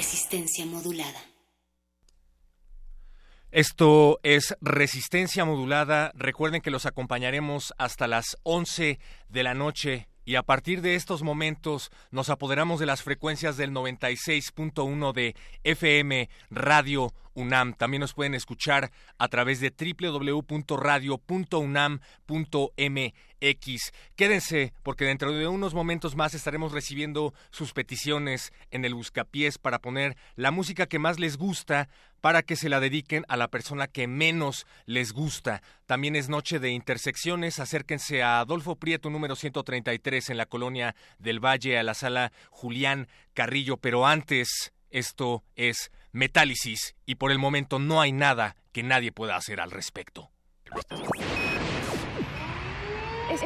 Resistencia modulada. Esto es Resistencia Modulada. Recuerden que los acompañaremos hasta las 11 de la noche y a partir de estos momentos nos apoderamos de las frecuencias del 96.1 de FM Radio UNAM. También nos pueden escuchar a través de www.radio.unam.mx. Quédense porque dentro de unos momentos más estaremos recibiendo sus peticiones en el Buscapiés para poner la música que más les gusta para que se la dediquen a la persona que menos les gusta. También es noche de intersecciones. Acérquense a Adolfo Prieto número 133 en la colonia del Valle a la sala Julián Carrillo. Pero antes, esto es Metálisis y por el momento no hay nada que nadie pueda hacer al respecto.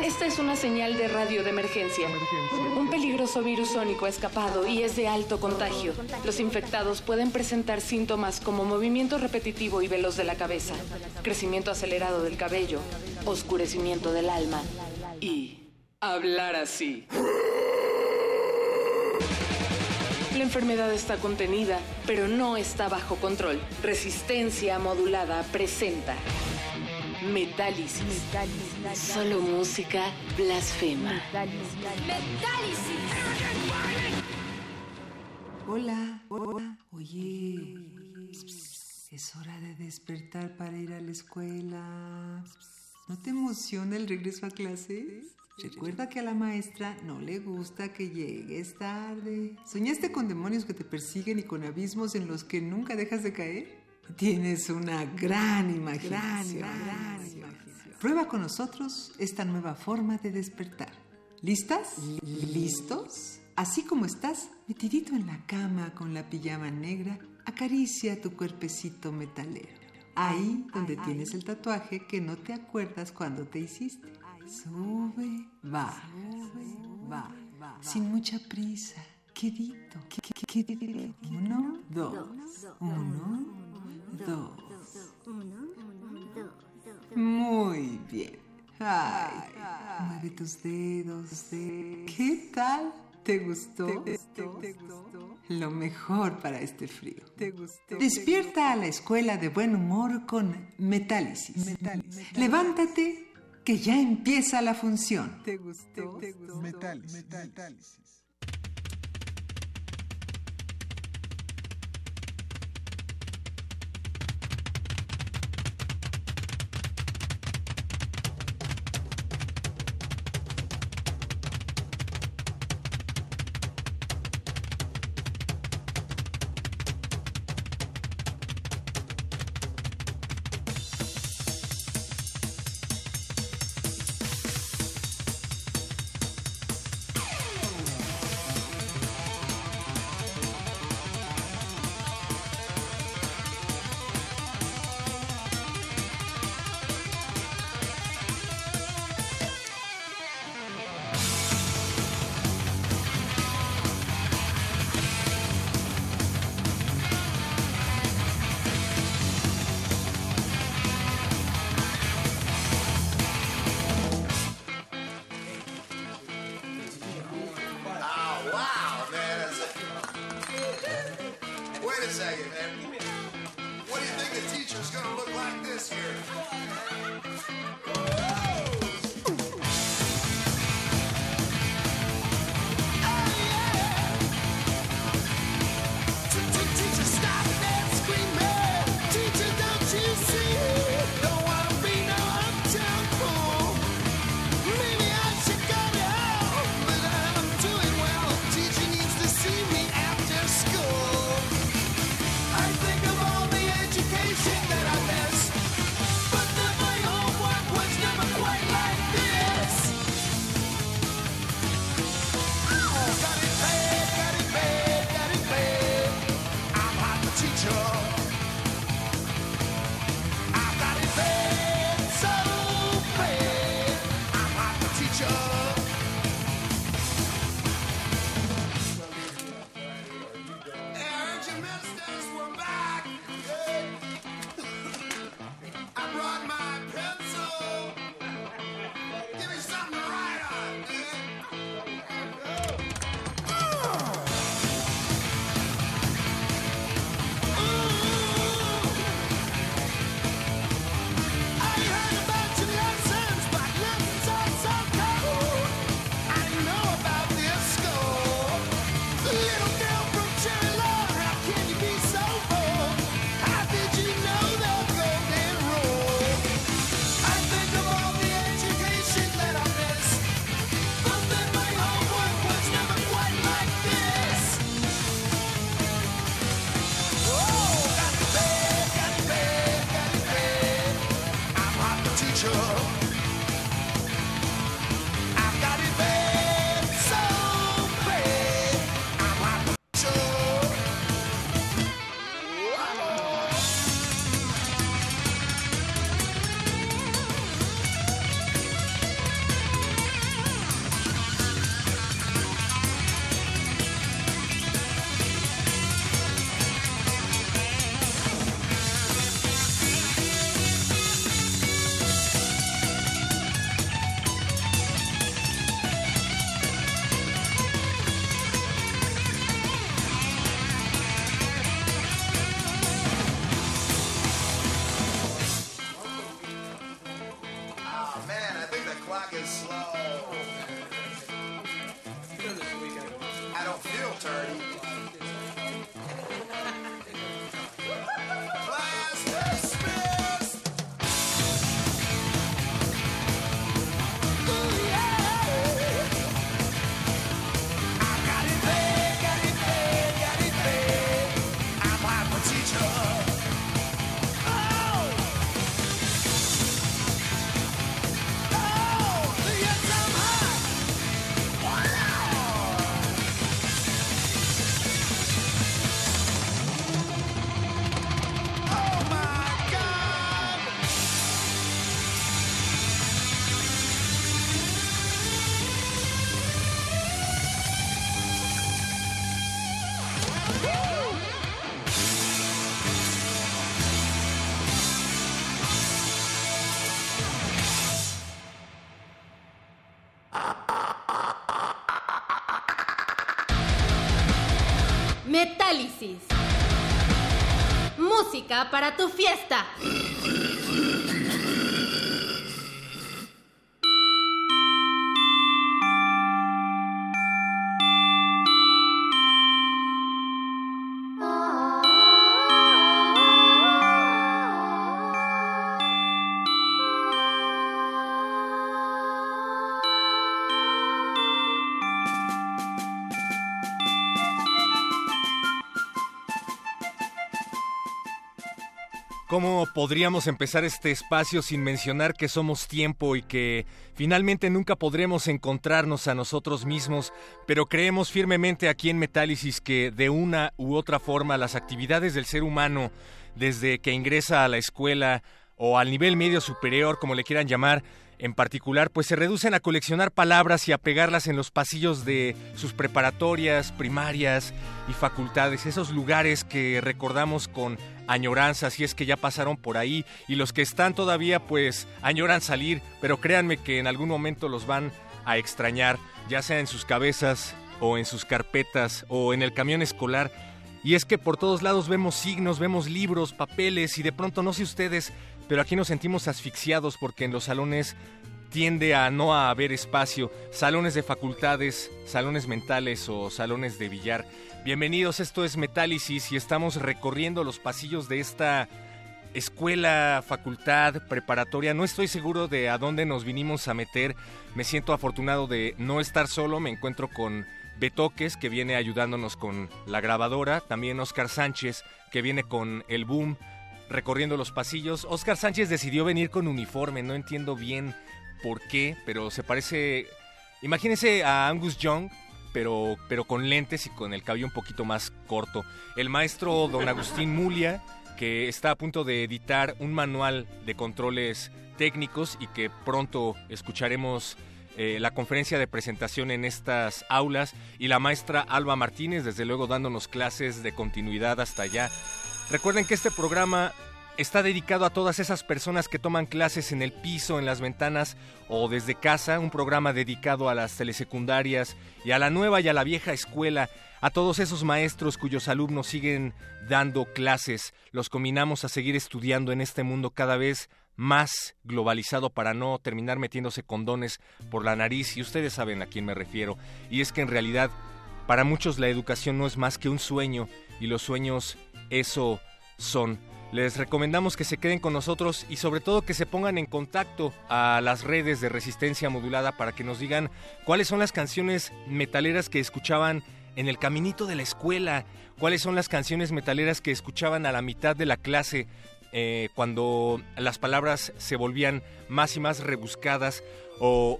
Esta es una señal de radio de emergencia. Un peligroso virus sónico ha escapado y es de alto contagio. Los infectados pueden presentar síntomas como movimiento repetitivo y veloz de la cabeza, crecimiento acelerado del cabello, oscurecimiento del alma y hablar así. La enfermedad está contenida, pero no está bajo control. Resistencia modulada presenta Metálisis. Solo música blasfema. Hola, hola. Oye, es hora de despertar para ir a la escuela. ¿No te emociona el regreso a clases? Recuerda que a la maestra no le gusta que llegues tarde. ¿Soñaste con demonios que te persiguen y con abismos en los que nunca dejas de caer? Tienes una gran imaginación. Prueba con nosotros esta nueva forma de despertar. ¿Listas? ¿Listos? Así como estás, metidito en la cama con la pijama negra, acaricia tu cuerpecito metalero. Ahí donde tienes el tatuaje que no te acuerdas cuando te hiciste. Sube, va, va, sin mucha prisa. Quedito, quedito. Uno, dos, uno, dos. Muy bien. Ay, mueve tus dedos. ¿Qué tal? ¿Te gustó? Lo mejor para este frío. Despierta a la escuela de buen humor con Metálisis. Levántate que ya empieza la función. ¿Te gustó? Metálisis. Metálisis. Para tu fiesta. Podríamos empezar este espacio sin mencionar que somos tiempo y que finalmente nunca podremos encontrarnos a nosotros mismos, pero creemos firmemente aquí en Metálisis que de una u otra forma las actividades del ser humano, desde que ingresa a la escuela o al nivel medio superior, como le quieran llamar, en particular, pues se reducen a coleccionar palabras y a pegarlas en los pasillos de sus preparatorias, primarias y facultades, esos lugares que recordamos con añoranza, si es que ya pasaron por ahí, y los que están todavía, pues añoran salir, pero créanme que en algún momento los van a extrañar, ya sea en sus cabezas o en sus carpetas o en el camión escolar. Y es que por todos lados vemos signos, vemos libros, papeles y de pronto no sé ustedes, pero aquí nos sentimos asfixiados porque en los salones tiende a no haber espacio, salones de facultades, salones mentales o salones de billar. Bienvenidos, esto es Metálisis y estamos recorriendo los pasillos de esta escuela, facultad, preparatoria. No estoy seguro de a dónde nos vinimos a meter. Me siento afortunado de no estar solo, me encuentro con Betoques, que viene ayudándonos con la grabadora, también Oscar Sánchez, que viene con el boom recorriendo los pasillos. Oscar Sánchez decidió venir con uniforme, no entiendo bien por qué, pero se parece... Imagínense a Angus Young, pero, pero con lentes y con el cabello un poquito más corto. El maestro don Agustín Mulia, que está a punto de editar un manual de controles técnicos y que pronto escucharemos eh, la conferencia de presentación en estas aulas y la maestra Alba Martínez, desde luego dándonos clases de continuidad hasta allá. Recuerden que este programa está dedicado a todas esas personas que toman clases en el piso, en las ventanas o desde casa, un programa dedicado a las telesecundarias y a la nueva y a la vieja escuela, a todos esos maestros cuyos alumnos siguen dando clases, los combinamos a seguir estudiando en este mundo cada vez más globalizado para no terminar metiéndose condones por la nariz y ustedes saben a quién me refiero, y es que en realidad para muchos la educación no es más que un sueño y los sueños eso son. Les recomendamos que se queden con nosotros y sobre todo que se pongan en contacto a las redes de resistencia modulada para que nos digan cuáles son las canciones metaleras que escuchaban en el caminito de la escuela, cuáles son las canciones metaleras que escuchaban a la mitad de la clase eh, cuando las palabras se volvían más y más rebuscadas o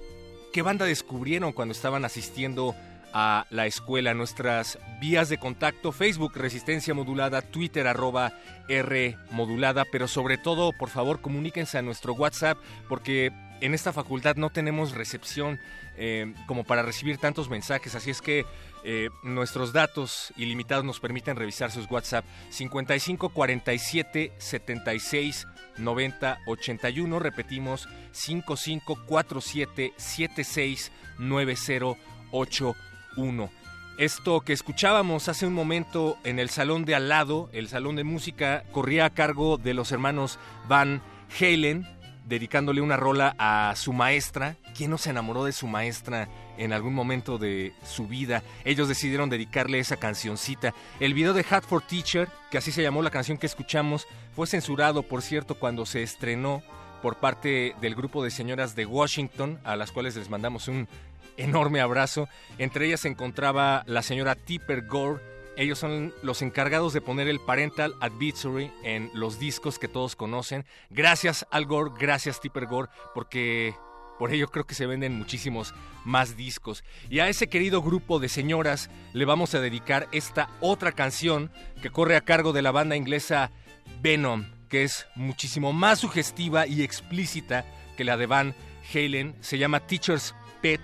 qué banda descubrieron cuando estaban asistiendo a la escuela. Nuestras vías de contacto, Facebook Resistencia Modulada, Twitter arroba R Modulada, pero sobre todo, por favor, comuníquense a nuestro WhatsApp porque en esta facultad no tenemos recepción eh, como para recibir tantos mensajes, así es que eh, nuestros datos ilimitados nos permiten revisar sus WhatsApp 55 47 76 90 81, repetimos 55 47 76 90 1. Esto que escuchábamos hace un momento en el salón de al lado, el salón de música, corría a cargo de los hermanos Van Halen, dedicándole una rola a su maestra. ¿Quién no se enamoró de su maestra en algún momento de su vida? Ellos decidieron dedicarle esa cancioncita. El video de Hat for Teacher, que así se llamó la canción que escuchamos, fue censurado, por cierto, cuando se estrenó por parte del grupo de señoras de Washington, a las cuales les mandamos un enorme abrazo. Entre ellas se encontraba la señora Tipper Gore. Ellos son los encargados de poner el Parental Advisory en los discos que todos conocen. Gracias Al Gore, gracias Tipper Gore, porque por ello creo que se venden muchísimos más discos. Y a ese querido grupo de señoras le vamos a dedicar esta otra canción que corre a cargo de la banda inglesa Venom, que es muchísimo más sugestiva y explícita que la de Van Halen. Se llama Teacher's Pet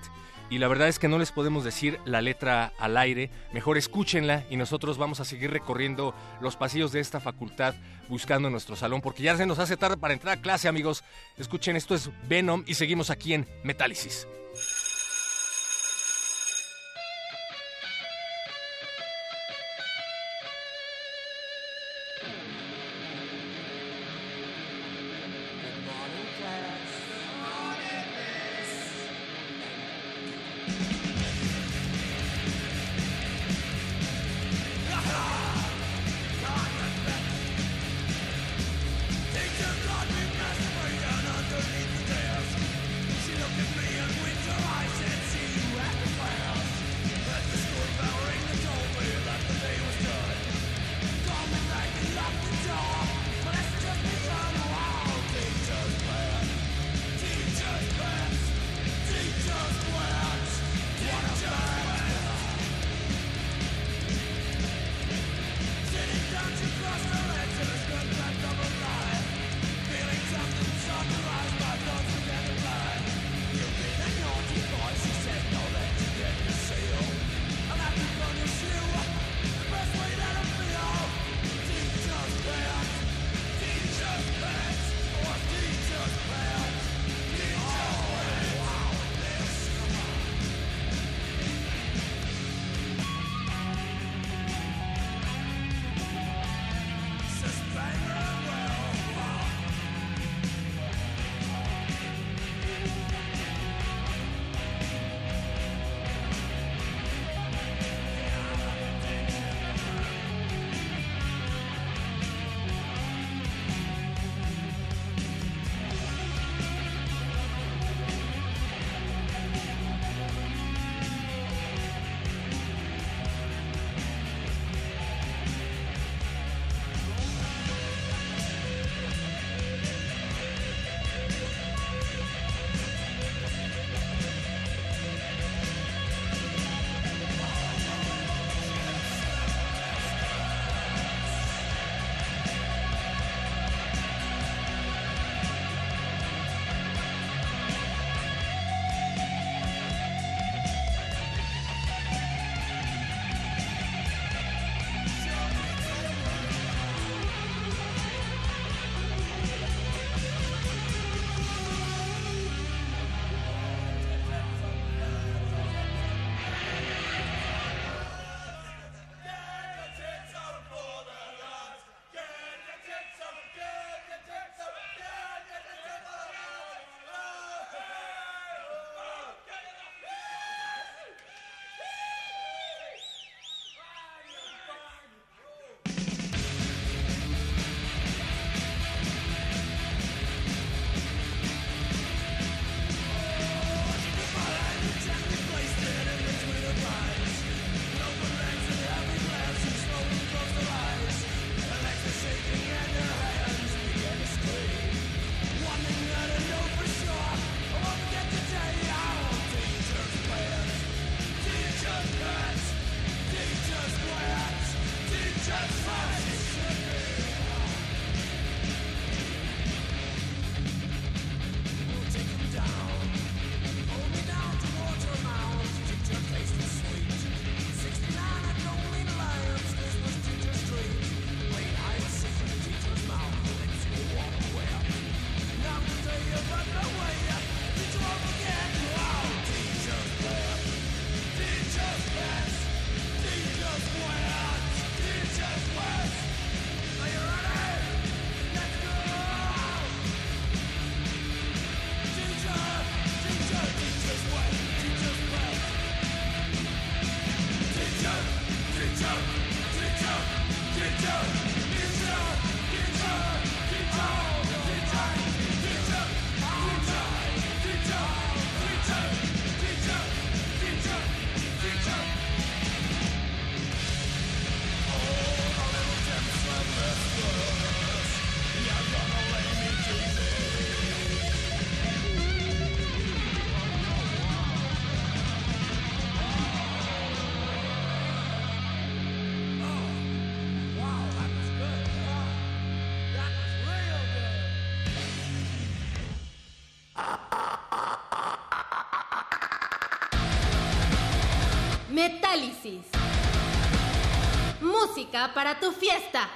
y la verdad es que no les podemos decir la letra al aire. Mejor escúchenla y nosotros vamos a seguir recorriendo los pasillos de esta facultad buscando nuestro salón porque ya se nos hace tarde para entrar a clase, amigos. Escuchen, esto es Venom y seguimos aquí en Metálisis. Música para tu fiesta.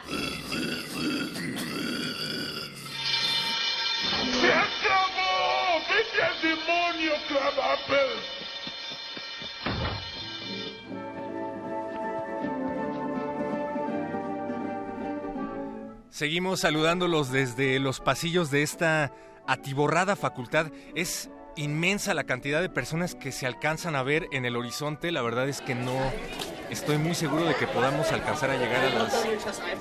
¡Se acabó! ¡Vete al demonio, Clavapel! Seguimos saludándolos desde los pasillos de esta atiborrada facultad. Es inmensa la cantidad de personas que se alcanzan a ver en el horizonte. La verdad es que no estoy muy seguro de que podamos alcanzar a llegar a las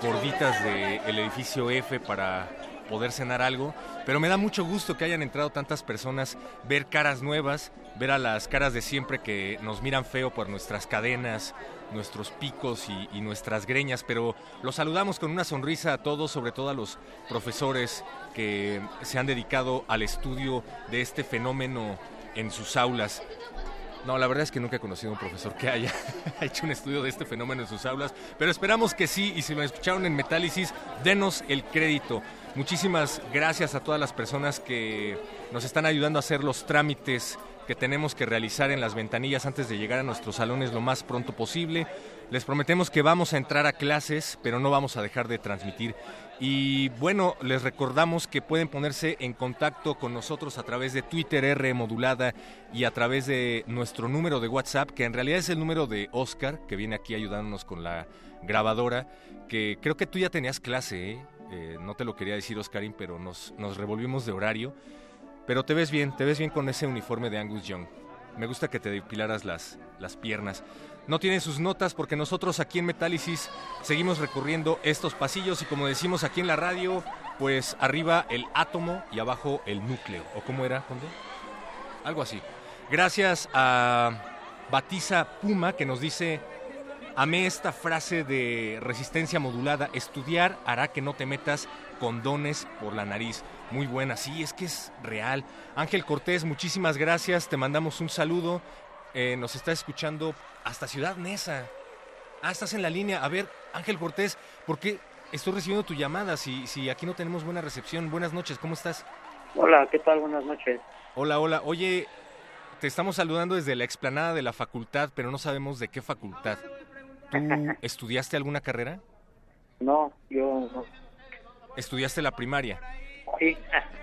gorditas del edificio F para poder cenar algo, pero me da mucho gusto que hayan entrado tantas personas, ver caras nuevas, ver a las caras de siempre que nos miran feo por nuestras cadenas, nuestros picos y, y nuestras greñas, pero los saludamos con una sonrisa a todos, sobre todo a los profesores que se han dedicado al estudio de este fenómeno en sus aulas. No, la verdad es que nunca he conocido a un profesor que haya hecho un estudio de este fenómeno en sus aulas, pero esperamos que sí, y si lo escucharon en Metálisis, denos el crédito. Muchísimas gracias a todas las personas que nos están ayudando a hacer los trámites que tenemos que realizar en las ventanillas antes de llegar a nuestros salones lo más pronto posible. Les prometemos que vamos a entrar a clases, pero no vamos a dejar de transmitir. Y bueno, les recordamos que pueden ponerse en contacto con nosotros a través de Twitter R modulada y a través de nuestro número de WhatsApp, que en realidad es el número de Oscar, que viene aquí ayudándonos con la grabadora, que creo que tú ya tenías clase, ¿eh? Eh, no te lo quería decir Oscarín, pero nos, nos revolvimos de horario. Pero te ves bien, te ves bien con ese uniforme de Angus Young. Me gusta que te depilaras las, las piernas. No tienen sus notas porque nosotros aquí en Metálisis seguimos recorriendo estos pasillos y como decimos aquí en la radio, pues arriba el átomo y abajo el núcleo. ¿O cómo era, Conde? Algo así. Gracias a Batiza Puma que nos dice, amé esta frase de resistencia modulada, estudiar hará que no te metas condones por la nariz. Muy buena, sí, es que es real. Ángel Cortés, muchísimas gracias, te mandamos un saludo. Eh, nos está escuchando hasta Ciudad Neza. Ah, estás en la línea. A ver, Ángel Cortés, ¿por qué estoy recibiendo tu llamada si, si aquí no tenemos buena recepción? Buenas noches, ¿cómo estás? Hola, ¿qué tal? Buenas noches. Hola, hola. Oye, te estamos saludando desde la explanada de la facultad, pero no sabemos de qué facultad. ¿Tú estudiaste alguna carrera? No, yo no. ¿Estudiaste la primaria? Sí,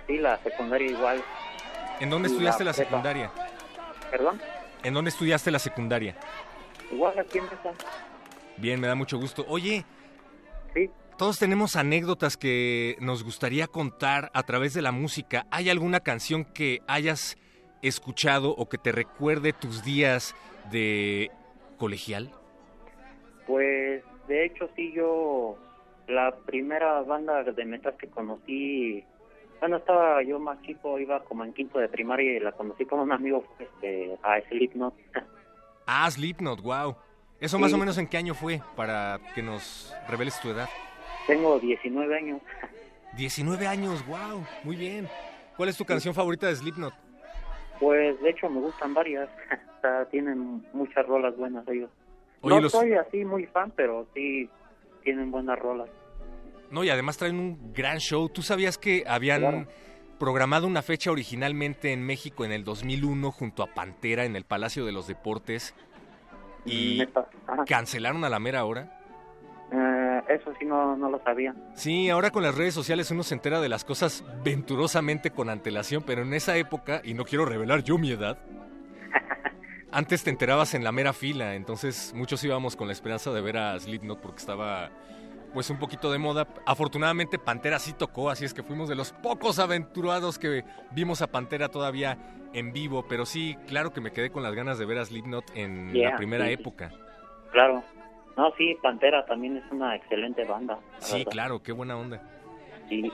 sí, la secundaria igual. ¿En dónde Y estudiaste la la secundaria? ¿Perdón? ¿En dónde estudiaste la secundaria? Igual aquí en. Bien, me da mucho gusto. Oye, Sí. todos tenemos anécdotas que nos gustaría contar a través de la música. ¿Hay alguna canción que hayas escuchado o que te recuerde tus días de colegial? Pues de hecho sí, yo la primera banda de metal que conocí, bueno, estaba yo más chico, iba como en quinto de primaria y la conocí con un amigo este, a Slipknot. Ah, Slipknot, wow. ¿Eso más o menos en qué año fue para que nos reveles tu edad? Tengo 19 años. 19 años, wow, muy bien. ¿Cuál es tu canción favorita de Slipknot? Pues de hecho me gustan varias, o sea, tienen muchas rolas buenas ellos. Oye, no los- soy así muy fan, pero sí tienen buenas rolas. No, y además traen un gran show. ¿Tú sabías que habían Claro. programado una fecha originalmente en México en el 2001 junto a Pantera en el Palacio de los Deportes y cancelaron a la mera hora? Eh, eso sí no, no lo sabía. Sí, ahora con las redes sociales uno se entera de las cosas venturosamente con antelación, pero en esa época, y no quiero revelar yo mi edad, antes te enterabas en la mera fila, entonces muchos íbamos con la esperanza de ver a Slipknot porque estaba pues un poquito de moda. Afortunadamente Pantera sí tocó, así es que fuimos de los pocos aventurados que vimos a Pantera todavía en vivo, pero sí, claro que me quedé con las ganas de ver a Slipknot en la primera sí. época. Claro. No, sí, Pantera también es una excelente banda. Sí, verdad. claro, qué buena onda. Y,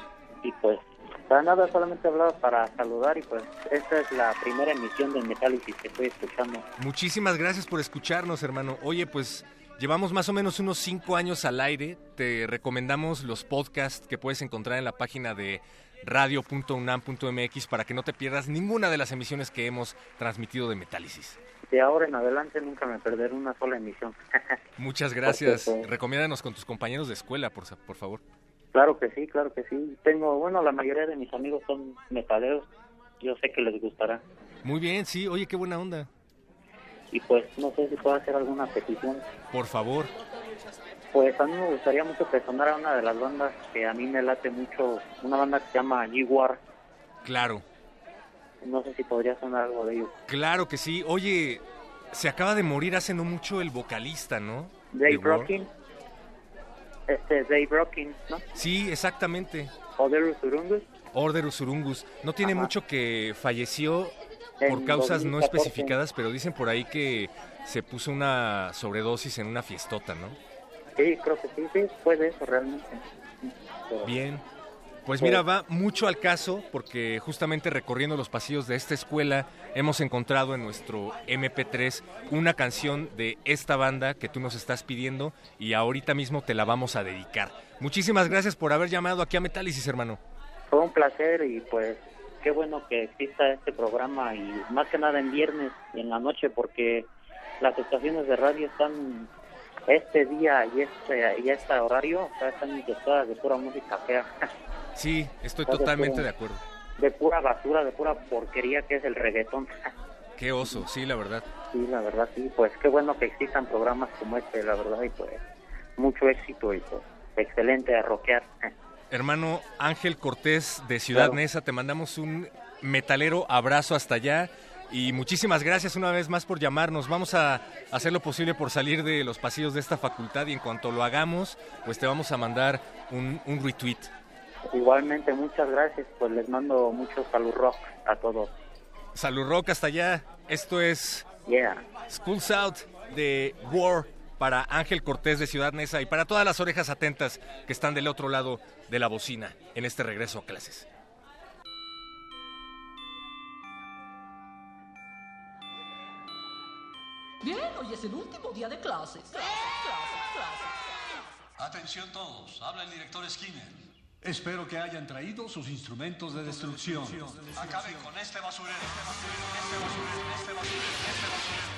y pues, para nada, solamente hablaba para saludar y pues esta es la primera emisión de Metálisis que estoy escuchando. Muchísimas gracias por escucharnos, hermano. Oye, pues llevamos más o menos unos cinco años al aire. Te recomendamos los podcasts que puedes encontrar en la página de radio.unam.mx para que no te pierdas ninguna de las emisiones que hemos transmitido de Metálisis. De ahora en adelante nunca me perderé una sola emisión. Muchas gracias. Perfecto. Recomiéndanos con tus compañeros de escuela, por, por favor. claro que sí, claro que sí. Tengo, bueno, la mayoría de mis amigos son metaleros. Yo sé que les gustará. Muy bien, sí. Oye, qué buena onda. Y pues no sé si puedo hacer alguna petición. Por favor. Pues a mí me gustaría mucho que sonara una de las bandas que a mí me late mucho, una banda que se llama G-War. Claro. No sé si podría sonar algo de ellos. Claro que sí. Oye, se acaba de morir hace no mucho el vocalista, ¿no? Dave. Rockin. Este, Dave Rockin, ¿no? Sí, exactamente. Oderu Surungus. Order Usurungus. No tiene Ajá. mucho que falleció por causas no 2014. especificadas, pero dicen por ahí que se puso una sobredosis en una fiestota, ¿no? Sí, creo que sí, sí, fue de eso realmente. Pero- Bien. Pues mira, va mucho al caso porque justamente recorriendo los pasillos de esta escuela hemos encontrado en nuestro MP3 una canción de esta banda que tú nos estás pidiendo y ahorita mismo te la vamos a dedicar. Muchísimas gracias por haber llamado aquí a Metálisis, hermano. Fue un placer y pues qué bueno que exista este programa y más que nada en viernes y en la noche porque las estaciones de radio están este día y este y este horario o sea, están infestadas de pura música fea, Sí, estoy totalmente Pedro. de acuerdo. de pura basura, de pura porquería que es el reggaetón. Qué oso, sí, la verdad. Sí, la verdad sí, pues qué bueno que existan programas como este, la verdad y pues mucho éxito y pues excelente a rockear. Hermano Ángel Cortés de Ciudad Claro. Neza, te mandamos un metalero abrazo hasta allá y muchísimas gracias una vez más por llamarnos. Vamos a hacer lo posible por salir de los pasillos de esta facultad y en cuanto lo hagamos, pues te vamos a mandar un, un retweet. Igualmente, muchas gracias, pues les mando mucho salud rock a todos. Salud Rock hasta allá. Esto es Yeah. Schools Out de War para Ángel Cortés de Ciudad Neza y para todas las orejas atentas que están del otro lado de la bocina en este regreso a clases. Bien, hoy es el último día de clases. Clases, clases, clases. Atención todos, habla el director Skinner. Espero que hayan traído sus instrumentos de destrucción. Acaben con este basurero. Este basurero, este basurero, este basurero, este basurero.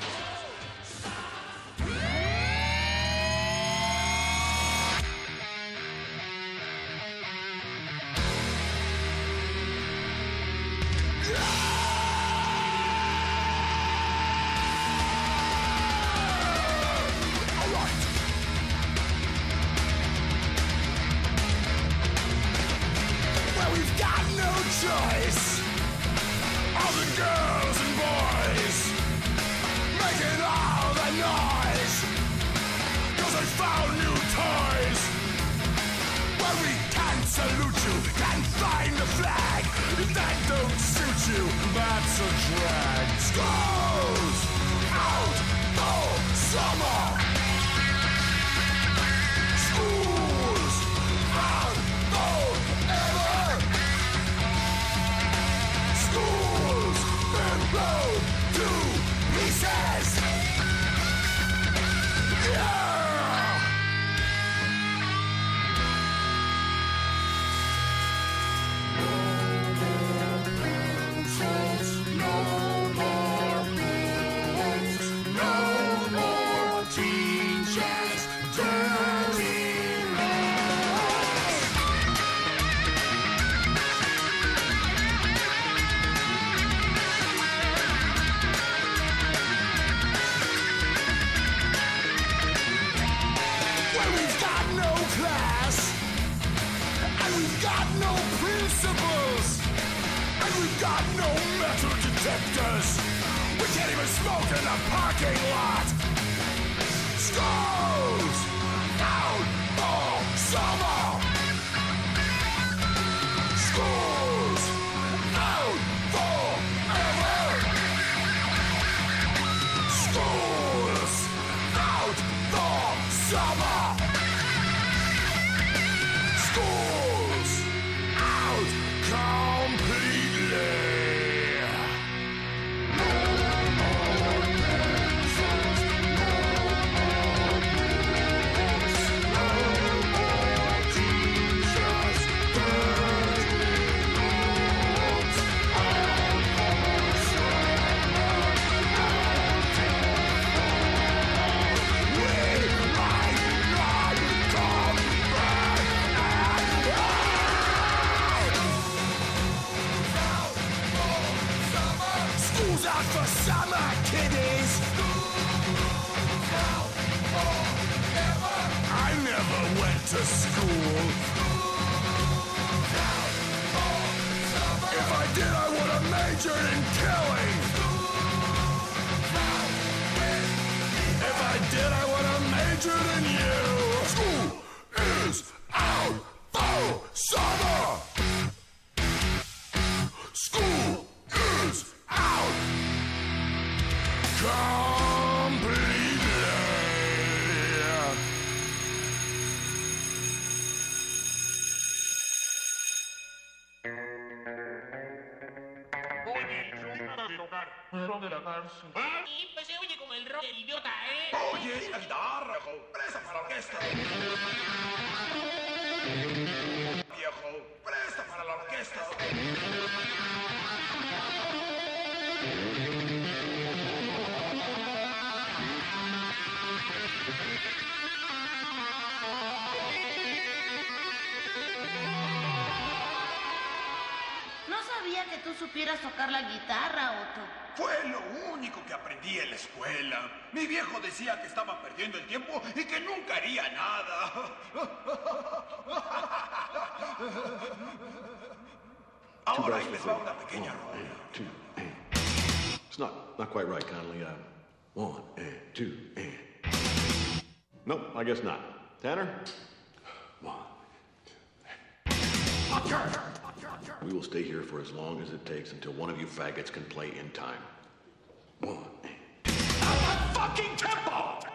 Schools to see. Y pues se oye como el rock del idiota, ¿eh? Oye, la guitarra, viejo. Presta para la orquesta. Viejo, presta para la orquesta. No sabía que tú supieras tocar la guitarra, Otto. Fue lo único que aprendí en la escuela. Mi viejo decía que estaba perdiendo el tiempo y que nunca haría nada. Ahora ahí les va una pequeña rola. Two, and. It's not not quite right, Connolly. Uh, one and two and. Nope, I guess not. Tanner. One. We will stay here for as long as it takes until one of you faggots can play in time. One. Fucking tempo!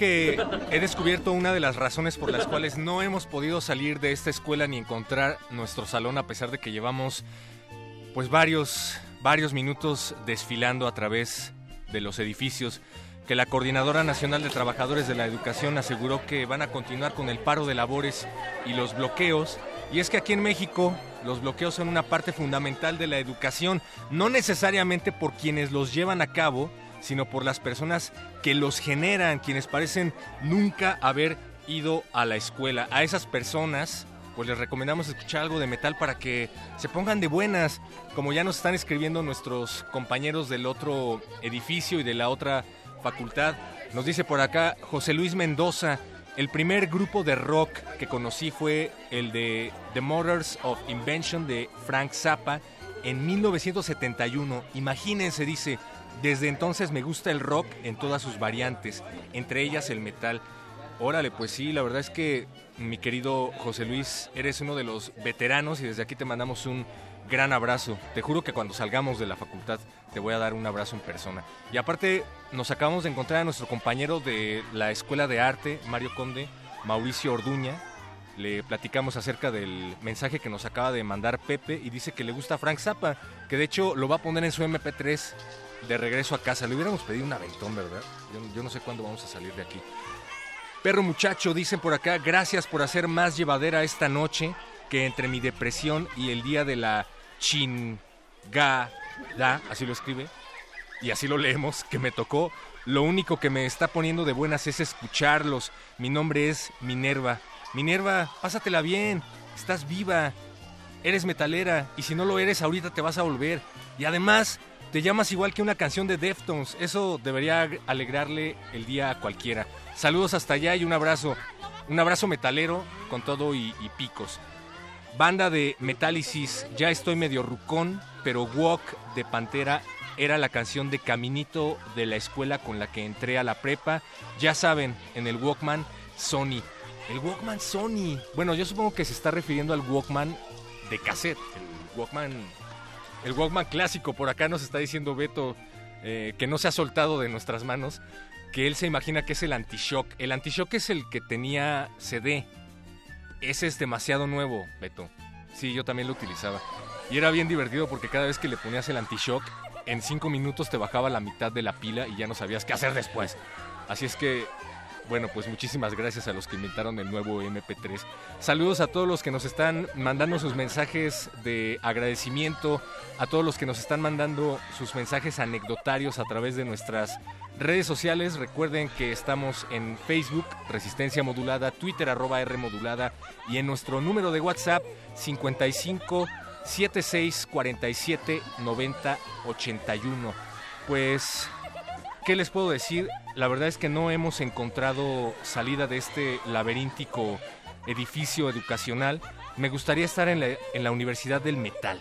Que he descubierto una de las razones por las cuales no hemos podido salir de esta escuela ni encontrar nuestro salón a pesar de que llevamos pues varios varios minutos desfilando a través de los edificios que la Coordinadora Nacional de Trabajadores de la Educación aseguró que van a continuar con el paro de labores y los bloqueos. Y es que aquí en México los bloqueos son una parte fundamental de la educación, no necesariamente por quienes los llevan a cabo, sino por las personas que los generan, quienes parecen nunca haber ido a la escuela. A esas personas, pues les recomendamos escuchar algo de metal para que se pongan de buenas, como ya nos están escribiendo nuestros compañeros del otro edificio y de la otra facultad. Nos dice por acá José Luis Mendoza, el primer grupo de rock que conocí fue el de The Mothers of Invention de Frank Zappa en 1971. Imagínense, dice, desde entonces me gusta el rock en todas sus variantes, entre ellas el metal. Órale, pues sí, la verdad es que mi querido José Luis, eres uno de los veteranos y desde aquí te mandamos un gran abrazo. Te juro que cuando salgamos de la facultad te voy a dar un abrazo en persona. Y aparte, nos acabamos de encontrar a nuestro compañero de la Escuela de Arte, Mario Conde, Mauricio Orduña. Le platicamos acerca del mensaje que nos acaba de mandar Pepe y dice que le gusta Frank Zappa, que de hecho lo va a poner en su MP3 de regreso a casa. Le hubiéramos pedido un aventón, ¿verdad? Yo, no sé cuándo vamos a salir de aquí. Perro muchacho, dicen por acá, gracias por hacer más llevadera esta noche que entre mi depresión y el día de la chingada, así lo escribe, y así lo leemos, que me tocó. Lo único que me está poniendo de buenas es escucharlos. Mi nombre es Minerva. Minerva, pásatela bien, estás viva, eres metalera, y si no lo eres, ahorita te vas a volver. Y además, te llamas igual que una canción de Deftones. Eso debería alegrarle el día a cualquiera. Saludos hasta allá y un abrazo. Un abrazo metalero con todo y, picos. Banda de Metálisis, ya estoy medio rucón, pero Walk de Pantera era la canción de Caminito de la escuela con la que entré a la prepa. Ya saben, en el Walkman Sony. El Walkman Sony. Bueno, yo supongo que se está refiriendo al Walkman de cassette. El Walkman. El Walkman clásico. Por acá nos está diciendo Beto eh, que no se ha soltado de nuestras manos. Que él se imagina que es el anti-shock. El anti-shock es el que tenía CD. Ese es demasiado nuevo, Beto. Sí, yo también lo utilizaba. Y era bien divertido porque cada vez que le ponías el anti-shock, en cinco minutos te bajaba la mitad de la pila y ya no sabías qué hacer después. Así es que, bueno, pues muchísimas gracias a los que inventaron el nuevo MP3. Saludos a todos los que nos están mandando sus mensajes de agradecimiento, a todos los que nos están mandando sus mensajes anecdotarios a través de nuestras redes sociales. Recuerden que estamos en Facebook, Resistencia Modulada, Twitter, arroba R Modulada, y en nuestro número de WhatsApp, 55 76 47 90 81. Pues, ¿qué les puedo decir? La verdad es que no hemos encontrado salida de este laberíntico edificio educacional. Me gustaría estar en la, Universidad del Metal.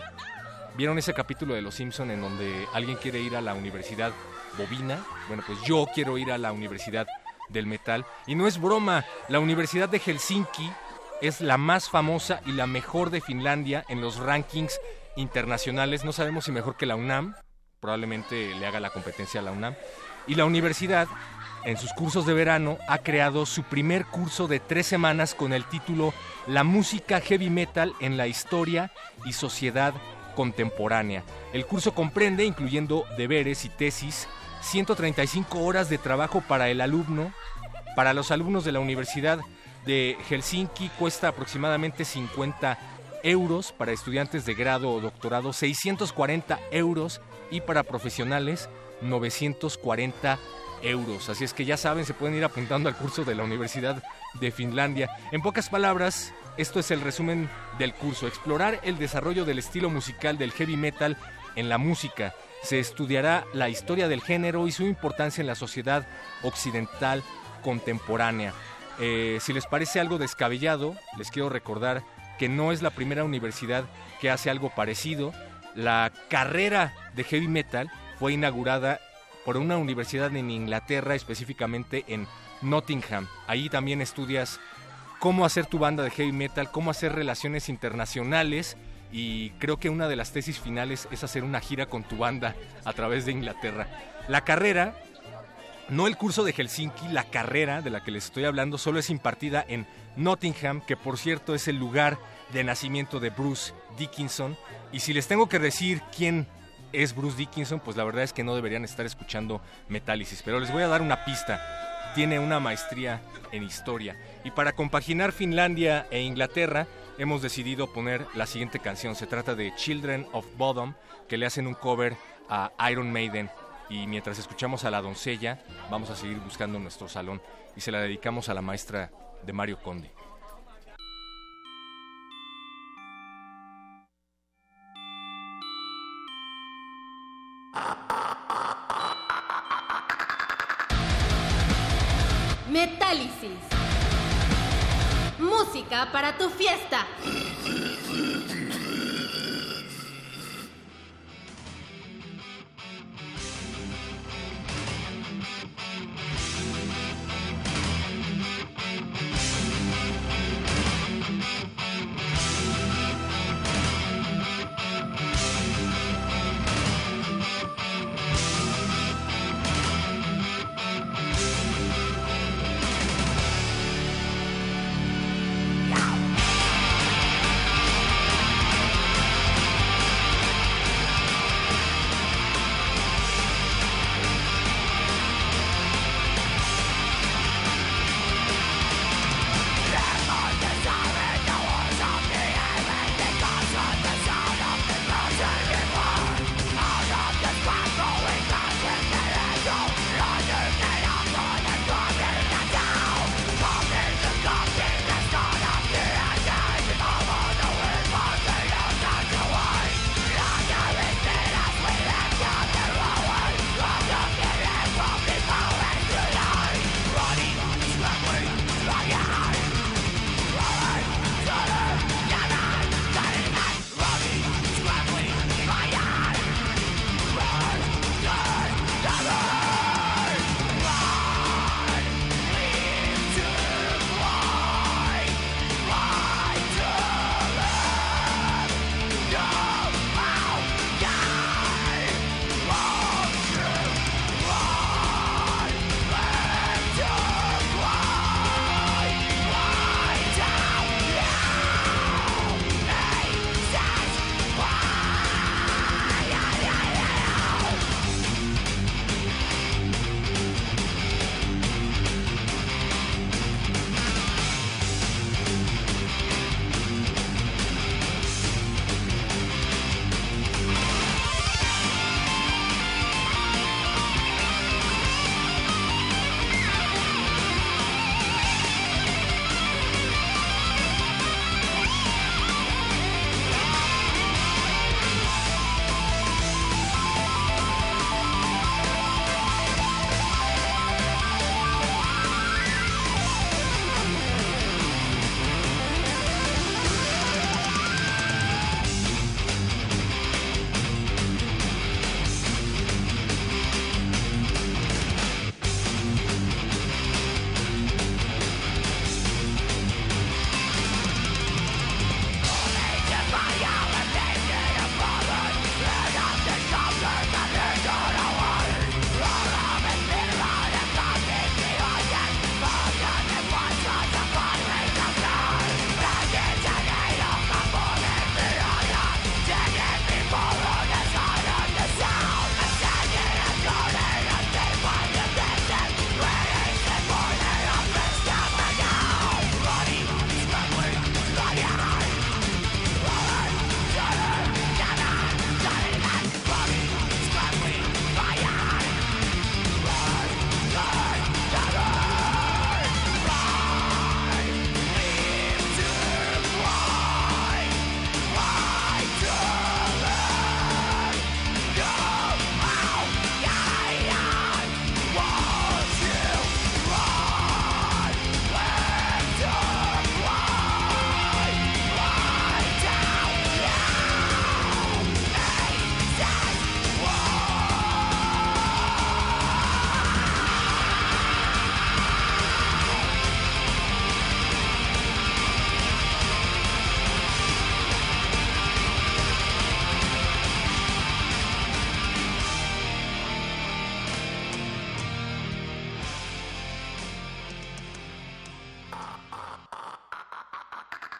¿Vieron ese capítulo de Los Simpson en donde alguien quiere ir a la Universidad Bobina? Bueno, pues yo quiero ir a la Universidad del Metal. Y no es broma, la Universidad de Helsinki es la más famosa y la mejor de Finlandia en los rankings internacionales. No sabemos si mejor que la UNAM, probablemente le haga la competencia a la UNAM. Y la universidad, en sus cursos de verano, ha creado su primer curso de tres semanas con el título La música heavy metal en la historia y sociedad contemporánea. El curso comprende, incluyendo deberes y tesis, 135 horas de trabajo para el alumno. Para los alumnos de la Universidad de Helsinki cuesta aproximadamente 50 euros, para estudiantes de grado o doctorado 640 euros y para profesionales 940 euros. Así es que ya saben, se pueden ir apuntando al curso de la Universidad de Finlandia. En pocas palabras, esto es el resumen del curso. Explorar el desarrollo del estilo musical del heavy metal en la música. Se estudiará la historia del género y su importancia en la sociedad occidental contemporánea. Eh, si les parece algo descabellado, les quiero recordar que no es la primera universidad que hace algo parecido. La carrera de heavy metal fue inaugurada por una universidad en Inglaterra, específicamente en Nottingham. Ahí también estudias cómo hacer tu banda de heavy metal, cómo hacer relaciones internacionales y creo que una de las tesis finales es hacer una gira con tu banda a través de Inglaterra. La carrera, no el curso de Helsinki, la carrera de la que les estoy hablando solo es impartida en Nottingham, que por cierto es el lugar de nacimiento de Bruce Dickinson. Y si les tengo que decir quién es Bruce Dickinson, pues la verdad es que no deberían estar escuchando Metálisis, pero les voy a dar una pista. Tiene una maestría en historia. Y para compaginar Finlandia e Inglaterra, hemos decidido poner la siguiente canción. Se trata de Children of Bodom, que le hacen un cover a Iron Maiden. Y mientras escuchamos a la doncella, vamos a seguir buscando nuestro salón y se la dedicamos a la maestra de Mario Conde. Para tu fiesta.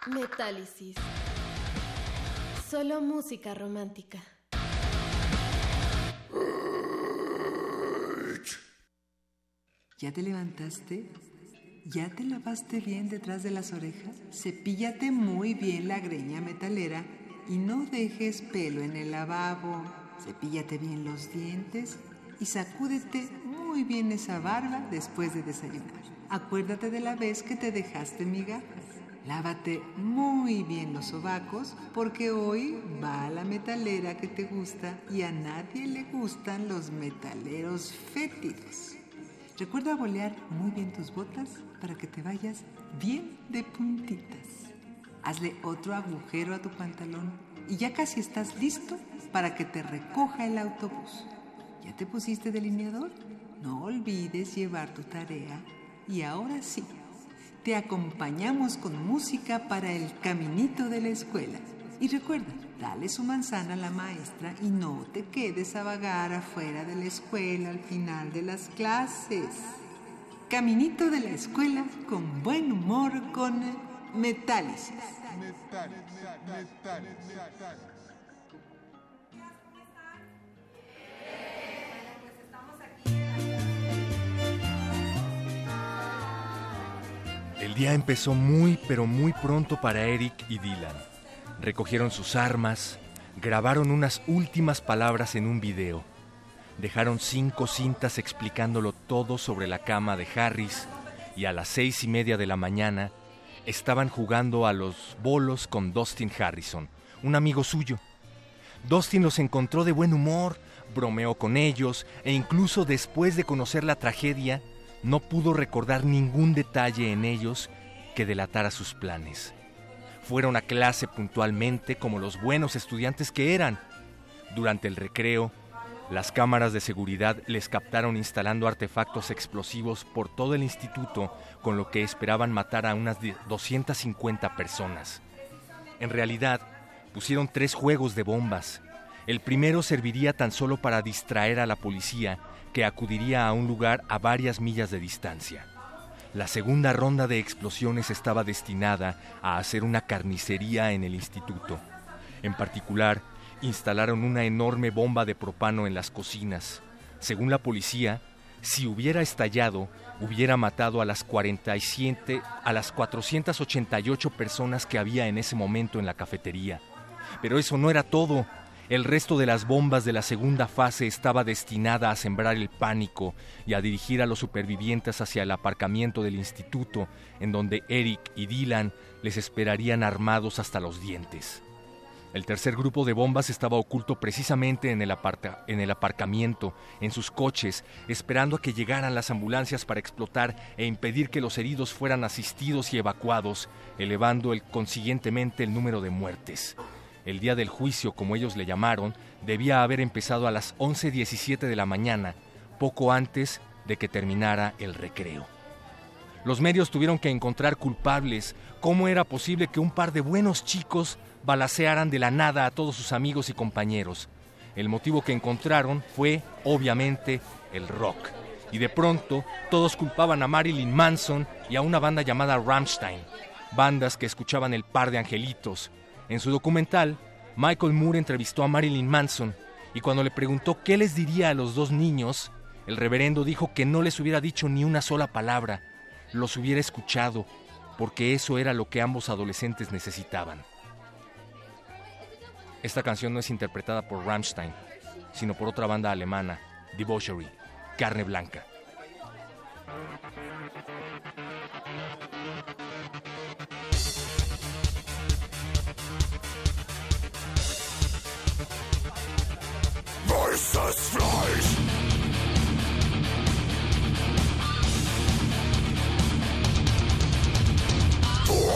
Metálisis. Solo música romántica. ¿Ya te levantaste? ¿Ya te lavaste bien detrás de las orejas? Cepíllate muy bien la greña metalera y no dejes pelo en el lavabo. Cepíllate bien los dientes y sacúdete muy bien esa barba después de desayunar. Acuérdate de la vez que te dejaste migajas. Lávate muy bien los sobacos porque hoy va la metalera que te gusta y a nadie le gustan los metaleros fétidos. Recuerda bolear muy bien tus botas para que te vayas bien de puntitas. Hazle otro agujero a tu pantalón y ya casi estás listo para que te recoja el autobús. ¿Ya te pusiste delineador? No olvides llevar tu tarea y ahora sí, te acompañamos con música para el caminito de la escuela. Y recuerda, dale su manzana a la maestra y no te quedes a vagar afuera de la escuela al final de las clases. Caminito de la escuela con buen humor con Metálisis. El día empezó muy pero muy pronto para Eric y Dylan. Recogieron sus armas, grabaron unas últimas palabras en un video, dejaron cinco cintas explicándolo todo sobre la cama de Harris y a las seis y media de la mañana estaban jugando a los bolos con Dustin Harrison, un amigo suyo. Dustin los encontró de buen humor, bromeó con ellos e incluso después de conocer la tragedia, no pudo recordar ningún detalle en ellos que delatara sus planes. Fueron a clase puntualmente como los buenos estudiantes que eran. Durante el recreo, las cámaras de seguridad les captaron instalando artefactos explosivos por todo el instituto con lo que esperaban matar a unas 250 personas. En realidad, pusieron tres juegos de bombas. El primero serviría tan solo para distraer a la policía que acudiría a un lugar a varias millas de distancia. La segunda ronda de explosiones estaba destinada a hacer una carnicería en el instituto. En particular, instalaron una enorme bomba de propano en las cocinas. Según la policía, si hubiera estallado, hubiera matado a las 47 a las 488 personas que había en ese momento en la cafetería. Pero eso no era todo. El resto de las bombas de la segunda fase estaba destinada a sembrar el pánico y a dirigir a los supervivientes hacia el aparcamiento del instituto, en donde Eric y Dylan les esperarían armados hasta los dientes. El tercer grupo de bombas estaba oculto precisamente en el, en el, aparcamiento, en sus coches, esperando a que llegaran las ambulancias para explotar e impedir que los heridos fueran asistidos y evacuados, elevando el, consiguientemente el número de muertes. El día del juicio, como ellos le llamaron, debía haber empezado a las 11.17 de la mañana, poco antes de que terminara el recreo. Los medios tuvieron que encontrar culpables. ¿Cómo era posible que un par de buenos chicos balacearan de la nada a todos sus amigos y compañeros? El motivo que encontraron fue, obviamente, el rock. Y de pronto, todos culpaban a Marilyn Manson y a una banda llamada Rammstein, bandas que escuchaban el par de angelitos, en su documental, Michael Moore entrevistó a Marilyn Manson y cuando le preguntó qué les diría a los dos niños, el reverendo dijo que no les hubiera dicho ni una sola palabra, los hubiera escuchado, porque eso era lo que ambos adolescentes necesitaban. Esta canción no es interpretada por Rammstein, sino por otra banda alemana, Debauchery, Carne Blanca. Weißes Fleisch!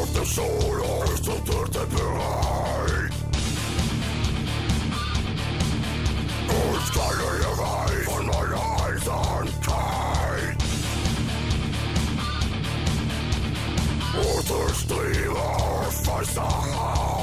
auf der Schule ist der dritte bereit. Ich kenne ihr Reich von meiner Eisenkeit. Und auf weißer Haut.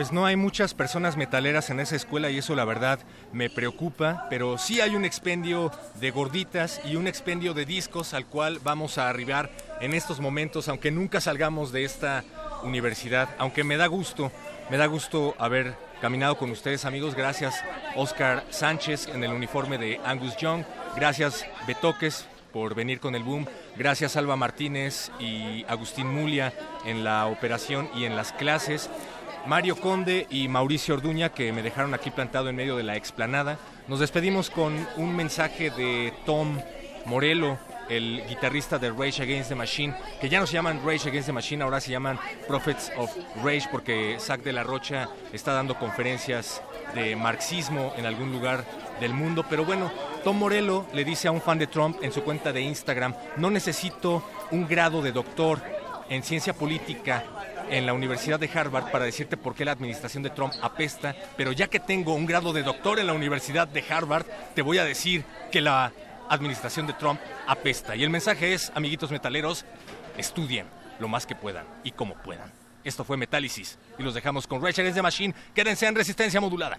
Pues no hay muchas personas metaleras en esa escuela y eso la verdad me preocupa, pero sí hay un expendio de gorditas y un expendio de discos al cual vamos a arribar en estos momentos, aunque nunca salgamos de esta universidad, aunque me da gusto, me da gusto haber caminado con ustedes amigos, gracias Oscar Sánchez en el uniforme de Angus Young, gracias Betoques por venir con el boom. Gracias Alba Martínez y Agustín Mulia en la operación y en las clases. Mario Conde y Mauricio Orduña que me dejaron aquí plantado en medio de la explanada. Nos despedimos con un mensaje de Tom Morello, el guitarrista de Rage Against the Machine, que ya no se llaman Rage Against the Machine, ahora se llaman Prophets of Rage porque Zach de la Rocha está dando conferencias de marxismo en algún lugar del mundo. Pero bueno, Tom Morello le dice a un fan de Trump en su cuenta de Instagram, no necesito un grado de doctor en ciencia política en la Universidad de Harvard para decirte por qué la administración de Trump apesta, pero ya que tengo un grado de doctor en la Universidad de Harvard, te voy a decir que la administración de Trump apesta. Y el mensaje es, amiguitos metaleros, estudien lo más que puedan y como puedan. Esto fue Metálisis y los dejamos con Rage Against the Machine. Quédense en resistencia modulada.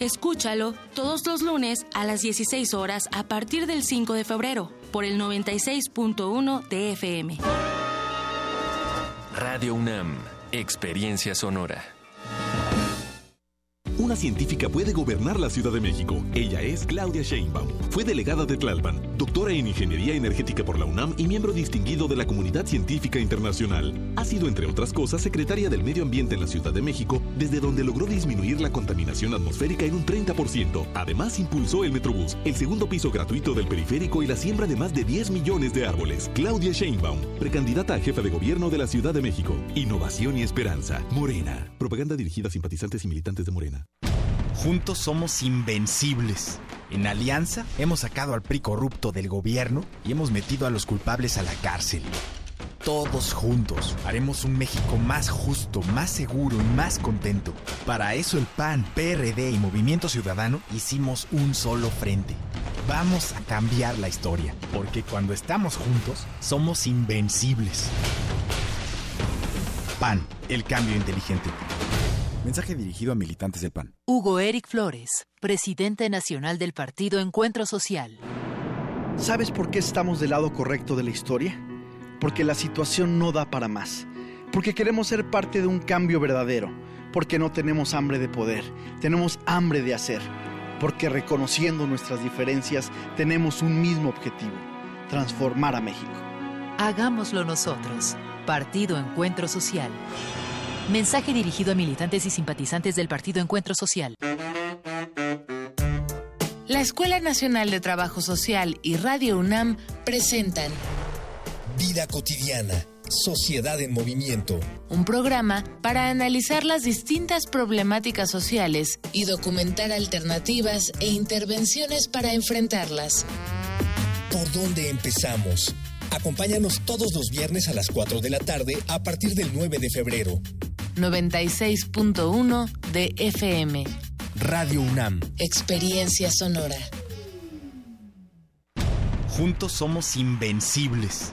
Escúchalo todos los lunes a las 16 horas a partir del 5 de febrero por el 96.1 de FM. Radio UNAM, Experiencia Sonora. Una científica puede gobernar la Ciudad de México. Ella es Claudia Sheinbaum. Fue delegada de Tlalpan, doctora en Ingeniería Energética por la UNAM y miembro distinguido de la Comunidad Científica Internacional. Ha sido, entre otras cosas, secretaria del Medio Ambiente en la Ciudad de México, desde donde logró disminuir la contaminación atmosférica en un 30%. Además, impulsó el Metrobús, el segundo piso gratuito del periférico y la siembra de más de 10 millones de árboles. Claudia Sheinbaum, precandidata a jefa de gobierno de la Ciudad de México. Innovación y esperanza. Morena. Propaganda dirigida a simpatizantes y militantes de Morena. Juntos somos invencibles. En Alianza hemos sacado al PRI corrupto del gobierno y hemos metido a los culpables a la cárcel. Todos juntos haremos un México más justo, más seguro y más contento. Para eso el PAN, PRD y Movimiento Ciudadano hicimos un solo frente. Vamos a cambiar la historia, porque cuando estamos juntos somos invencibles. PAN, el cambio inteligente. Mensaje dirigido a militantes del PAN. Hugo Eric Flores, presidente nacional del partido Encuentro Social. ¿Sabes por qué estamos del lado correcto de la historia? Porque la situación no da para más. Porque queremos ser parte de un cambio verdadero. Porque no tenemos hambre de poder, tenemos hambre de hacer. Porque reconociendo nuestras diferencias tenemos un mismo objetivo, transformar a México. Hagámoslo nosotros. Partido Encuentro Social. Mensaje dirigido a militantes y simpatizantes del Partido Encuentro Social. La Escuela Nacional de Trabajo Social y Radio UNAM presentan Vida cotidiana, Sociedad en Movimiento. Un programa para analizar las distintas problemáticas sociales y documentar alternativas e intervenciones para enfrentarlas. ¿Por dónde empezamos? Acompáñanos todos los viernes a las 4 de la tarde a partir del 9 de febrero. 96.1 de FM. Radio UNAM. Experiencia sonora. Juntos somos invencibles.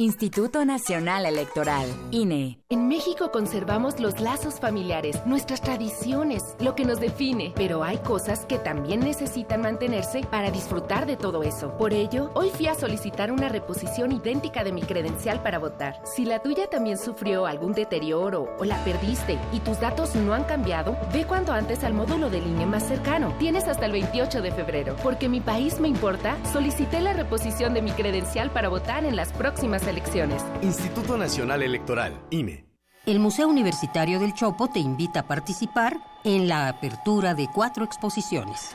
Instituto Nacional Electoral, INE. En México conservamos los lazos familiares, nuestras tradiciones, lo que nos define, pero hay cosas que también necesitan mantenerse para disfrutar de todo eso. Por ello, hoy fui a solicitar una reposición idéntica de mi credencial para votar. Si la tuya también sufrió algún deterioro o la perdiste y tus datos no han cambiado, ve cuanto antes al módulo del INE más cercano. Tienes hasta el 28 de febrero. Porque mi país me importa, solicité la reposición de mi credencial para votar en las próximas elecciones. Instituto Nacional Electoral, INE. El Museo Universitario del Chopo te invita a participar en la apertura de cuatro exposiciones.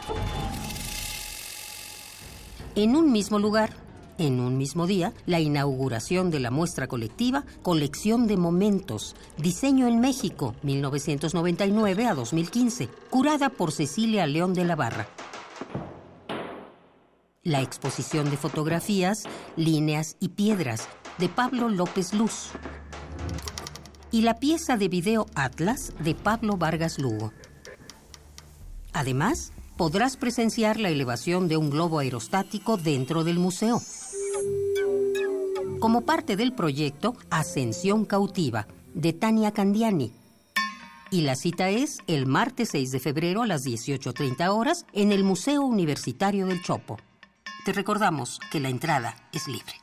En un mismo lugar, en un mismo día, la inauguración de la muestra colectiva Colección de Momentos, Diseño en México, 1999 a 2015, curada por Cecilia León de la Barra. La exposición de fotografías, líneas y piedras, de Pablo López Luz. Y la pieza de video Atlas de Pablo Vargas Lugo. Además, podrás presenciar la elevación de un globo aerostático dentro del museo. como parte del proyecto Ascensión Cautiva de Tania Candiani. Y la cita es el martes 6 de febrero a las 18.30 horas en el Museo Universitario del Chopo. Te recordamos que la entrada es libre.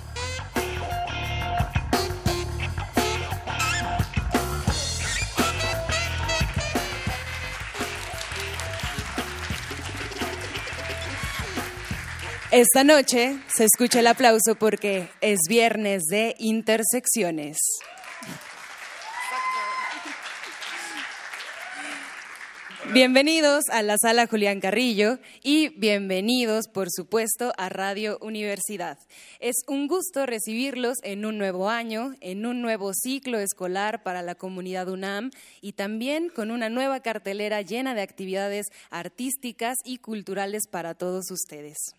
Esta noche se escucha el aplauso porque es viernes de intersecciones. Bienvenidos a la sala Julián Carrillo y bienvenidos, por supuesto, a Radio Universidad. Es un gusto recibirlos en un nuevo año, en un nuevo ciclo escolar para la comunidad UNAM y también con una nueva cartelera llena de actividades artísticas y culturales para todos ustedes.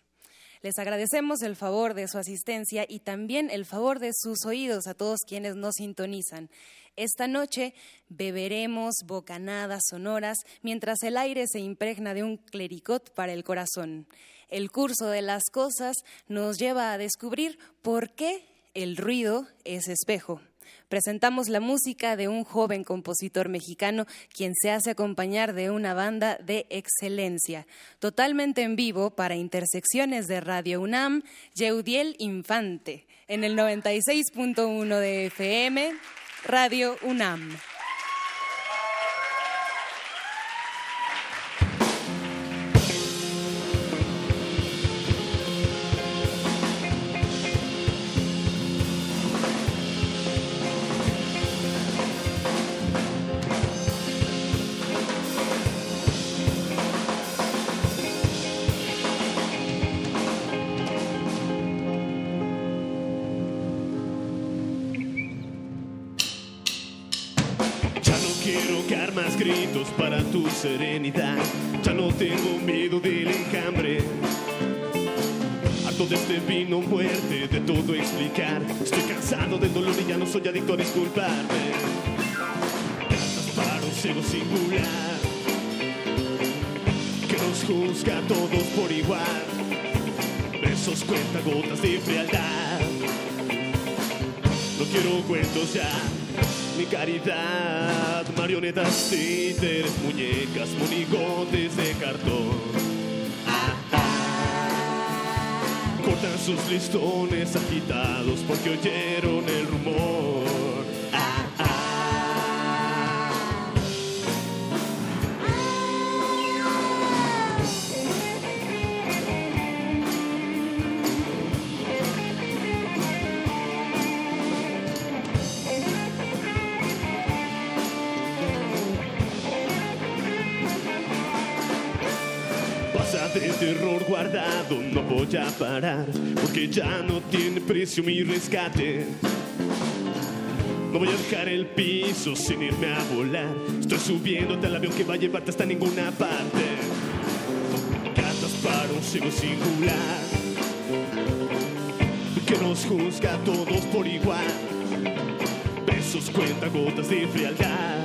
Les agradecemos el favor de su asistencia y también el favor de sus oídos a todos quienes nos sintonizan. Esta noche beberemos bocanadas sonoras mientras el aire se impregna de un clericot para el corazón. El curso de las cosas nos lleva a descubrir por qué el ruido es espejo. Presentamos la música de un joven compositor mexicano quien se hace acompañar de una banda de excelencia. Totalmente en vivo para Intersecciones de Radio UNAM, Yeudiel Infante, en el 96.1 de FM, Radio UNAM. Para tu serenidad. Ya no tengo miedo del enjambre. Harto de este vino muerte, de todo explicar. Estoy cansado del dolor y ya no soy adicto a disculparme. Cantas para un ciego singular que nos juzga a todos por igual. Besos cuentagotas de frialdad. No quiero cuentos ya mi caridad, marionetas, títeres, muñecas, monigotes de cartón. Cortan sus listones agitados porque oyeron el rumor. Guardado, no voy a parar, porque ya no tiene precio mi rescate. No voy a dejar el piso sin irme a volar. Estoy subiéndote al avión que va a llevarte hasta ninguna parte. Cantas para un ciego singular que nos juzga a todos por igual. Besos cuenta gotas de frialdad.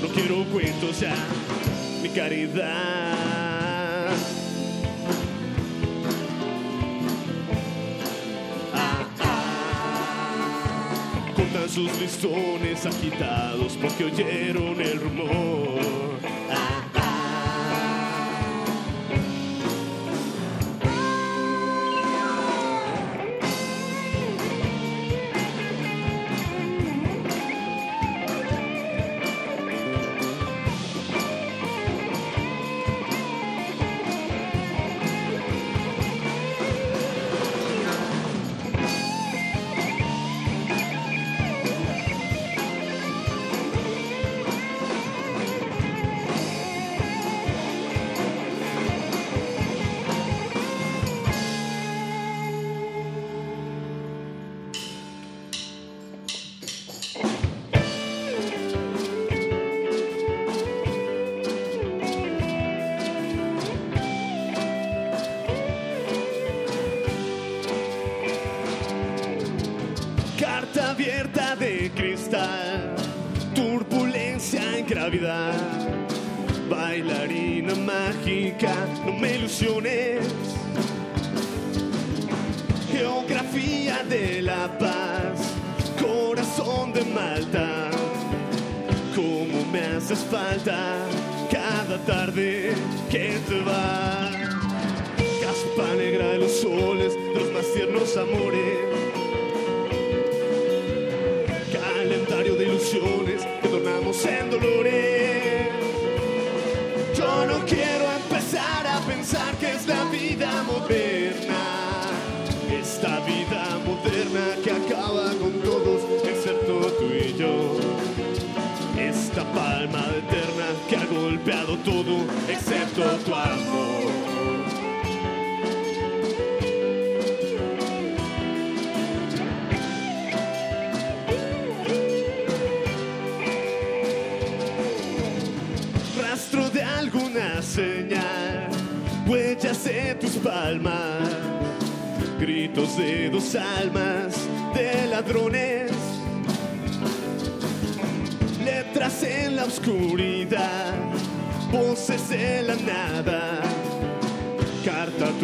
No quiero cuentos ya, mi caridad. Sus listones agitados porque oyeron el rumor.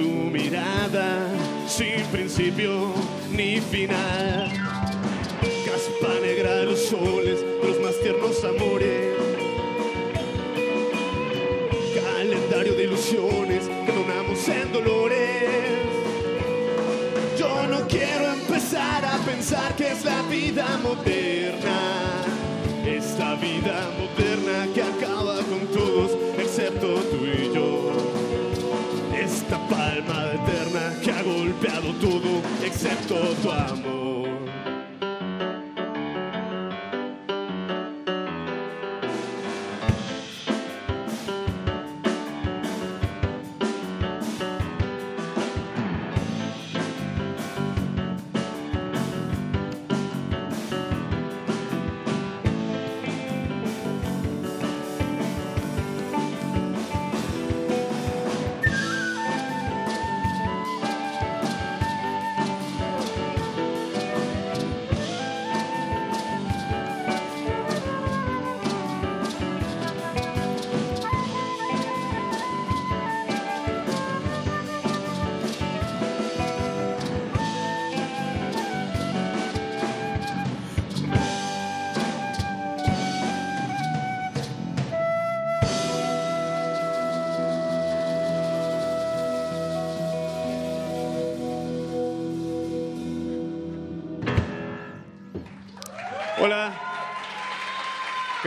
Mirada, sin principio ni final. Caspa negra los soles, los más tiernos amores. Calendario de ilusiones que donamos en dolores. Yo no quiero empezar a pensar que es la vida moderna. Esta vida moderna que Palma eterna que ha golpeado todo excepto tu amor.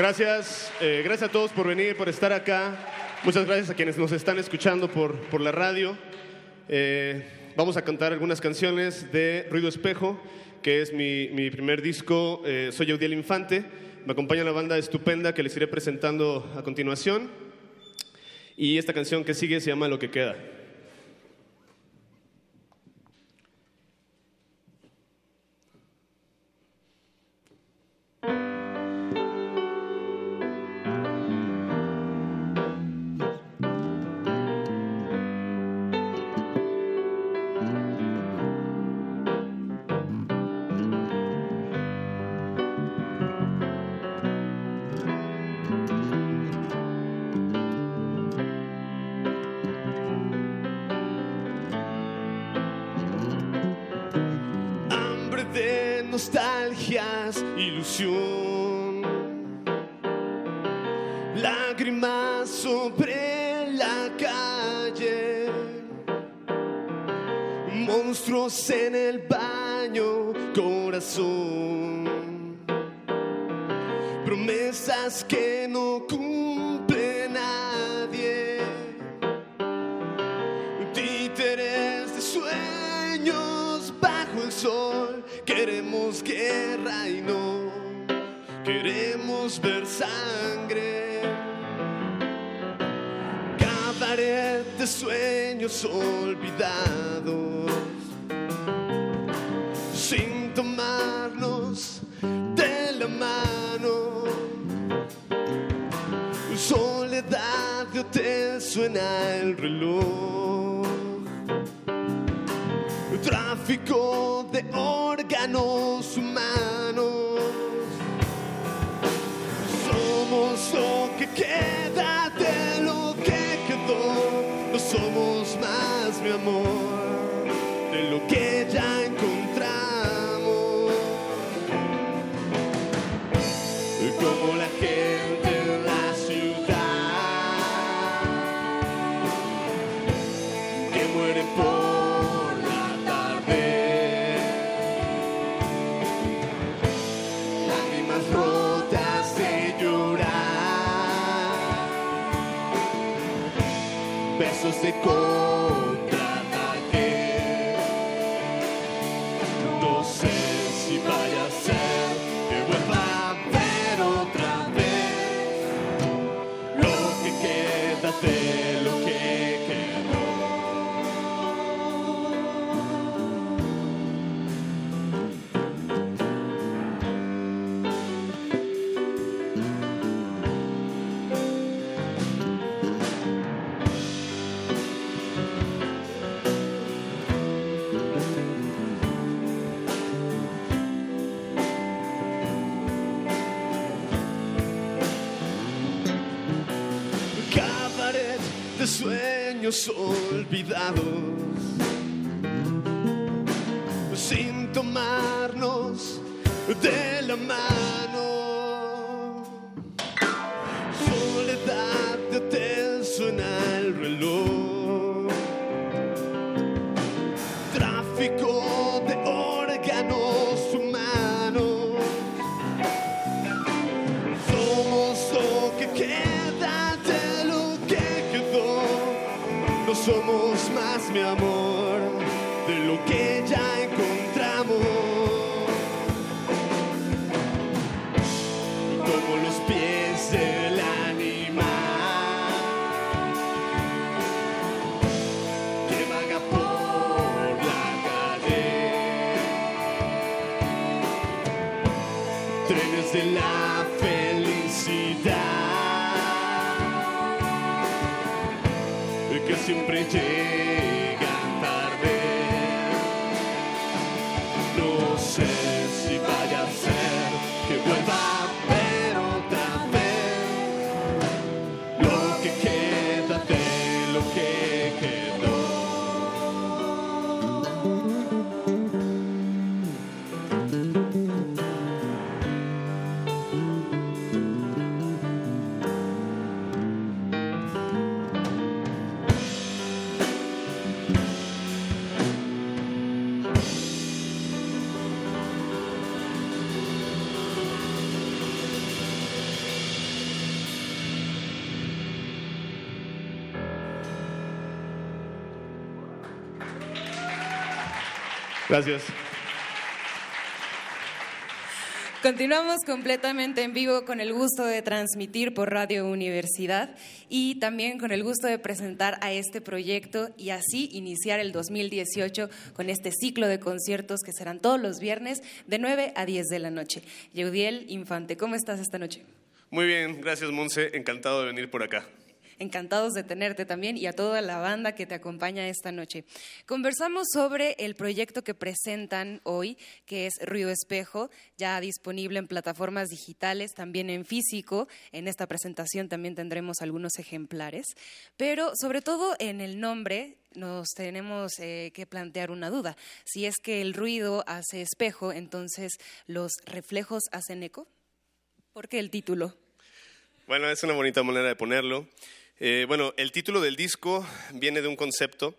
Gracias, eh, gracias a todos por venir, por estar acá. Muchas gracias a quienes nos están escuchando por, por la radio. Eh, vamos a cantar algunas canciones de Ruido Espejo, que es mi, mi primer disco. Eh, soy Eudiel Infante. Me acompaña la banda estupenda que les iré presentando a continuación. Y esta canción que sigue se llama Lo que queda. Ilusión, lágrimas sobre la calle, monstruos en el baño, corazón, promesas que no cumple queremos ver sangre. Cabaret de sueños olvidados, sin tomarnos de la mano. Soledad de te suena el reloj. Tráfico de órganos humanos. lo que queda de lo que quedó. No somos más, mi amor. Olvidados, sin tomarnos de la mano. Somos más, mi amor, de lo que que siempre Gracias. Continuamos completamente en vivo con el gusto de transmitir por Radio Universidad y también con el gusto de presentar a este proyecto y así iniciar el 2018 con este ciclo de conciertos que serán todos los viernes de 9 a 10 de la noche. Yeudiel Infante, ¿cómo estás esta noche? Muy bien, gracias Monse, encantado de venir por acá. Encantados de tenerte también y a toda la banda que te acompaña esta noche. Conversamos sobre el proyecto que presentan hoy, que es Ruido Espejo, ya disponible en plataformas digitales, también en físico. En esta presentación también tendremos algunos ejemplares, pero sobre todo en el nombre nos tenemos eh, que plantear una duda. Si es que el ruido hace espejo, entonces los reflejos hacen eco. ¿Por qué el título? Bueno, es una bonita manera de ponerlo. Eh, bueno, el título del disco viene de un concepto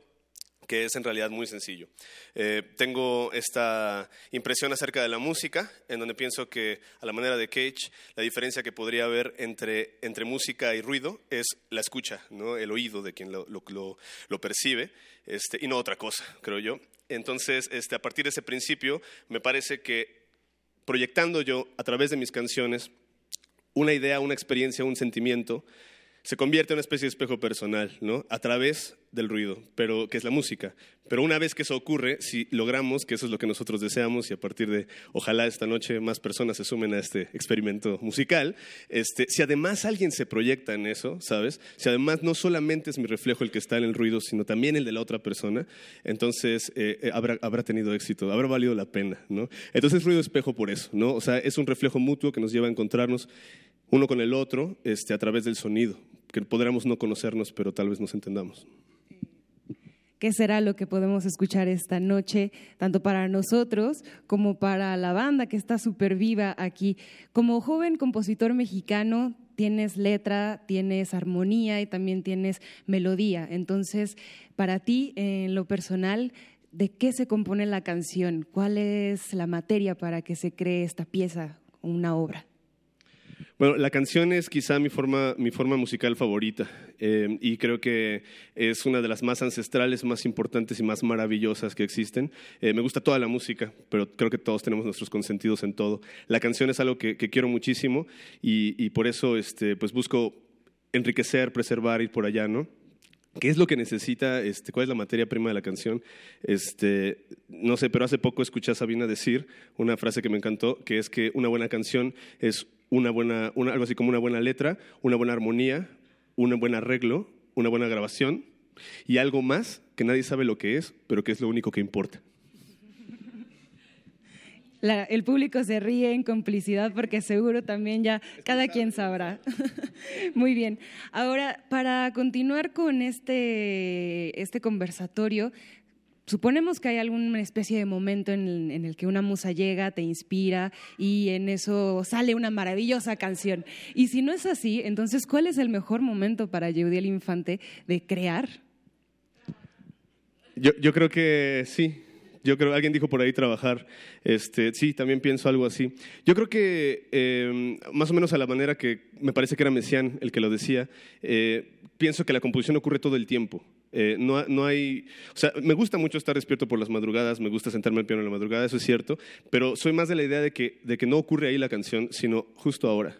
que es en realidad muy sencillo. Eh, tengo esta impresión acerca de la música, en donde pienso que a la manera de Cage, la diferencia que podría haber entre, entre música y ruido es la escucha, ¿no? el oído de quien lo, lo, lo, lo percibe, este, y no otra cosa, creo yo. Entonces, este, a partir de ese principio, me parece que proyectando yo a través de mis canciones una idea, una experiencia, un sentimiento, se convierte en una especie de espejo personal, ¿no? A través del ruido, pero que es la música. Pero una vez que eso ocurre, si logramos, que eso es lo que nosotros deseamos, y a partir de, ojalá esta noche más personas se sumen a este experimento musical, este, si además alguien se proyecta en eso, ¿sabes? Si además no solamente es mi reflejo el que está en el ruido, sino también el de la otra persona, entonces eh, eh, habrá, habrá tenido éxito, habrá valido la pena, ¿no? Entonces ruido espejo por eso, ¿no? O sea, es un reflejo mutuo que nos lleva a encontrarnos uno con el otro este, a través del sonido, que podríamos no conocernos, pero tal vez nos entendamos. ¿Qué será lo que podemos escuchar esta noche, tanto para nosotros como para la banda que está súper viva aquí? Como joven compositor mexicano, tienes letra, tienes armonía y también tienes melodía. Entonces, para ti, en lo personal, ¿de qué se compone la canción? ¿Cuál es la materia para que se cree esta pieza, una obra? Bueno, la canción es quizá mi forma, mi forma musical favorita eh, y creo que es una de las más ancestrales, más importantes y más maravillosas que existen. Eh, me gusta toda la música, pero creo que todos tenemos nuestros consentidos en todo. La canción es algo que, quiero muchísimo y, por eso este, pues busco enriquecer, preservar, ir por allá, ¿no? ¿Qué es lo que necesita? Este, ¿Cuál es la materia prima de la canción? Este, no sé, pero hace poco escuché a Sabina decir una frase que me encantó, que es que una buena canción es una buena, una, algo así como una buena letra, una buena armonía, un buen arreglo, una buena grabación y algo más que nadie sabe lo que es, pero que es lo único que importa. el público se ríe en complicidad porque seguro también ya cada quien sabrá. Muy bien. Ahora, para continuar con este, este conversatorio, Suponemos que hay alguna especie de momento en el, que una musa llega, te inspira y en eso sale una maravillosa canción. Y si no es así, entonces, ¿cuál es el mejor momento para el Infante de crear? Yo, creo que sí. Yo creo, alguien dijo por ahí trabajar. Este, sí, también pienso algo así. Yo creo que em, más o menos a la manera que me parece que era Messiaen el que lo decía, eh, pienso que la composición ocurre todo el tiempo. Eh, no, no, hay, o sea, me gusta mucho estar despierto por las madrugadas, me gusta sentarme al piano en la madrugada, eso es cierto, pero soy más de la idea de que, de que no ocurre ahí la canción, sino justo ahora.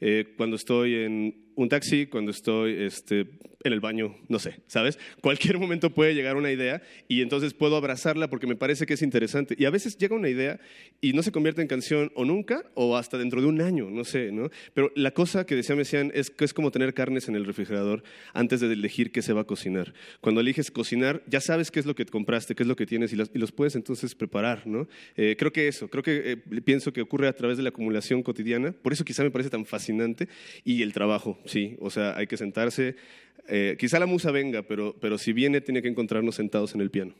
Eh, cuando estoy en un taxi, cuando estoy este, en el baño, no sé, ¿sabes? Cualquier momento puede llegar una idea y entonces puedo abrazarla porque me parece que es interesante. Y a veces llega una idea y no se convierte en canción o nunca o hasta dentro de un año, no sé, ¿no? Pero la cosa que decía Messiaen es que es como tener carnes en el refrigerador antes de elegir qué se va a cocinar. Cuando eliges cocinar, ya sabes qué es lo que compraste, qué es lo que tienes y, los puedes entonces preparar, ¿no? Eh, creo que eso, creo que eh, pienso que ocurre a través de la acumulación cotidiana, por eso quizá me parece tan fascinante y el trabajo sí, o sea, hay que sentarse. Eh, quizá la musa venga, pero, pero si viene tiene que encontrarnos sentados en el piano.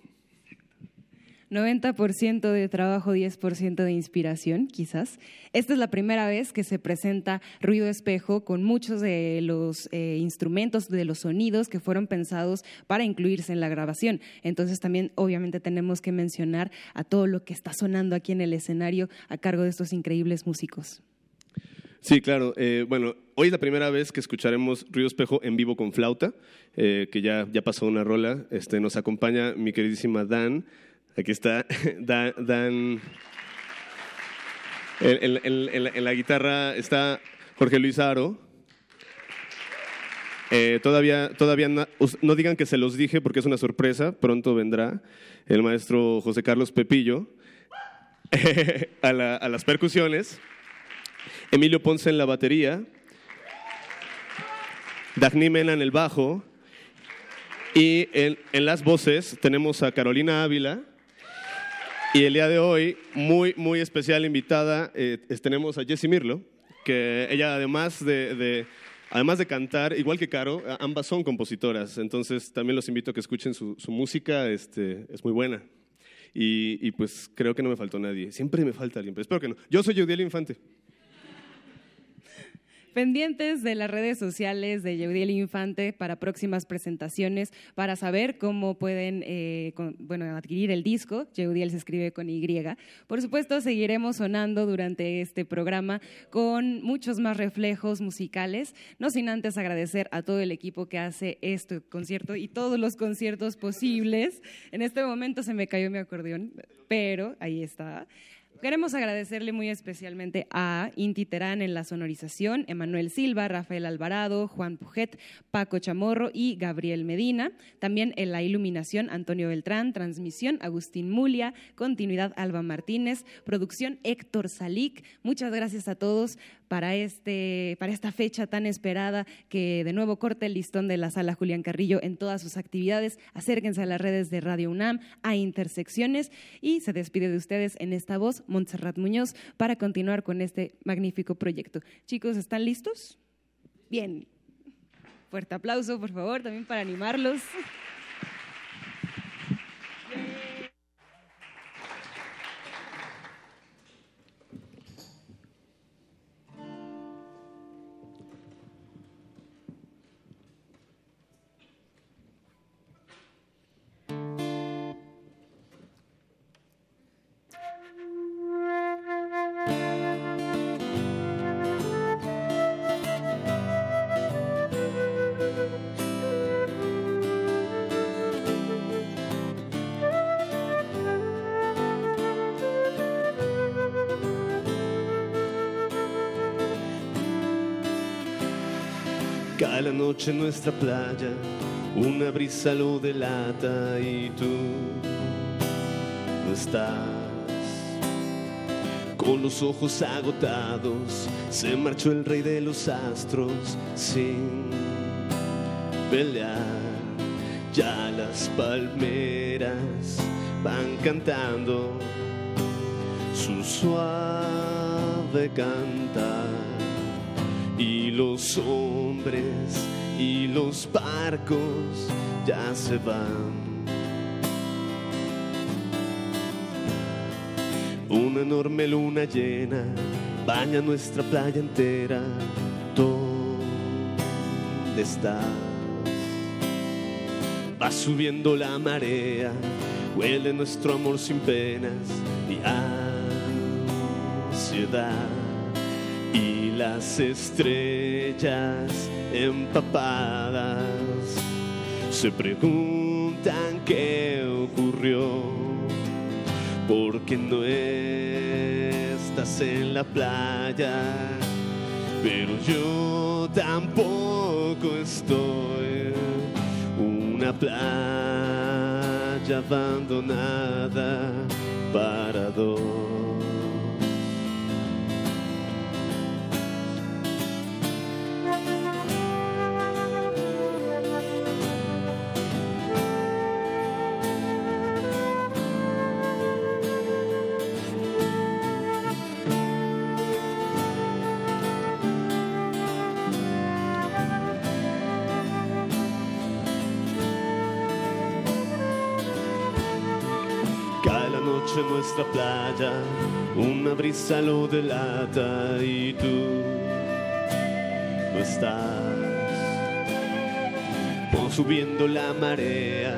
90% de trabajo, 10% de inspiración, quizás. Esta es la primera vez que se presenta Ruido Espejo con muchos de los eh, instrumentos, de los sonidos que fueron pensados para incluirse en la grabación. Entonces también obviamente tenemos que mencionar a todo lo que está sonando aquí en el escenario a cargo de estos increíbles músicos. Sí, claro. Eh, bueno, hoy es la primera vez que escucharemos Río Espejo en vivo con flauta, eh, que ya, ya pasó una rola. Este, nos acompaña mi queridísima Dan. Aquí está Dan. En, la, guitarra está Jorge Luis Aro. Eh, todavía todavía no, digan que se los dije porque es una sorpresa, pronto vendrá el maestro José Carlos Pepillo a, a las percusiones. Emilio Ponce en la batería, Dagny Mena en el bajo y en, las voces tenemos a Carolina Ávila y el día de hoy, muy, muy especial invitada, eh, tenemos a Jessie Mirlo, que ella además de, además de cantar, igual que Caro, ambas son compositoras, entonces también los invito a que escuchen su, música, este, es muy buena. Y, pues creo que no me faltó nadie. Siempre me falta alguien, pero espero que no. Yo soy Judiel Infante pendientes de las redes sociales de Yeudiel Infante para próximas presentaciones, para saber cómo pueden eh, bueno, adquirir el disco. Yeudiel se escribe con Y. Por supuesto, seguiremos sonando durante este programa con muchos más reflejos musicales, no sin antes agradecer a todo el equipo que hace este concierto y todos los conciertos posibles. En este momento se me cayó mi acordeón, pero ahí está. Queremos agradecerle muy especialmente a Inti Terán en la sonorización, Emanuel Silva, Rafael Alvarado, Juan Pujet, Paco Chamorro y Gabriel Medina. También en la iluminación, Antonio Beltrán, transmisión, Agustín Mulia, continuidad, Alba Martínez, producción, Héctor Salic. Muchas gracias a todos para, este, para esta fecha tan esperada que de nuevo corte el listón de la sala Julián Carrillo en todas sus actividades. Acérquense a las redes de Radio UNAM, a Intersecciones y se despide de ustedes en esta voz Montserrat Muñoz para continuar con este magnífico proyecto. Chicos, ¿están listos? Bien. Fuerte aplauso, por favor, también para animarlos. Noche en nuestra playa, una brisa lo delata y tú no estás. Con los ojos agotados, se marchó el rey de los astros sin pelear. Ya las palmeras van cantando su suave cantar y los y los barcos ya se van. Una enorme luna llena baña nuestra playa entera. ¿Dónde estás? Va subiendo la marea, huele nuestro amor sin penas y ansiedad. Y las estrellas empapadas se preguntan qué ocurrió porque no estás en la playa, pero yo tampoco estoy. Una playa abandonada para dos. Nuestra playa, una brisa lo delata y tú no estás. Va subiendo la marea,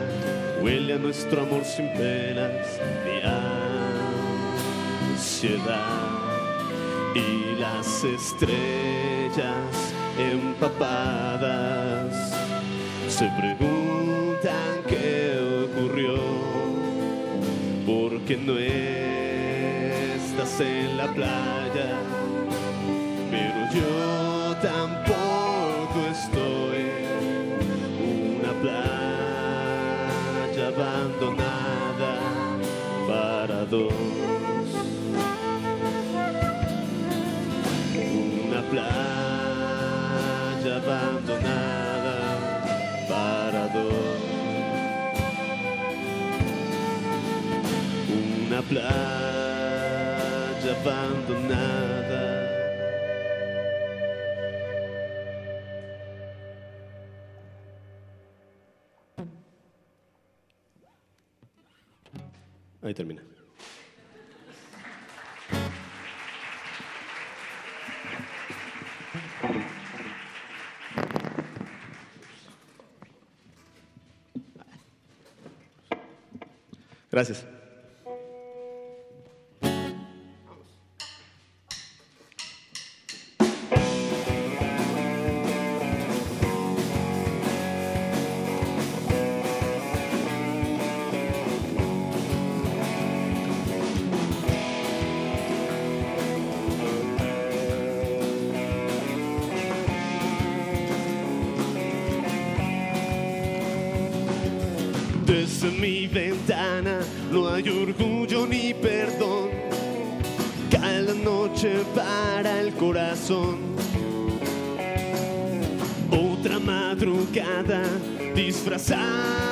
huele a nuestro amor sin penas ni ansiedad. Y las estrellas empapadas se preguntan qué ocurrió porque no estás en la playa, pero yo tampoco estoy. Una playa abandonada para dos. Una playa abandonada playa abandonada. Ahí termina. Gracias. Hay orgullo ni perdón. Cae la noche para el corazón. Otra madrugada disfrazándonos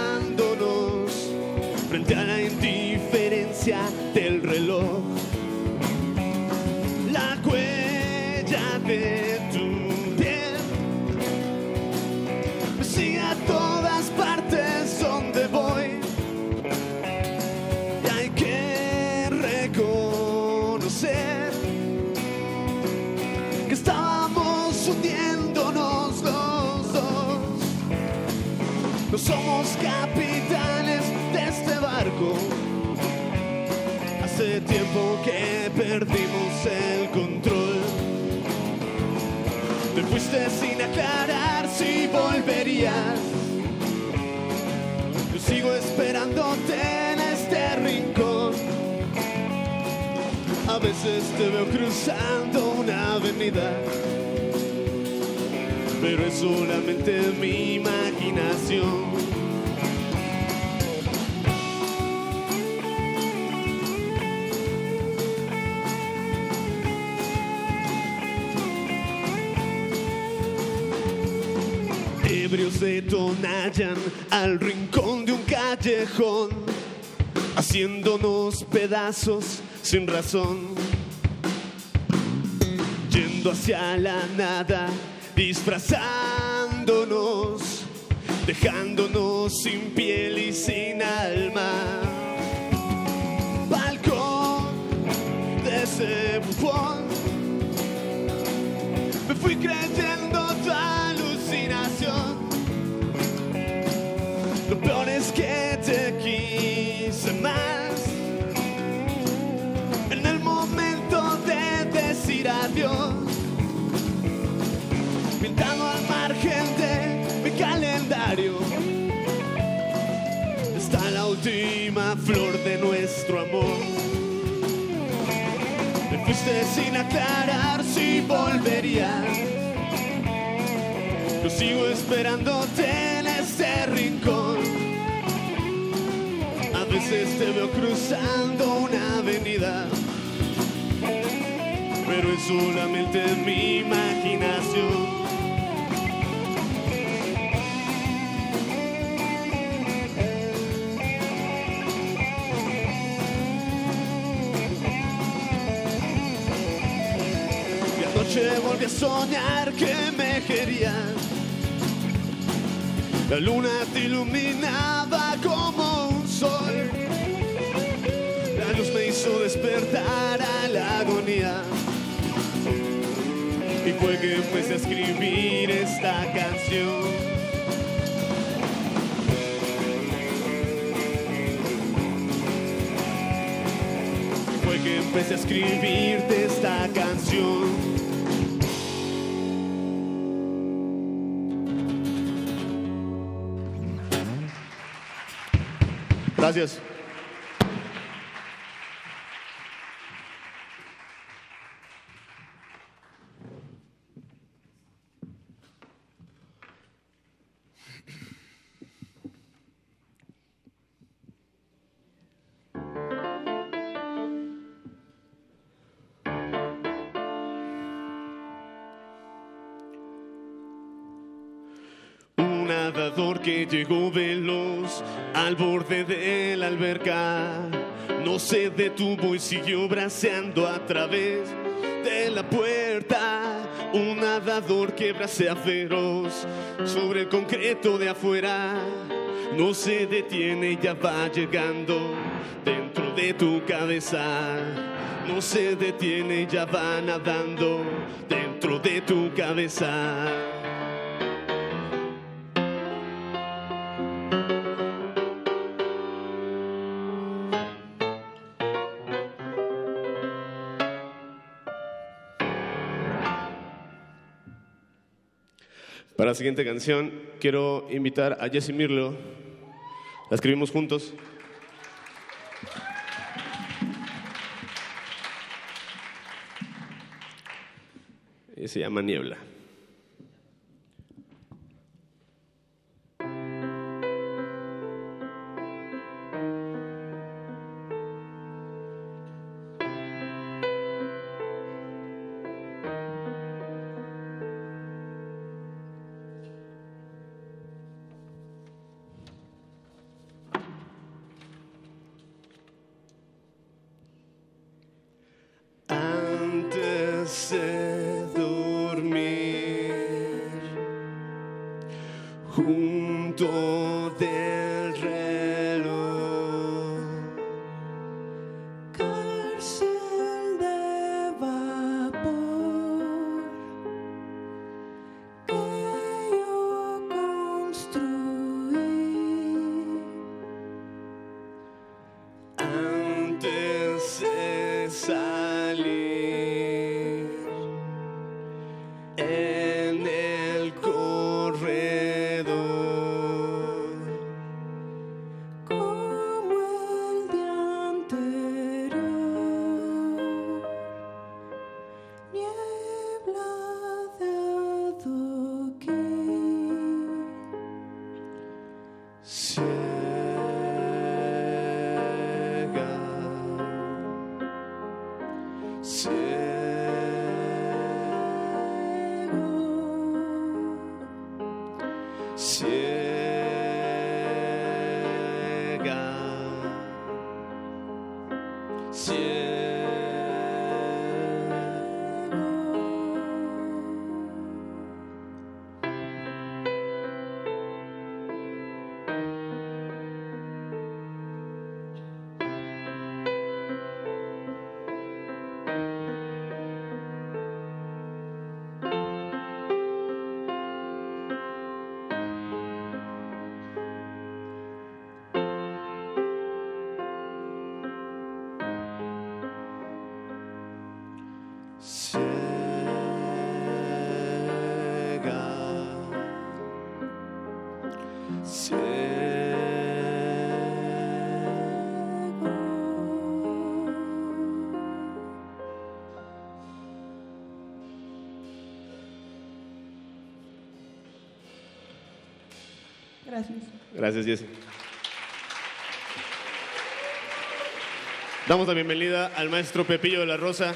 somos capitanes de este barco. Hace tiempo que perdimos el control. Te fuiste sin aclarar si volverías. Yo sigo esperándote en este rincón. A veces te veo cruzando una avenida. pero es solamente mi imaginación. Tonayan al rincón de un callejón, haciéndonos pedazos sin razón, yendo hacia la nada, disfrazándonos, dejándonos sin piel y sin alma. Balcón de ese bufón, me fui creyendo tu de mi calendario, está la última flor de nuestro amor. Me fuiste sin aclarar si volverías. Yo sigo esperándote en este rincón. A veces te veo cruzando una avenida, pero es solamente mi imaginación. Soñar que me querías. La luna te iluminaba como un sol. La luz me hizo despertar a la agonía. Y fue que empecé a escribir esta canción. Fue que empecé a escribirte esta canción. Gracias. Nadador que llegó veloz al borde de la alberca. No se detuvo y siguió braceando a través de la puerta. Un nadador que bracea feroz sobre el concreto de afuera. No se detiene ya va llegando dentro de tu cabeza. No se detiene ya va nadando dentro de tu cabeza. Para la siguiente canción quiero invitar a Jesse Mirlo. La escribimos juntos. Y se llama Niebla. Gracias. Jessy. Damos la bienvenida al maestro Pepillo de la Rosa.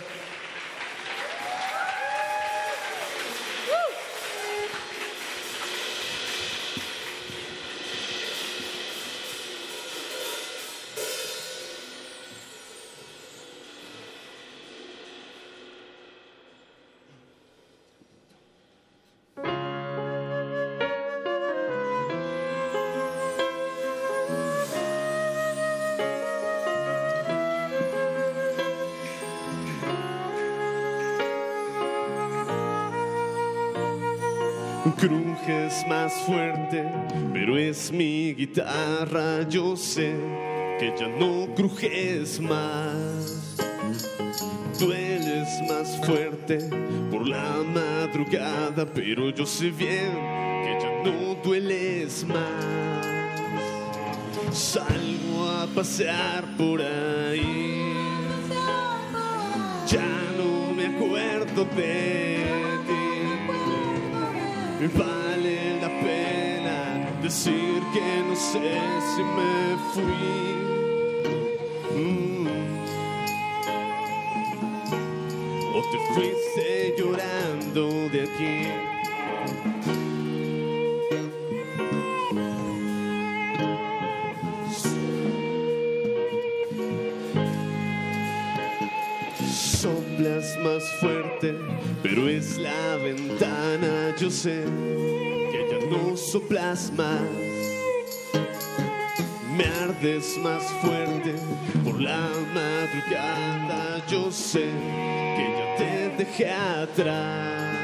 Más fuerte, pero es mi guitarra. Yo sé que ya no crujes más. Dueles más fuerte por la madrugada, pero yo sé bien que ya no dueles más. Salgo a pasear por ahí. Ya no me acuerdo de ti. Decir que no sé si me fui. Mm. O te fuiste llorando de aquí. Soplas más fuerte, pero es la ventana. Yo sé no soplas más. Me ardes más fuerte por la madrugada. Yo sé que ya te dejé atrás.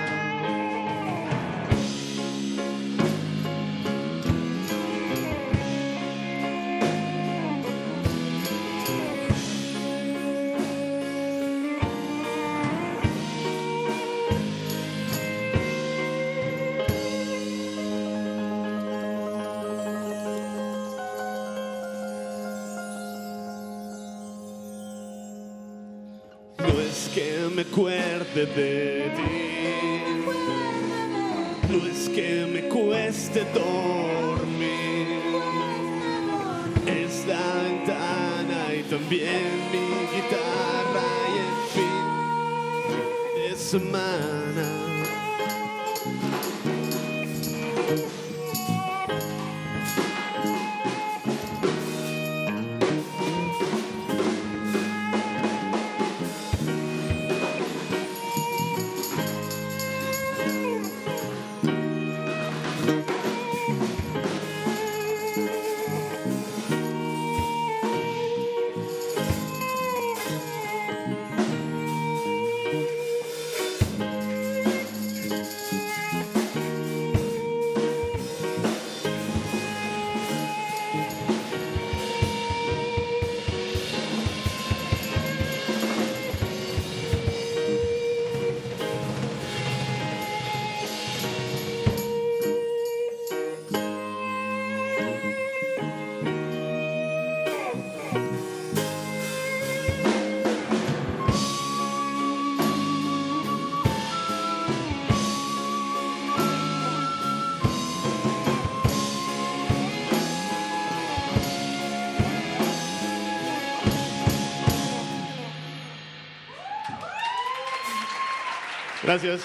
Gracias.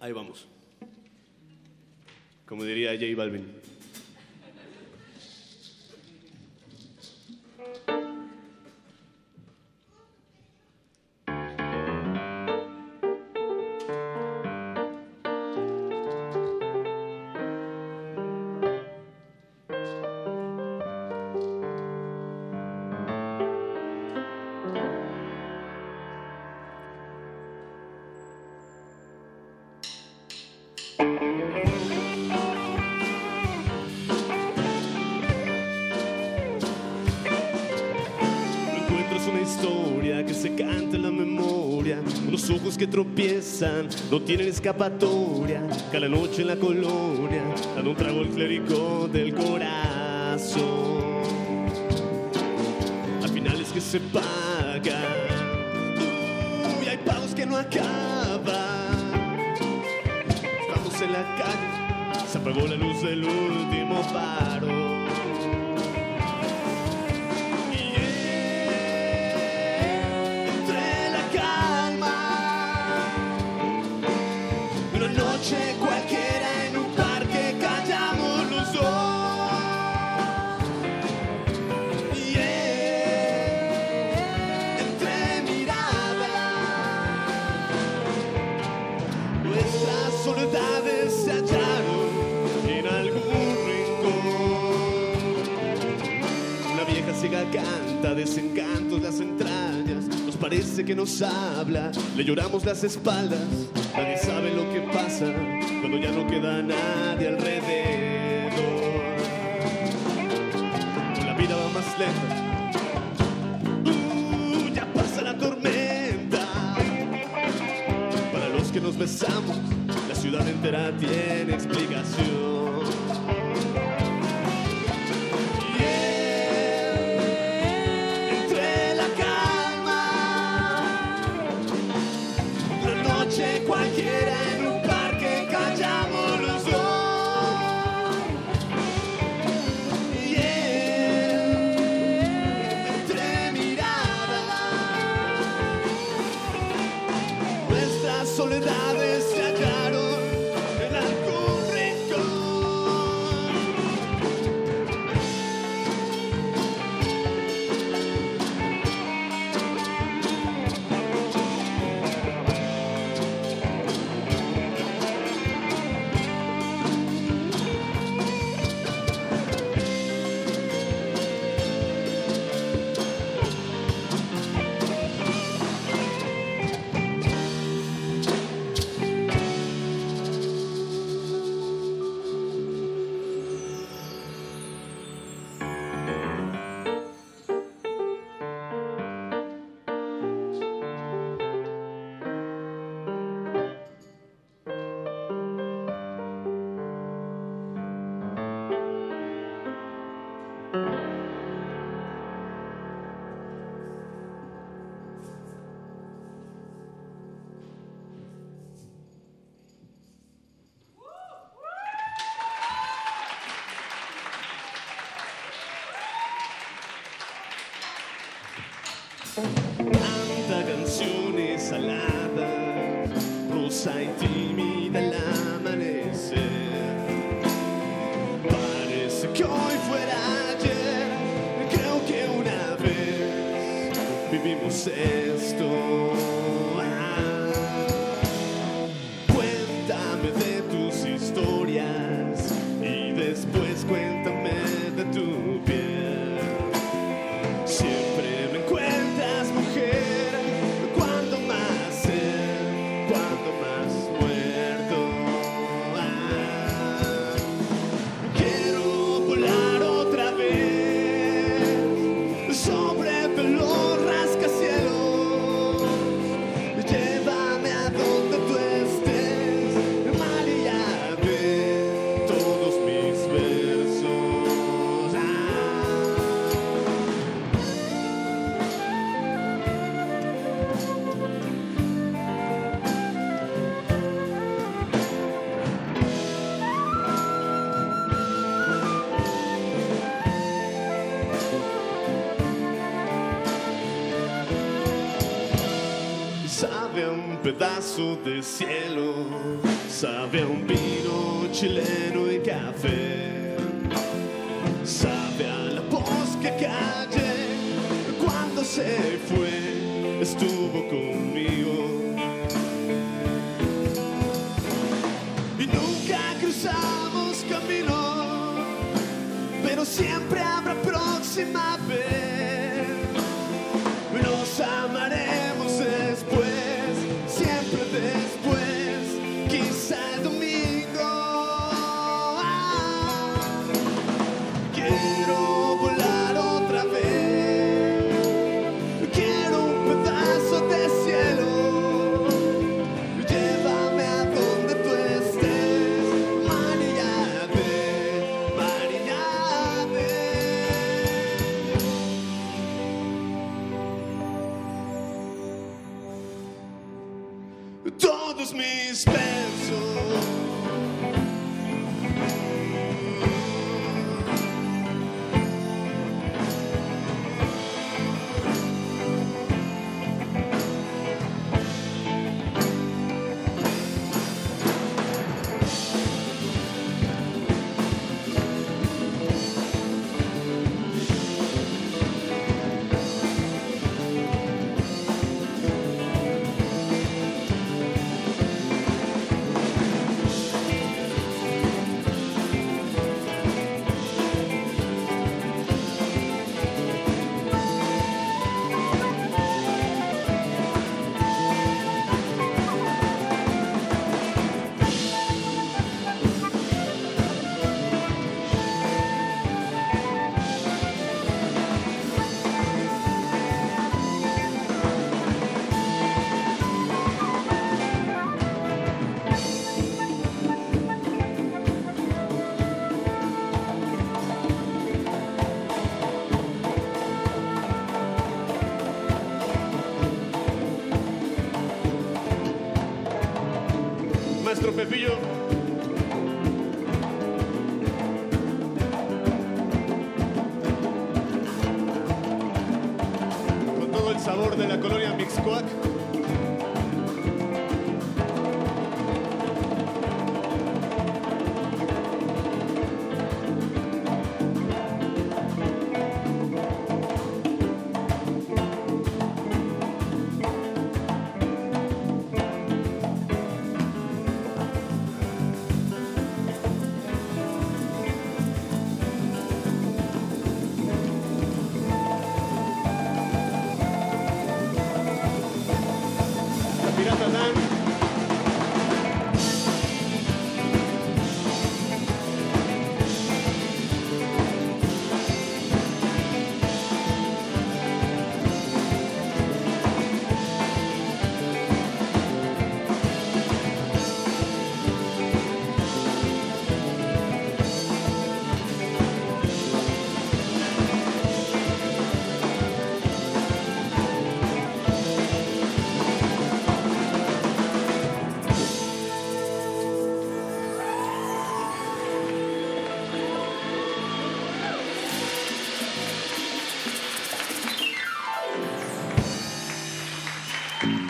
Ahí vamos. como diría J Balvin. Tropiezan, no tienen escapatoria, cada noche en la colonia, dando un trago al clérigo del corazón. Al final es que se paga, Uy, hay pagos que no acaban. Estamos en la calle, se apagó la luz del último faro. Desencantos las entrañas. Nos parece que nos habla, le lloramos las espaldas. Nadie sabe lo que pasa cuando ya no queda nadie alrededor. La vida va más lenta. Uh, ya pasa la tormenta. Para los que nos besamos, la ciudad entera tiene explicación. said. pedazo de cielo, sabe un vino chileno y café.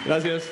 Gracias.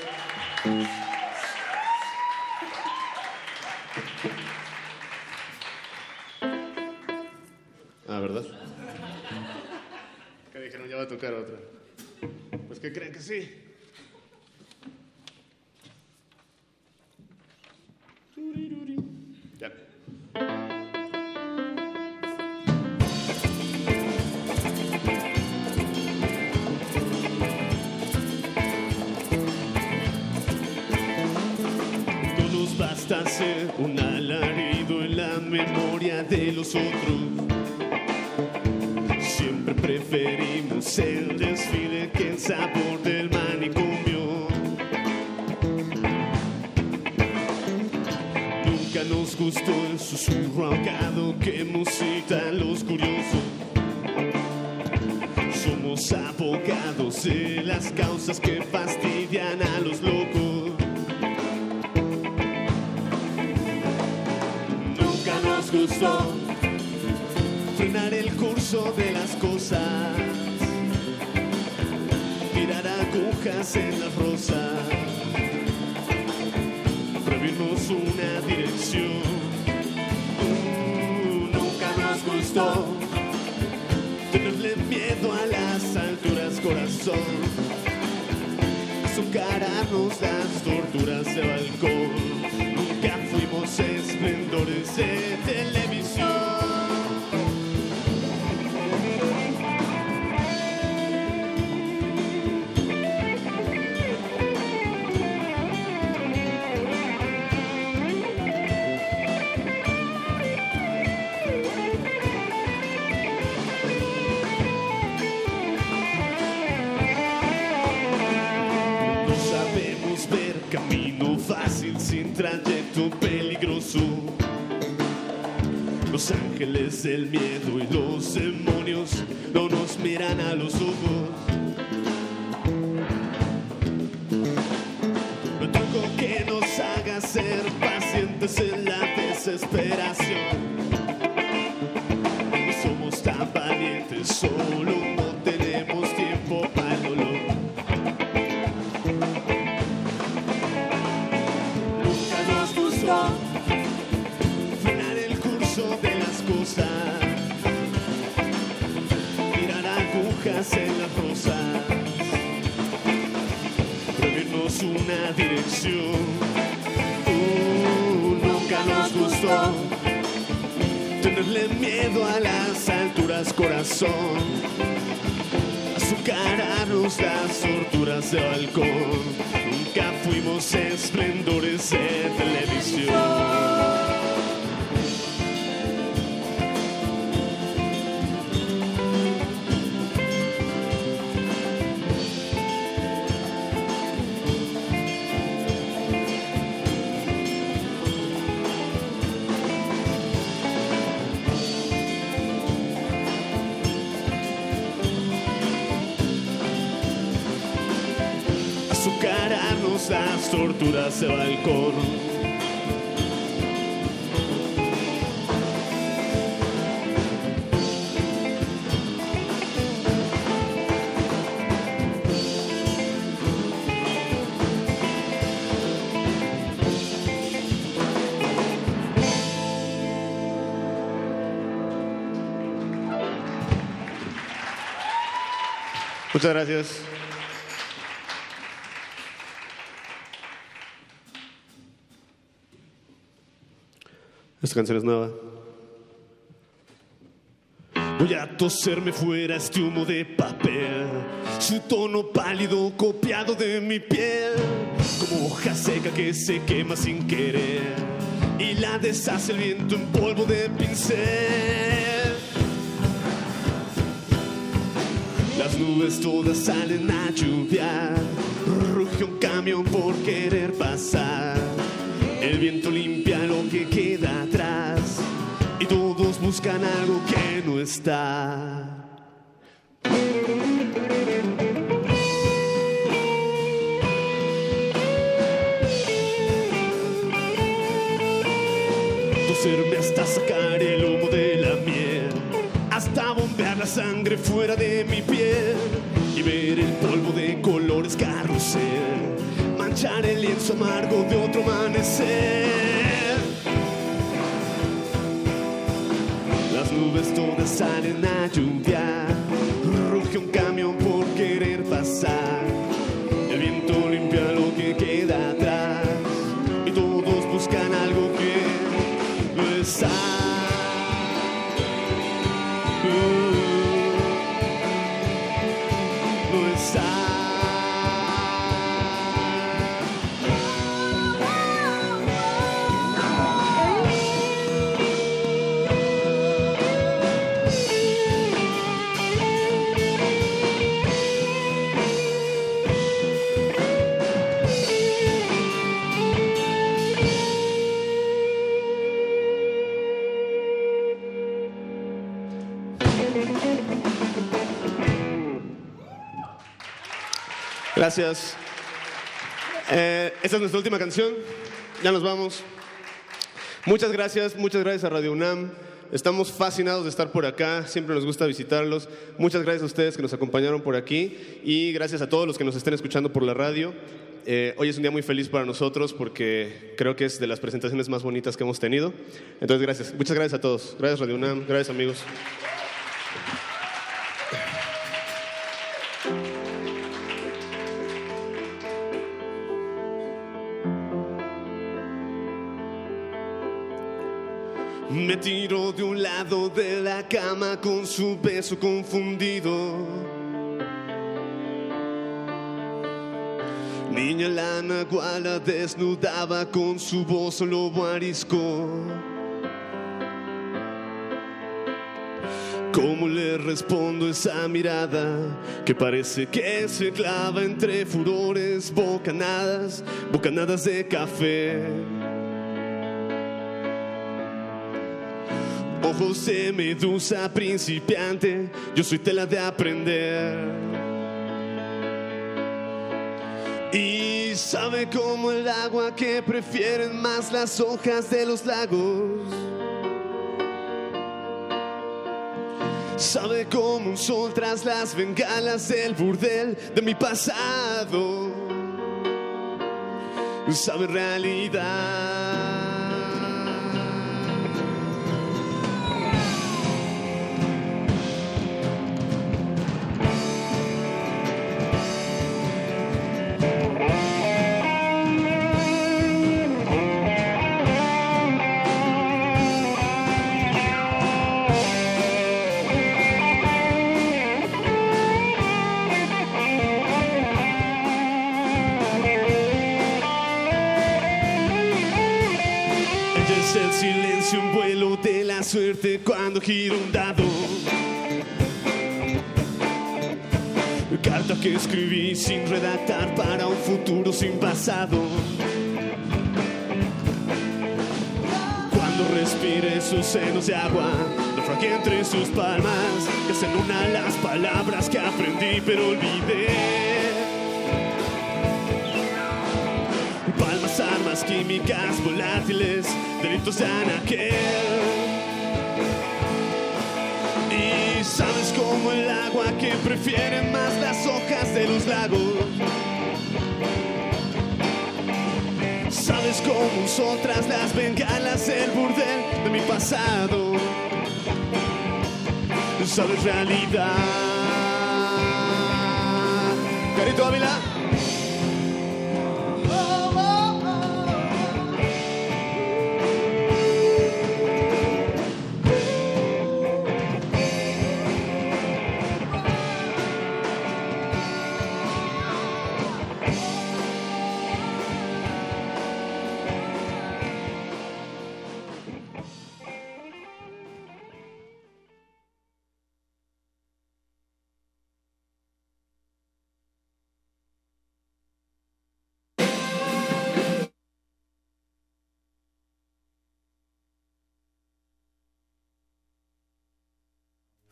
el miedo y los demonios no nos miran a los ojos Muchas gracias. Esta canción es nueva. Voy a toserme fuera este humo de papel, su tono pálido copiado de mi piel, como hoja seca que se quema sin querer y la deshace el viento en polvo de pincel. Subes todas, salen a lluvia. Ruge un camión por querer pasar. El viento limpia lo que queda atrás. Y todos buscan algo que no está. Gracias. Eh, esta es nuestra última canción. Ya nos vamos. Muchas gracias, muchas gracias a Radio UNAM. Estamos fascinados de estar por acá, siempre nos gusta visitarlos. Muchas gracias a ustedes que nos acompañaron por aquí y gracias a todos los que nos estén escuchando por la radio. Eh, hoy es un día muy feliz para nosotros porque creo que es de las presentaciones más bonitas que hemos tenido. Entonces, gracias. Muchas gracias a todos. Gracias Radio UNAM, gracias amigos. Me tiro de un lado de la cama con su beso confundido. Niña lana guala desnudaba con su voz lobo arisco. ¿Cómo le respondo esa mirada que parece que se clava entre furores, bocanadas, bocanadas de café? Ojos de medusa principiante, yo soy tela de aprender. Y sabe como el agua que prefieren más las hojas de los lagos. Sabe como un sol tras las bengalas del burdel de mi pasado. Sabe realidad. Suerte cuando gira un dado. Carta que escribí sin redactar para un futuro sin pasado. Cuando respire sus senos de agua, naufragué entre sus palmas, que hacen una las palabras que aprendí pero olvidé. Palmas, armas químicas, volátiles, delitos de anaquel. Sabes como el agua que prefiere más las hojas de los lagos. Sabes como usó tras las bengalas el burdel de mi pasado. Sabes realidad. Carito Ávila.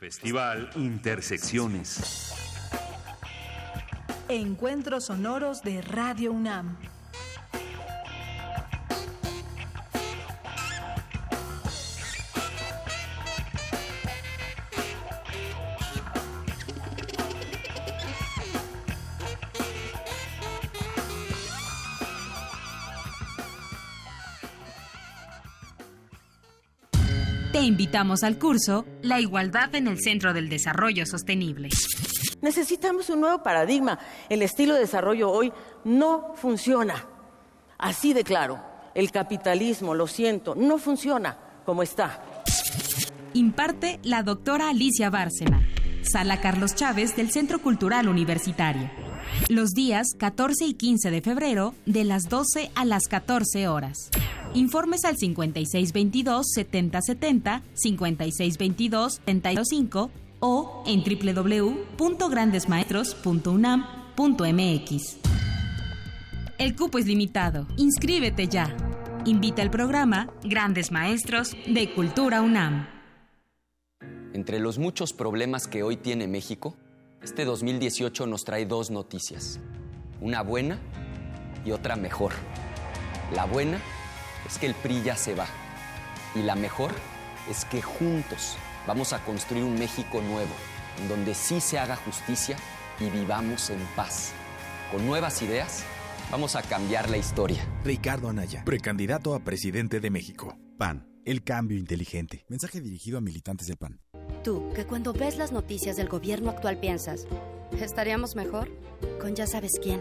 Festival Intersecciones. Encuentros sonoros de Radio UNAM. Invitamos al curso La igualdad en el Centro del Desarrollo Sostenible. Necesitamos un nuevo paradigma. El estilo de desarrollo hoy no funciona. Así de claro, el capitalismo, lo siento, no funciona como está. Imparte la doctora Alicia Bárcena, Sala Carlos Chávez del Centro Cultural Universitario. Los días 14 y 15 de febrero, de las 12 a las 14 horas. Informes al 5622-7070, 5622-705 o en www.grandesmaestros.unam.mx. El cupo es limitado. Inscríbete ya. Invita al programa Grandes Maestros de Cultura UNAM. Entre los muchos problemas que hoy tiene México, este 2018 nos trae dos noticias. Una buena y otra mejor. La buena es que el PRI ya se va. Y la mejor es que juntos vamos a construir un México nuevo, en donde sí se haga justicia y vivamos en paz. Con nuevas ideas, vamos a cambiar la historia. Ricardo Anaya, precandidato a presidente de México. PAN, el cambio inteligente. Mensaje dirigido a militantes del PAN. Tú, que cuando ves las noticias del gobierno actual piensas, ¿estaríamos mejor? Con ya sabes quién.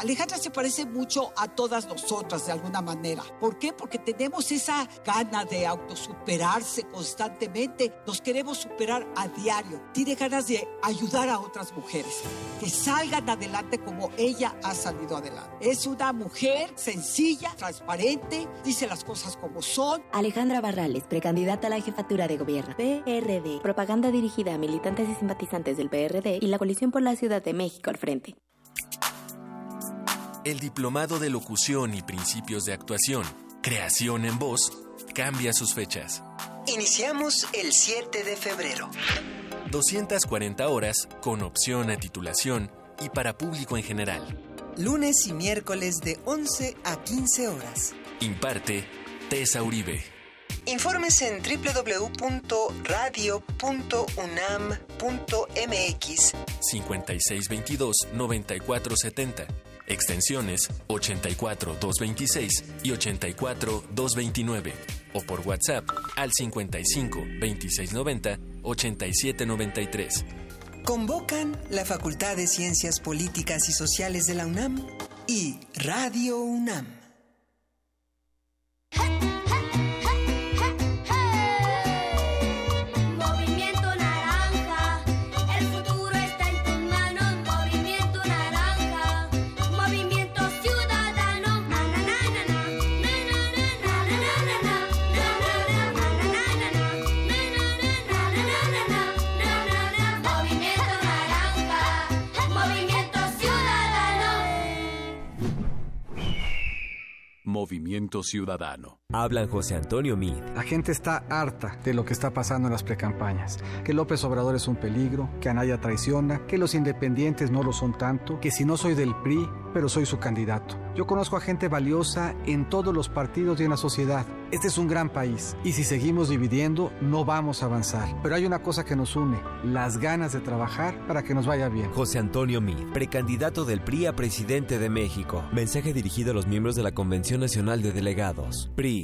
Alejandra se parece mucho a todas nosotras de alguna manera. ¿Por qué? Porque tenemos esa gana de autosuperarse constantemente. Nos queremos superar a diario. Tiene ganas de ayudar a otras mujeres. Que salgan adelante como ella ha salido adelante. Es una mujer sencilla, transparente, dice las cosas como son. Alejandra Barrales, precandidata a la jefatura de gobierno. PRD. Propaganda dirigida a militantes y simpatizantes del PRD y la coalición por la Ciudad de México al frente. El Diplomado de Locución y Principios de Actuación, Creación en Voz, cambia sus fechas. Iniciamos el 7 de febrero. 240 horas con opción a titulación y para público en general. Lunes y miércoles de 11 a 15 horas. Imparte Tessa Uribe. Informes en www.radio.unam.mx 5622-9470, extensiones 84226 y 84229 o por WhatsApp al 55 2690 8793. Convocan la Facultad de Ciencias Políticas y Sociales de la UNAM y Radio UNAM. Movimiento Ciudadano. Hablan José Antonio Mid. La gente está harta de lo que está pasando en las precampañas. Que López Obrador es un peligro, que Anaya traiciona, que los independientes no lo son tanto, que si no soy del PRI, pero soy su candidato. Yo conozco a gente valiosa en todos los partidos y en la sociedad. Este es un gran país y si seguimos dividiendo no vamos a avanzar. Pero hay una cosa que nos une, las ganas de trabajar para que nos vaya bien. José Antonio Mid, precandidato del PRI a presidente de México. Mensaje dirigido a los miembros de la Convención Nacional de Delegados. PRI.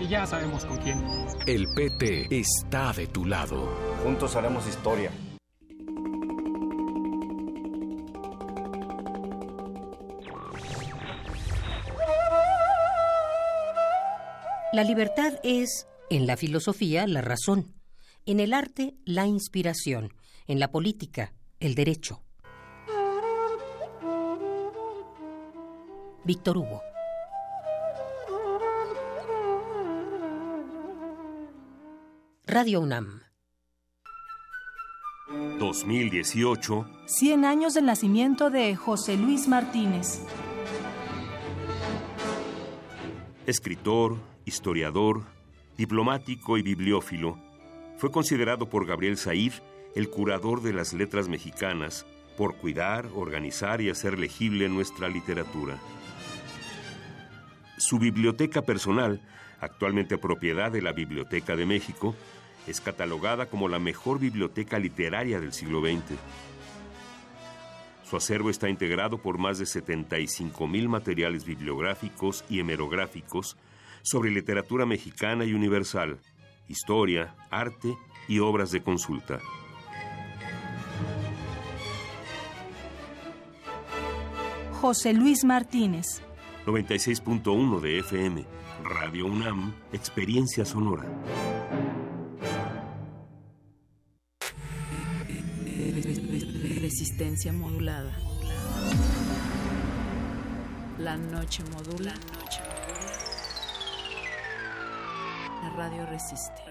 y ya sabemos con quién. El PT está de tu lado. Juntos haremos historia. La libertad es en la filosofía, la razón. En el arte, la inspiración. En la política, el derecho. Víctor Hugo. Radio UNAM. 2018. 100 años del nacimiento de José Luis Martínez. Escritor, historiador, diplomático y bibliófilo, fue considerado por Gabriel Said el curador de las letras mexicanas por cuidar, organizar y hacer legible nuestra literatura. Su biblioteca personal, actualmente propiedad de la Biblioteca de México, es catalogada como la mejor biblioteca literaria del siglo XX. Su acervo está integrado por más de 75 mil materiales bibliográficos y hemerográficos sobre literatura mexicana y universal, historia, arte y obras de consulta. José Luis Martínez, 96.1 de FM. Radio UNAM, Experiencia Sonora. Resistencia modulada. La noche modula. La radio resiste.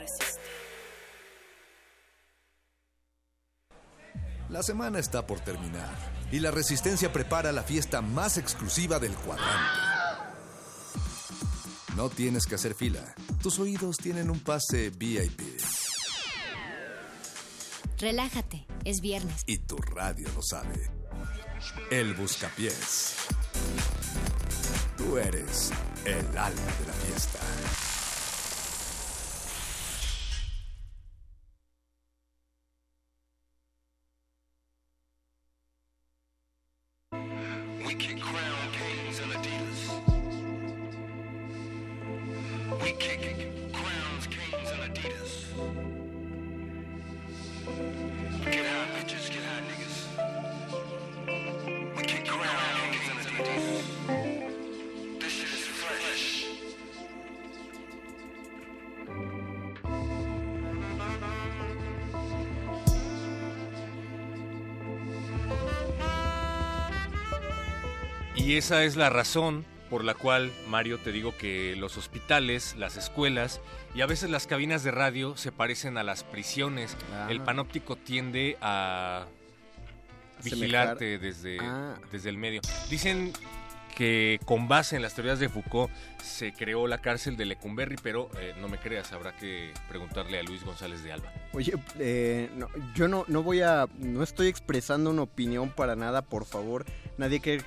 La semana está por terminar y la Resistencia prepara la fiesta más exclusiva del cuadrante. No tienes que hacer fila. Tus oídos tienen un pase VIP. Relájate, es viernes. Y tu radio lo sabe. El Buscapiés. Tú eres el alma de la fiesta. Esa es la razón por la cual, Mario, te digo que los hospitales, las escuelas y a veces las cabinas de radio se parecen a las prisiones. Ah. El panóptico tiende a vigilarte desde, Ah. desde el medio. Dicen que con base en las teorías de Foucault se creó la cárcel de Lecumberri, pero eh, no me creas, habrá que preguntarle a Luis González de Alba. Oye, eh, no, yo no, no voy a, no estoy expresando una opinión para nada, por favor. Nadie que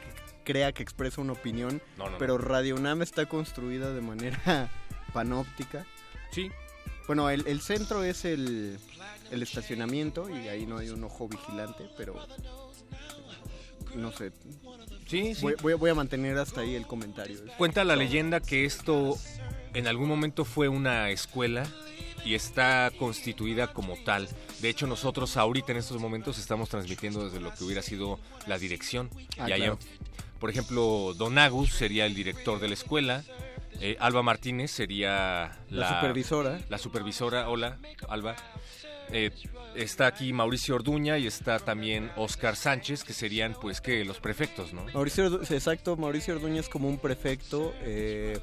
crea que expresa una opinión, No, no, pero Radio UNAM está construida de manera panóptica. Sí. Bueno, el, el centro es el, el estacionamiento y ahí no hay un ojo vigilante, pero no sé. Sí, sí. Voy, voy a- voy a mantener hasta ahí el comentario. Cuenta la leyenda que esto en algún momento fue una escuela y está constituida como tal. De hecho, nosotros ahorita en estos momentos estamos transmitiendo desde lo que hubiera sido la dirección. Ah, y allá. Por ejemplo, Don Agus sería el director de la escuela. eh, Alba Martínez sería La la, supervisora. La supervisora, hola, Alba. Eh, está aquí Mauricio Orduña y está también Oscar Sánchez, que serían pues que los prefectos, ¿no? Mauricio, exacto, Mauricio Orduña es como un prefecto, eh,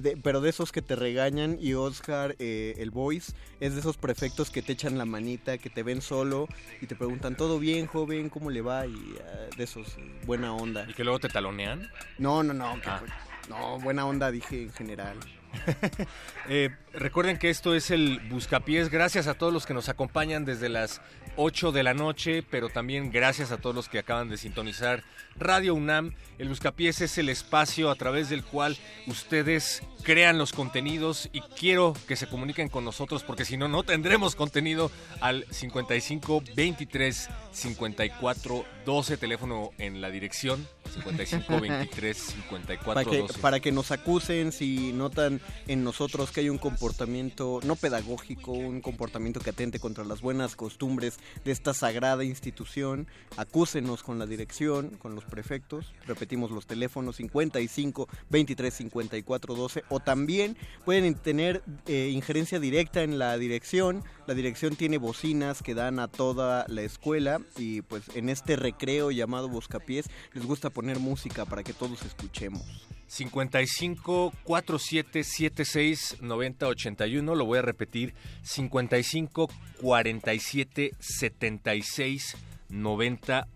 de- pero de esos que te regañan y Oscar, eh, el voice, es de esos prefectos que te echan la manita, que te ven solo y te preguntan, ¿todo bien, joven? ¿Cómo le va? Y ah, de esos, buena onda. Y que luego te talonean. No, no, no, que- Ah. no, buena onda dije en general. Eh, recuerden que esto es el Buscapiés. Gracias a todos los que nos acompañan desde las 8 de la noche, pero también gracias a todos los que acaban de sintonizar Radio UNAM. El Buscapiés es el espacio a través del cual ustedes crean los contenidos y quiero que se comuniquen con nosotros porque si no, no tendremos contenido al 55 23 54 12, teléfono en la dirección 55 23 54 Para que, 12. para que nos acusen si notan en nosotros que hay un comportamiento no pedagógico, un comportamiento que atente contra las buenas costumbres de esta sagrada institución, acúsenos con la dirección, con los prefectos, repetimos los teléfonos 55 23 54 12 o también pueden tener eh, injerencia directa en la dirección, la dirección tiene bocinas que dan a toda la escuela y pues en este recreo llamado Buscapiés les gusta poner música para que todos escuchemos. 55 47 76 90 81, lo voy a repetir, 55 47 76 90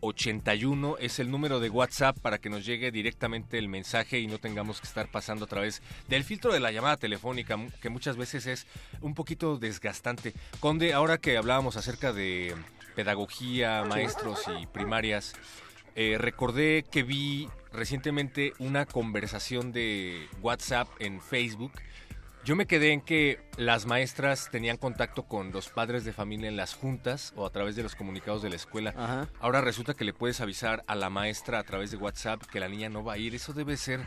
81 es el número de WhatsApp para que nos llegue directamente el mensaje y no tengamos que estar pasando a través del filtro de la llamada telefónica, que muchas veces es un poquito desgastante. Conde, ahora que hablábamos acerca de pedagogía, maestros y primarias, eh, recordé que vi recientemente una conversación de WhatsApp en Facebook. Yo me quedé en que las maestras tenían contacto con los padres de familia en las juntas o a través de los comunicados de la escuela. Ahora resulta que le puedes avisar a la maestra a través de WhatsApp que la niña no va a ir. Eso debe ser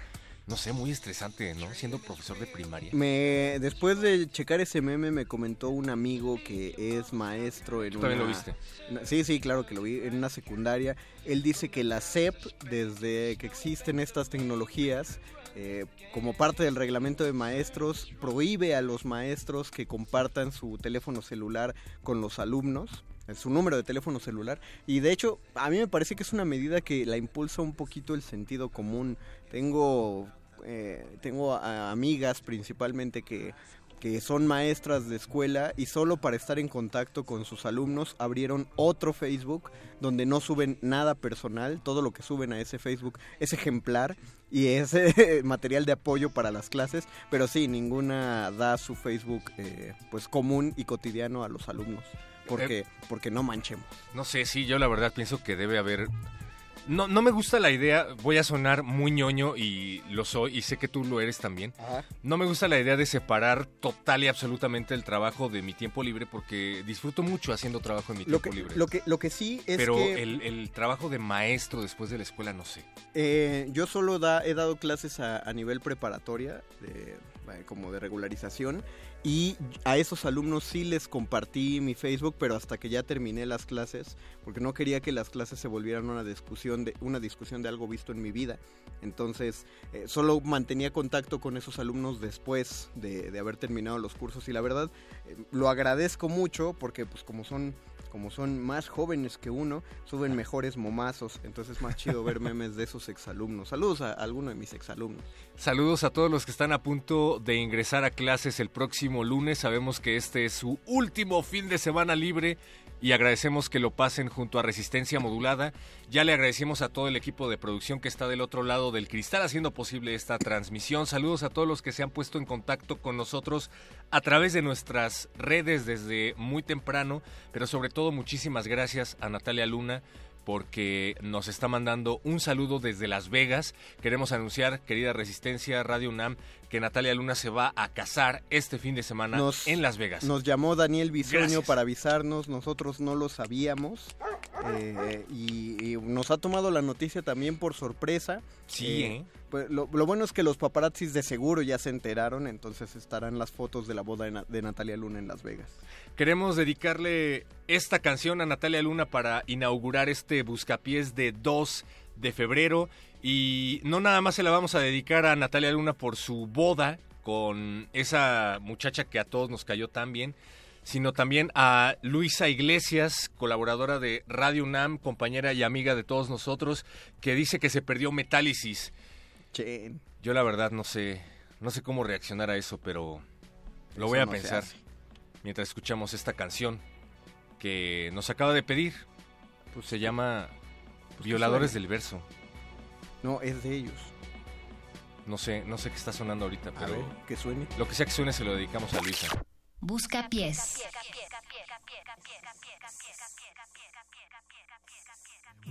no sé, muy estresante, ¿no? Siendo profesor de primaria. Me, después de checar ese meme me comentó un amigo que es maestro en ¿Tú también una- lo viste? una- sí, sí, claro que lo vi, en una secundaria. Él dice que la SEP, desde que existen estas tecnologías, eh, como parte del reglamento de maestros, prohíbe a los maestros que compartan su teléfono celular con los alumnos eh, su número de teléfono celular. Y de hecho a mí me parece que es una medida que la impulsa un poquito el sentido común. Tengo eh, tengo amigas principalmente que que son maestras de escuela y solo para estar en contacto con sus alumnos abrieron otro Facebook donde no suben nada personal, todo lo que suben a ese Facebook es ejemplar y es eh, material de apoyo para las clases, pero sí, ninguna da su Facebook eh, pues común y cotidiano a los alumnos, porque, porque no manchemos. No sé, sí, yo la verdad pienso que debe haber... No, no me gusta la idea, voy a sonar muy ñoño y lo soy, y sé que tú lo eres también. No me gusta la idea de separar total y absolutamente el trabajo de mi tiempo libre porque disfruto mucho haciendo trabajo en mi Lo tiempo que, libre. lo, que, lo que sí es Pero que... el, el trabajo de maestro después de la escuela, no sé. Eh, yo solo da, he dado clases a, a nivel preparatoria, de, como de regularización, y a esos alumnos sí les compartí mi Facebook, pero hasta que ya terminé las clases, porque no quería que las clases se volvieran una discusión de, una discusión de algo visto en mi vida. Entonces, eh, solo mantenía contacto con esos alumnos después de, de haber terminado los cursos y la verdad eh, lo agradezco mucho porque pues como son como son más jóvenes que uno, suben mejores momazos, entonces es más chido ver memes de esos exalumnos. Saludos a alguno de mis exalumnos. Saludos a todos los que están a punto de ingresar a clases el próximo lunes. Sabemos que este es su último fin de semana libre y agradecemos que lo pasen junto a Resistencia Modulada. Ya le agradecemos a todo el equipo de producción que está del otro lado del cristal haciendo posible esta transmisión. Saludos a todos los que se han puesto en contacto con nosotros a través de nuestras redes desde muy temprano, pero sobre todo muchísimas gracias a Natalia Luna porque nos está mandando un saludo desde Las Vegas. Queremos anunciar, querida Resistencia Radio UNAM, que Natalia Luna se va a casar este fin de semana Nos- en Las Vegas. Nos llamó Daniel Bisoño Gracias. para avisarnos, nosotros no lo sabíamos eh, y, y nos ha tomado la noticia también por sorpresa. Sí, ¿eh? pues, lo, lo bueno es que los paparazzis de seguro ya se enteraron, entonces estarán las fotos de la boda de, Na- de Natalia Luna en Las Vegas. Queremos dedicarle esta canción a Natalia Luna para inaugurar este buscapiés de 2 de febrero. Y no nada más se la vamos a dedicar a Natalia Luna por su boda con esa muchacha que a todos nos cayó tan bien, sino también a Luisa Iglesias, colaboradora de Radio UNAM, compañera y amiga de todos nosotros, que dice que se perdió Metálisis. Yo la verdad no sé, no sé cómo reaccionar a eso, pero lo Eso voy a no pensar mientras escuchamos esta canción que nos acaba de pedir. Pues se llama Violadores suene. del Verso. No, es de ellos. No sé, no sé qué está sonando ahorita, pero ver, que suene. lo que sea que suene se lo dedicamos a Luisa. Busca pies.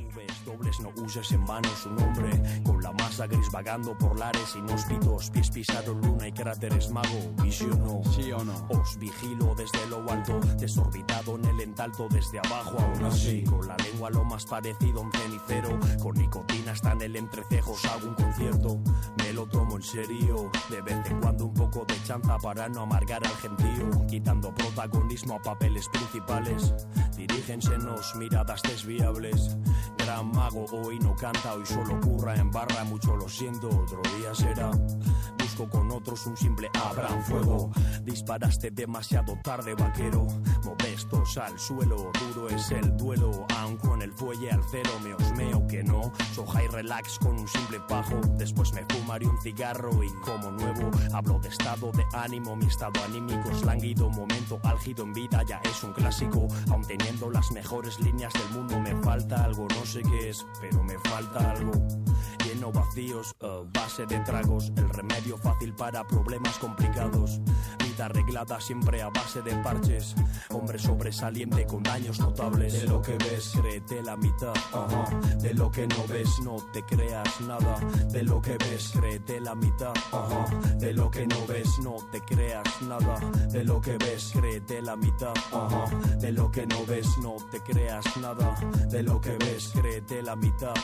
Nubes dobles no uses en vano su nombre. Con la masa gris vagando por lares inhóspitos Pies pisaron luna y cráteres mago Visiono, sí o no. Os vigilo desde lo alto Desorbitado en el entalto desde abajo aún así Con la lengua lo más parecido a un cenicero Con nicotina hasta en el entrecejos hago un concierto. Me lo tomo en serio De vez en cuando un poco de chanza para no amargar al gentío. Quitando protagonismo a papeles principales Dirígensenos miradas desviables Gran mago hoy no canta, hoy solo curra en barra, mucho lo siento, otro día será. Busco con otros un simple abran fuego. Disparaste demasiado tarde, vaquero. Al suelo, duro es el duelo. Aun con el fuelle al cero, me osmeo que no. So high relax con un simple pajo. Después me fumaré un cigarro y como nuevo hablo de estado de ánimo. Mi estado anímico es lánguido, momento álgido en vida ya es un clásico. Aun teniendo las mejores líneas del mundo, me falta algo, no sé qué es, pero me falta algo. Lleno vacíos, eh, base de tragos, el remedio fácil para problemas complicados. Vida arreglada siempre a base de parches. Hombre sobresaliente con daños notables. De lo que ves, créete la mitad. De lo que no ves, no te creas nada. de lo que ves, créete la mitad. De lo que no ves, no te creas nada. De lo que ves, créete la mitad. De lo que no ves, no te creas nada. De lo que ves, créete la mitad.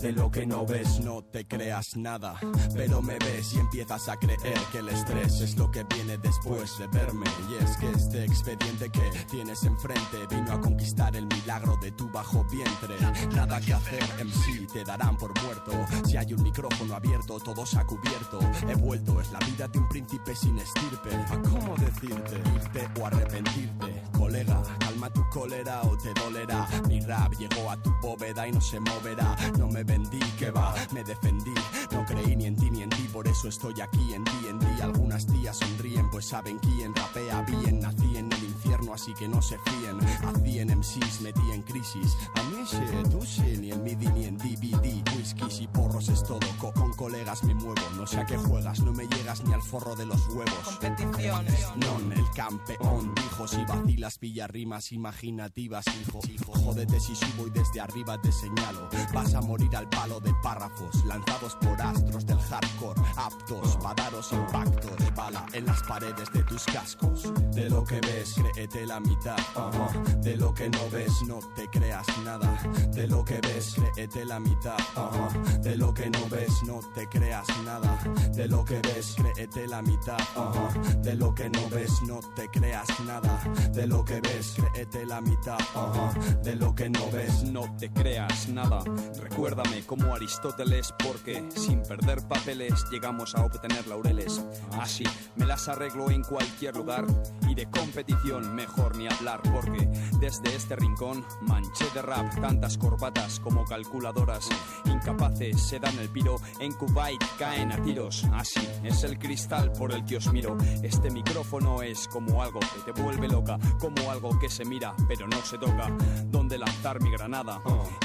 De lo que no ves, no te creas nada. Pero me ves y empiezas a creer que el estrés es lo que viene después de verme. Y es que este expediente que tienes enfrente vino a conquistar el milagro de tu bajo vientre. Nada que hacer, MC, te darán por muerto. Si hay un micrófono abierto, todo se ha cubierto. He vuelto, es la vida de un príncipe sin estirpe. ¿A cómo decirte? Irte o arrepentirte. Colega, calma tu cólera o te dolerá. Mi rap llegó a tu bóveda y no se moverá. No me vendí, que va, me defendí. No creí ni en ti ni en ti, por eso estoy aquí en ti, en ti. Algunas tías sonríen, pues saben quién rapea bien. Nací en así que no se fíen. A 100 MCs metí en crisis. A mí se, tú sí, ni en MIDI ni en DVD. Whiskies y porros es todo. Co- con colegas me muevo, no sé a qué juegas. No me llegas ni al forro de los huevos. Competiciones. Non, el campeón dijo si vacilas pilla rimas imaginativas, hijo. Jódete si subo y desde arriba te señalo. Vas a morir al palo de párrafos lanzados por astros del hardcore, aptos para daros impactos. Bala en las paredes de tus cascos. De lo que ves, créete la mitad. De lo que no ves, no te creas nada. De lo que ves, créete la mitad. De lo que no ves, no te creas nada. De lo que ves, créete la mitad. De lo que no ves, no te creas nada. De lo que ves, créete la mitad. De lo que no ves, no te creas nada. Recuérdame como Aristóteles, porque sin perder papeles llegamos a obtener laureles. Así me las arreglo en cualquier lugar y de competición mejor ni hablar, porque desde este rincón manché de rap tantas corbatas como calculadoras. Incapaces se dan el piro, en Kuwait caen a tiros. Así es el cristal por el que os miro. Este micrófono es como algo que te vuelve loca, como algo que se mira pero no se toca. Donde lanzar mi granada,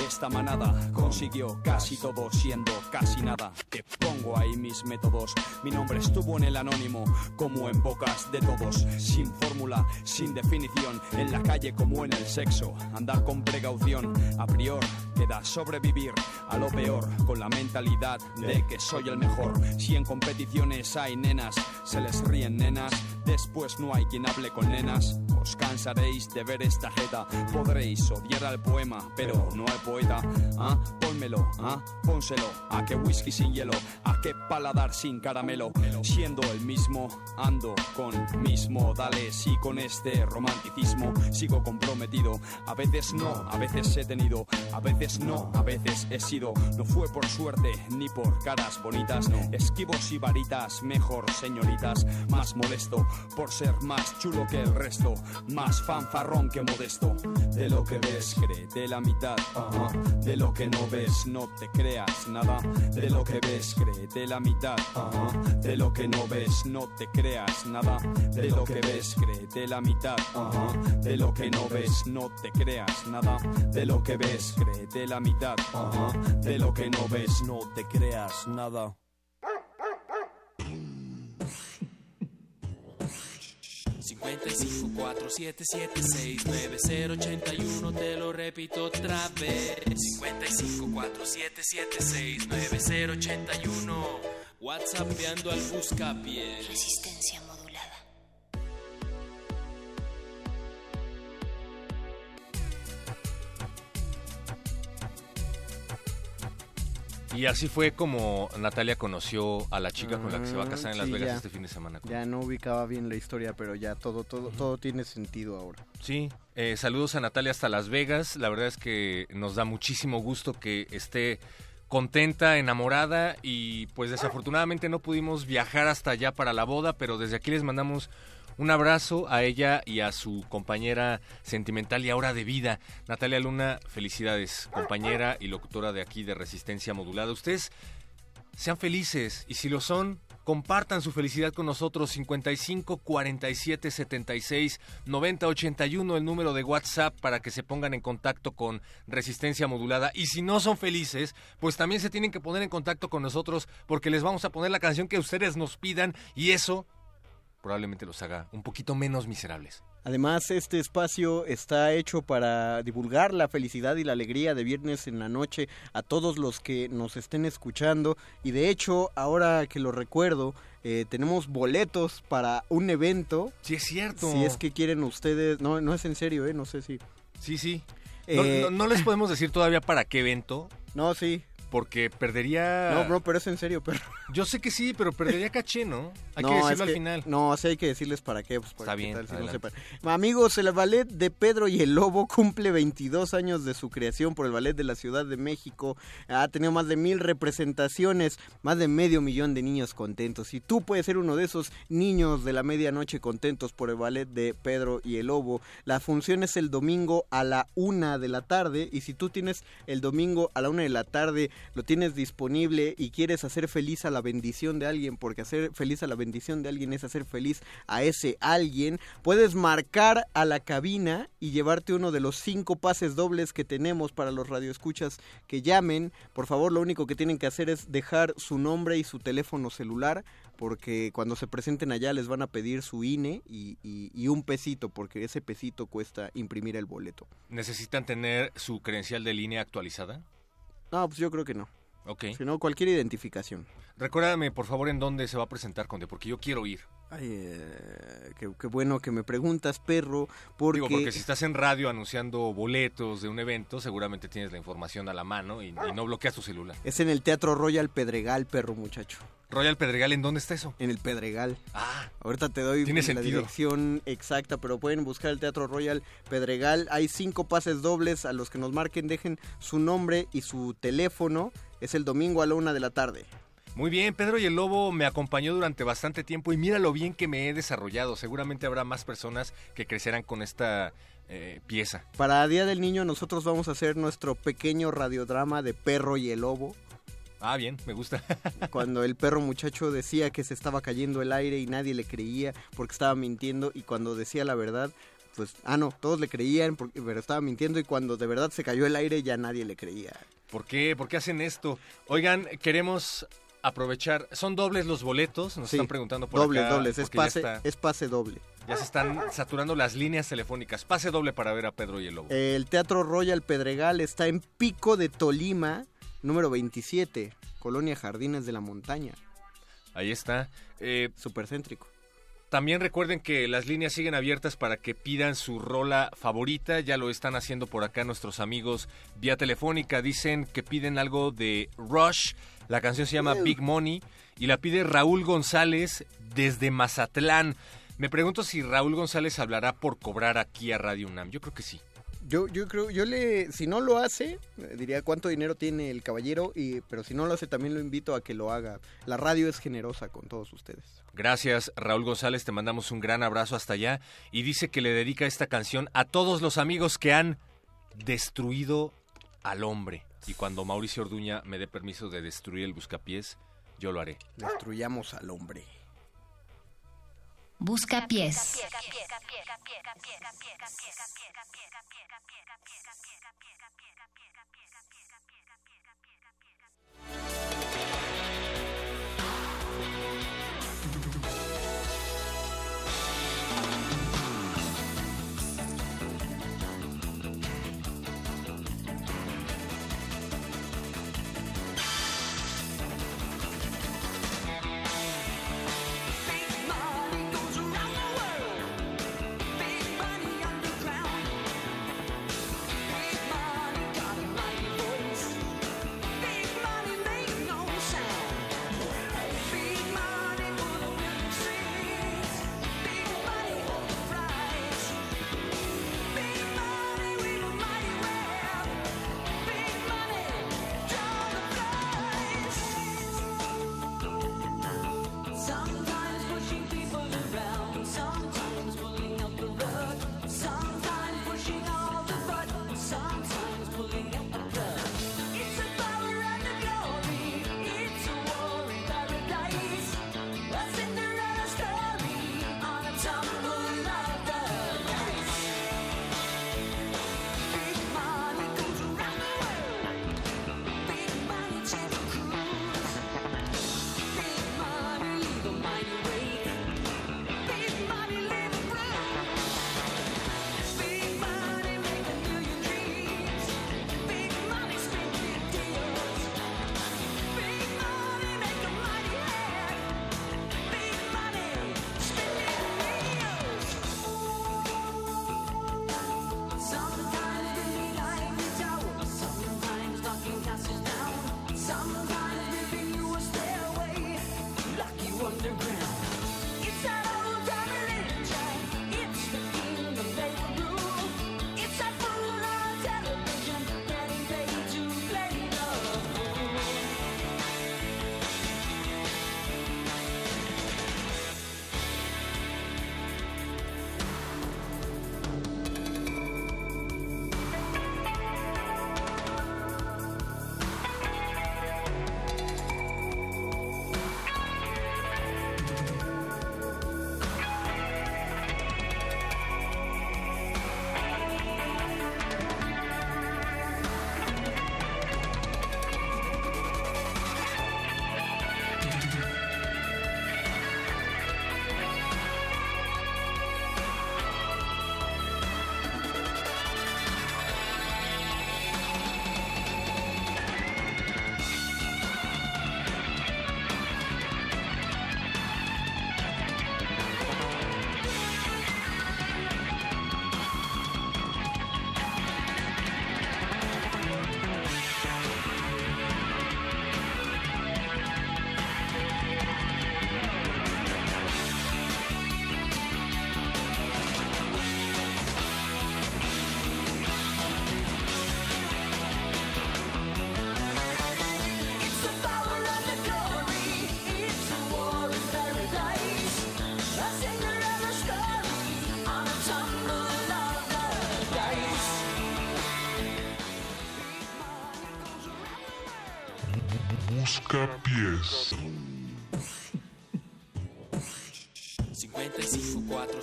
esta manada consiguió casi todo siendo casi nada. Te pongo ahí mis métodos. Mi nombre estuvo en el anónimo, como en bocas de todos. Sin fórmula, sin definición, en la calle como en el sexo. Andar con precaución, a priori queda sobrevivir a lo peor, con la mentalidad de que soy el mejor. Si en competiciones hay nenas, se les ríen nenas. Después no hay quien hable con nenas. Os cansaréis de ver esta jeta. Podréis odiar al poema, pero no al poeta. Ah, pónmelo, ah, pónselo. A qué whisky sin hielo, a qué paladar sin caramelo. Siendo el mismo, ando con mis modales y con este romanticismo sigo comprometido. A veces no, a veces he tenido, a veces no, a veces he sido. No fue por suerte ni por caras bonitas, y varitas, mejor señoritas. Más molesto por ser más chulo que el resto, más fanfarrón que modesto. De lo que ves, créete la mitad. De lo que no ves, no te creas nada. De lo que ves, créete la mitad. De lo que no ves, no te creas nada. De lo que ves, créete la mitad. De lo que no ves, no te creas nada. De lo que ves, créete la mitad. De lo que no ves, no te creas nada. 55 477 9081 te lo repito otra vez 55 477 9081 WhatsAppeando al buscapié Resistencia modulada. Y así fue como Natalia conoció a la chica con la que se va a casar en Las Sí, Vegas ya. este fin de semana. Ya no ubicaba bien la historia, pero ya todo, todo, todo tiene sentido ahora. Sí, eh, saludos a Natalia hasta Las Vegas. La verdad es que nos da muchísimo gusto que esté contenta, enamorada y pues desafortunadamente no pudimos viajar hasta allá para la boda, pero desde aquí les mandamos un abrazo a ella y a su compañera sentimental y ahora de vida, Natalia Luna. Felicidades, compañera y locutora de aquí de Resistencia Modulada. Ustedes sean felices y si lo son, compartan su felicidad con nosotros 55 47 76 90 81 el número de WhatsApp para que se pongan en contacto con Resistencia Modulada y si no son felices, pues también se tienen que poner en contacto con nosotros porque les vamos a poner la canción que ustedes nos pidan y eso probablemente los haga un poquito menos miserables. Además, este espacio está hecho para divulgar la felicidad y la alegría de viernes en la noche a todos los que nos estén escuchando. Y de hecho, ahora que lo recuerdo, eh, tenemos boletos para un evento. Sí, es cierto. Si es que quieren ustedes, no, no es en serio, ¿eh? No sé si. Sí, sí. No, Eh, no- no les podemos decir todavía para qué evento. No, sí. Porque perdería... No, bro, pero es en serio, pero. Yo sé que sí, pero perdería caché, ¿no? Hay No, que es decirlo al final. No, sí hay que decirles para qué. Pues para Está bien, tal si no sepan. Amigos, el ballet de Pedro y el Lobo cumple 22 años de su creación por el ballet de la Ciudad de México. Ha tenido más de mil representaciones, más de medio millón de niños contentos. Y tú puedes ser uno de esos niños de la medianoche contentos por el ballet de Pedro y el Lobo. La función es el domingo a la una de la tarde. Y si tú tienes el domingo a la una de la tarde, lo tienes disponible y quieres hacer feliz a la bendición de alguien, porque hacer feliz a la bendición de alguien es hacer feliz a ese alguien, puedes marcar a la cabina y llevarte uno de los cinco pases dobles que tenemos para los radioescuchas que llamen. Por favor, lo único que tienen que hacer es dejar su nombre y su teléfono celular, porque cuando se presenten allá les van a pedir su INE y, un pesito, porque ese pesito cuesta imprimir el boleto. ¿Necesitan tener su credencial de línea actualizada? No, pues yo creo que no. Ok. Si no, cualquier identificación. Recuérdame, por favor, en dónde se va a presentar, Conde, porque yo quiero ir. Ay, eh, qué, qué bueno que me preguntas, perro, porque... Digo, porque si estás en radio anunciando boletos de un evento, seguramente tienes la información a la mano y, y no bloqueas tu celular. Es en el Teatro Royal Pedregal, perro muchacho. Royal Pedregal, ¿en dónde está eso? En el Pedregal. Ah, Ahorita te doy la sentido. dirección exacta, pero pueden buscar el Teatro Royal Pedregal. Hay cinco pases dobles a los que nos marquen, dejen su nombre y su teléfono. Es el domingo a la una de la tarde. Muy bien, Pedro y el Lobo me acompañó durante bastante tiempo y mira lo bien que me he desarrollado. Seguramente habrá más personas que crecerán con esta eh, pieza. Para Día del Niño nosotros vamos a hacer nuestro pequeño radiodrama de Perro y el Lobo. Ah, bien, me gusta. Cuando el perro muchacho decía que se estaba cayendo el aire y nadie le creía porque estaba mintiendo y cuando decía la verdad, pues, ah, no, todos le creían porque, pero estaba mintiendo y cuando de verdad se cayó el aire ya nadie le creía. ¿Por qué? ¿Por qué hacen esto? Oigan, queremos aprovechar. Son dobles los boletos, nos Sí, están preguntando por dobles, acá, dobles, es porque ya pase, está- es pase doble. Ya se están saturando las líneas telefónicas. Pase doble para ver a Pedro y el Lobo. El Teatro Royal Pedregal está en Pico de Tolima, número 27, Colonia Jardines de la Montaña. Ahí está. Eh, Supercéntrico. También recuerden que las líneas siguen abiertas para que pidan su rola favorita. Ya lo están haciendo por acá nuestros amigos vía telefónica. Dicen que piden algo de Rush. La canción se llama Big Money y la pide Raúl González desde Mazatlán. Me pregunto si Raúl González hablará por cobrar aquí a Radio UNAM. Yo creo que sí. Yo, yo creo, yo le, si no lo hace, diría cuánto dinero tiene el caballero, y, pero si no lo hace también lo invito a que lo haga. La radio es generosa con todos ustedes. Gracias, Raúl González. Te mandamos un gran abrazo hasta allá. Y dice que le dedica esta canción a todos los amigos que han destruido al hombre. Y cuando Mauricio Orduña me dé permiso de destruir el buscapiés, yo lo haré. Destruyamos al hombre. Busca pies.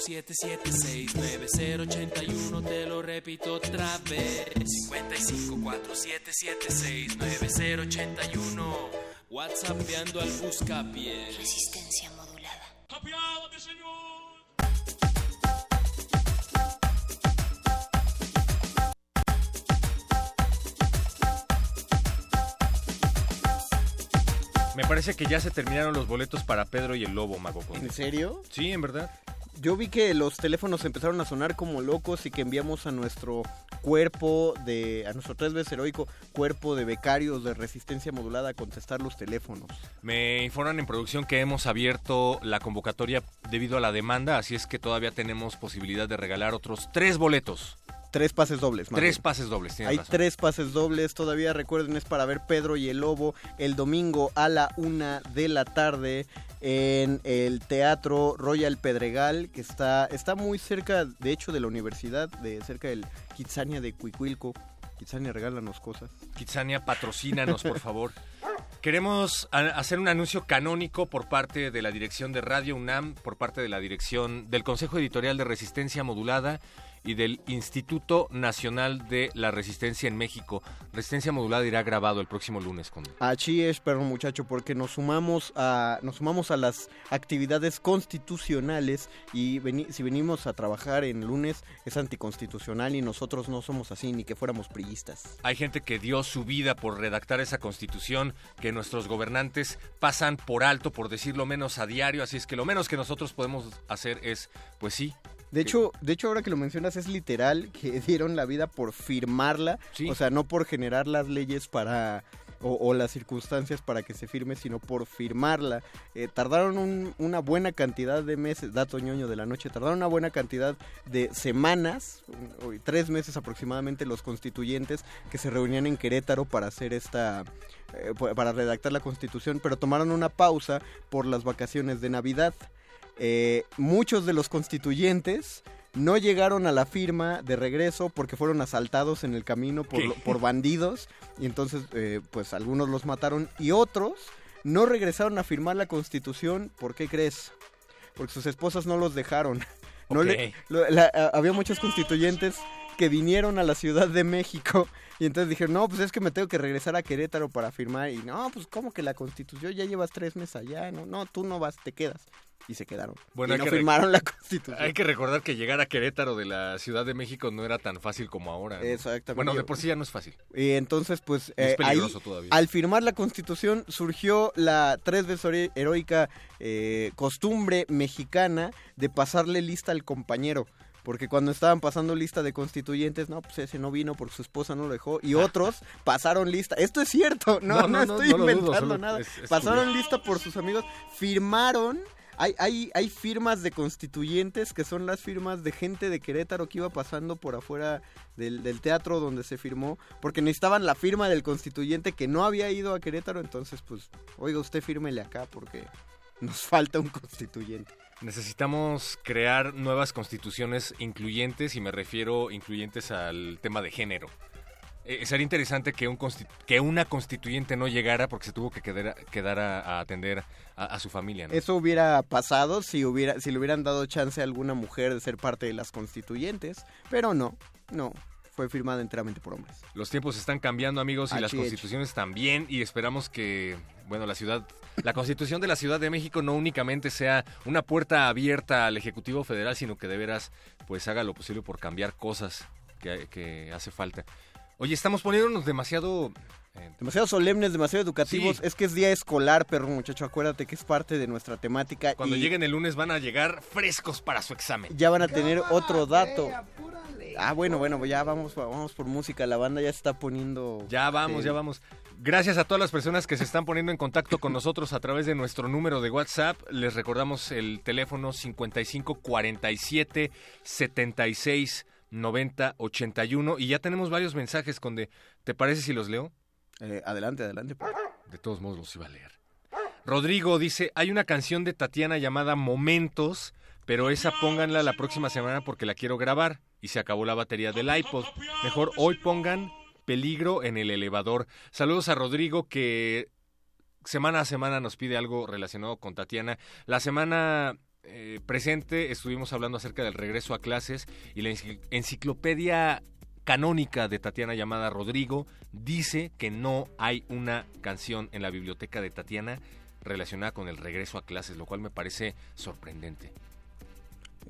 55 4 7 7 6 9 0 81 te lo repito otra vez 55 4 7 7 6 9 0 81 Whatsappeando al buscapié Resistencia modulada. Me parece que ya se terminaron los boletos para Pedro y el Lobo, Mago Conde. ¿En serio? Sí, en verdad. Yo vi que los teléfonos empezaron a sonar como locos y que enviamos a nuestro cuerpo de, a nuestro tres veces heroico cuerpo de becarios de resistencia modulada a contestar los teléfonos. Me informan en producción que hemos abierto la convocatoria debido a la demanda, así es que todavía tenemos posibilidad de regalar otros tres boletos. Tres pases dobles. más Tres bien. pases dobles, Hay razón. tres pases dobles, todavía recuerden es para ver Pedro y el Lobo el domingo a la una de la tarde en el Teatro Royal Pedregal, que está, está muy cerca, de hecho, de la universidad, de cerca del Kitsania de Cuicuilco. Kitsania, regálanos cosas. Kitsania, patrocínanos, por favor. Queremos hacer un anuncio canónico por parte de la dirección de Radio UNAM, por parte de la dirección del Consejo Editorial de Resistencia Modulada y del Instituto Nacional de la Resistencia en México. Resistencia Modulada irá grabado el próximo lunes. Con... Así es, perro muchacho, porque nos sumamos a nos sumamos a las actividades constitucionales y veni- si venimos a trabajar en lunes es anticonstitucional y nosotros no somos así ni que fuéramos priistas. Hay gente que dio su vida por redactar esa constitución que nuestros gobernantes pasan por alto, por decirlo menos a diario, así es que lo menos que nosotros podemos hacer es, pues sí, De hecho, de hecho ahora que lo mencionas es literal que dieron la vida por firmarla, o sea, no por generar las leyes para o, o las circunstancias para que se firme, sino por firmarla. Eh, tardaron un- una buena cantidad de meses, dato ñoño de la noche, tardaron una buena cantidad de semanas, un- tres meses aproximadamente los constituyentes que se reunían en Querétaro para hacer esta, eh, pa- para redactar la constitución, pero tomaron una pausa por las vacaciones de Navidad. Eh, muchos de los constituyentes no llegaron a la firma de regreso porque fueron asaltados en el camino por, lo- por bandidos y entonces eh, pues algunos los mataron y otros no regresaron a firmar la constitución, ¿por qué crees? Porque sus esposas no los dejaron. No le- lo- la- a- había muchos constituyentes que vinieron a la Ciudad de México y entonces dijeron, no, pues es que me tengo que regresar a Querétaro para firmar y no, pues como que la constitución ya llevas tres meses allá, no, no, tú no vas, te quedas. Y se quedaron. Bueno, y no firmaron la constitución. Hay que recordar que llegar a Querétaro de la Ciudad de México no era tan fácil como ahora. ¿no? Exactamente. Bueno, de por sí ya no es fácil. Y entonces, pues, Es eh, ahí, peligroso todavía. al firmar la constitución, surgió la tres veces hero- heroica eh, costumbre mexicana de pasarle lista al compañero. Porque cuando estaban pasando lista de constituyentes, no, pues ese no vino porque su esposa no lo dejó. Y otros pasaron lista. Esto es cierto, no, No, no, no, no, estoy no lo dudo, inventando nada. es- es pasaron curioso. lista por sus amigos, firmaron. Hay, hay, hay firmas de constituyentes que son las firmas de gente de Querétaro que iba pasando por afuera del, del teatro donde se firmó, porque necesitaban la firma del constituyente que no había ido a Querétaro, entonces pues, oiga usted fírmele acá porque nos falta un constituyente. Necesitamos crear nuevas constituciones incluyentes y me refiero incluyentes al tema de género. Eh, sería interesante que, una constituyente no llegara porque se tuvo que quedar, a, atender a, su familia. Eso hubiera pasado si hubiera si le hubieran dado chance a alguna mujer de ser parte de las constituyentes, pero no, no, fue firmada enteramente por hombres. Los tiempos están cambiando, amigos, y las hecho. constituciones también, y esperamos que, bueno, la ciudad, la constitución de la Ciudad de México no únicamente sea una puerta abierta al Ejecutivo Federal, sino que de veras, pues haga lo posible por cambiar cosas que, que hace falta. Oye, estamos poniéndonos demasiado... Demasiado solemnes, demasiado educativos. Sí. Es que es día escolar, perro muchacho. Acuérdate que es parte de nuestra temática. cuando y lleguen el lunes van a llegar frescos para su examen. ya van a tener otro dato. Ah, bueno, bueno, ya vamos, vamos por música. La banda ya se está poniendo. Ya vamos, eh, ya vamos. Gracias a todas las personas que se están poniendo en contacto con nosotros a través de nuestro número de WhatsApp. Les recordamos el teléfono 55 47 76 90 81 y ya tenemos varios mensajes Conde. ¿Te parece si los leo? Eh, adelante, adelante. perro. De todos modos los iba a leer. Rodrigo dice, hay una canción de Tatiana llamada Momentos, pero esa pónganla la próxima semana porque la quiero grabar y se acabó la batería del iPod. Mejor hoy pongan Peligro en el elevador. Saludos a Rodrigo que semana a semana nos pide algo relacionado con Tatiana. La semana eh, presente estuvimos hablando acerca del regreso a clases y la encicl- enciclopedia canónica de Tatiana llamada Rodrigo dice que no hay una canción en la biblioteca de Tatiana relacionada con el regreso a clases, lo cual me parece sorprendente.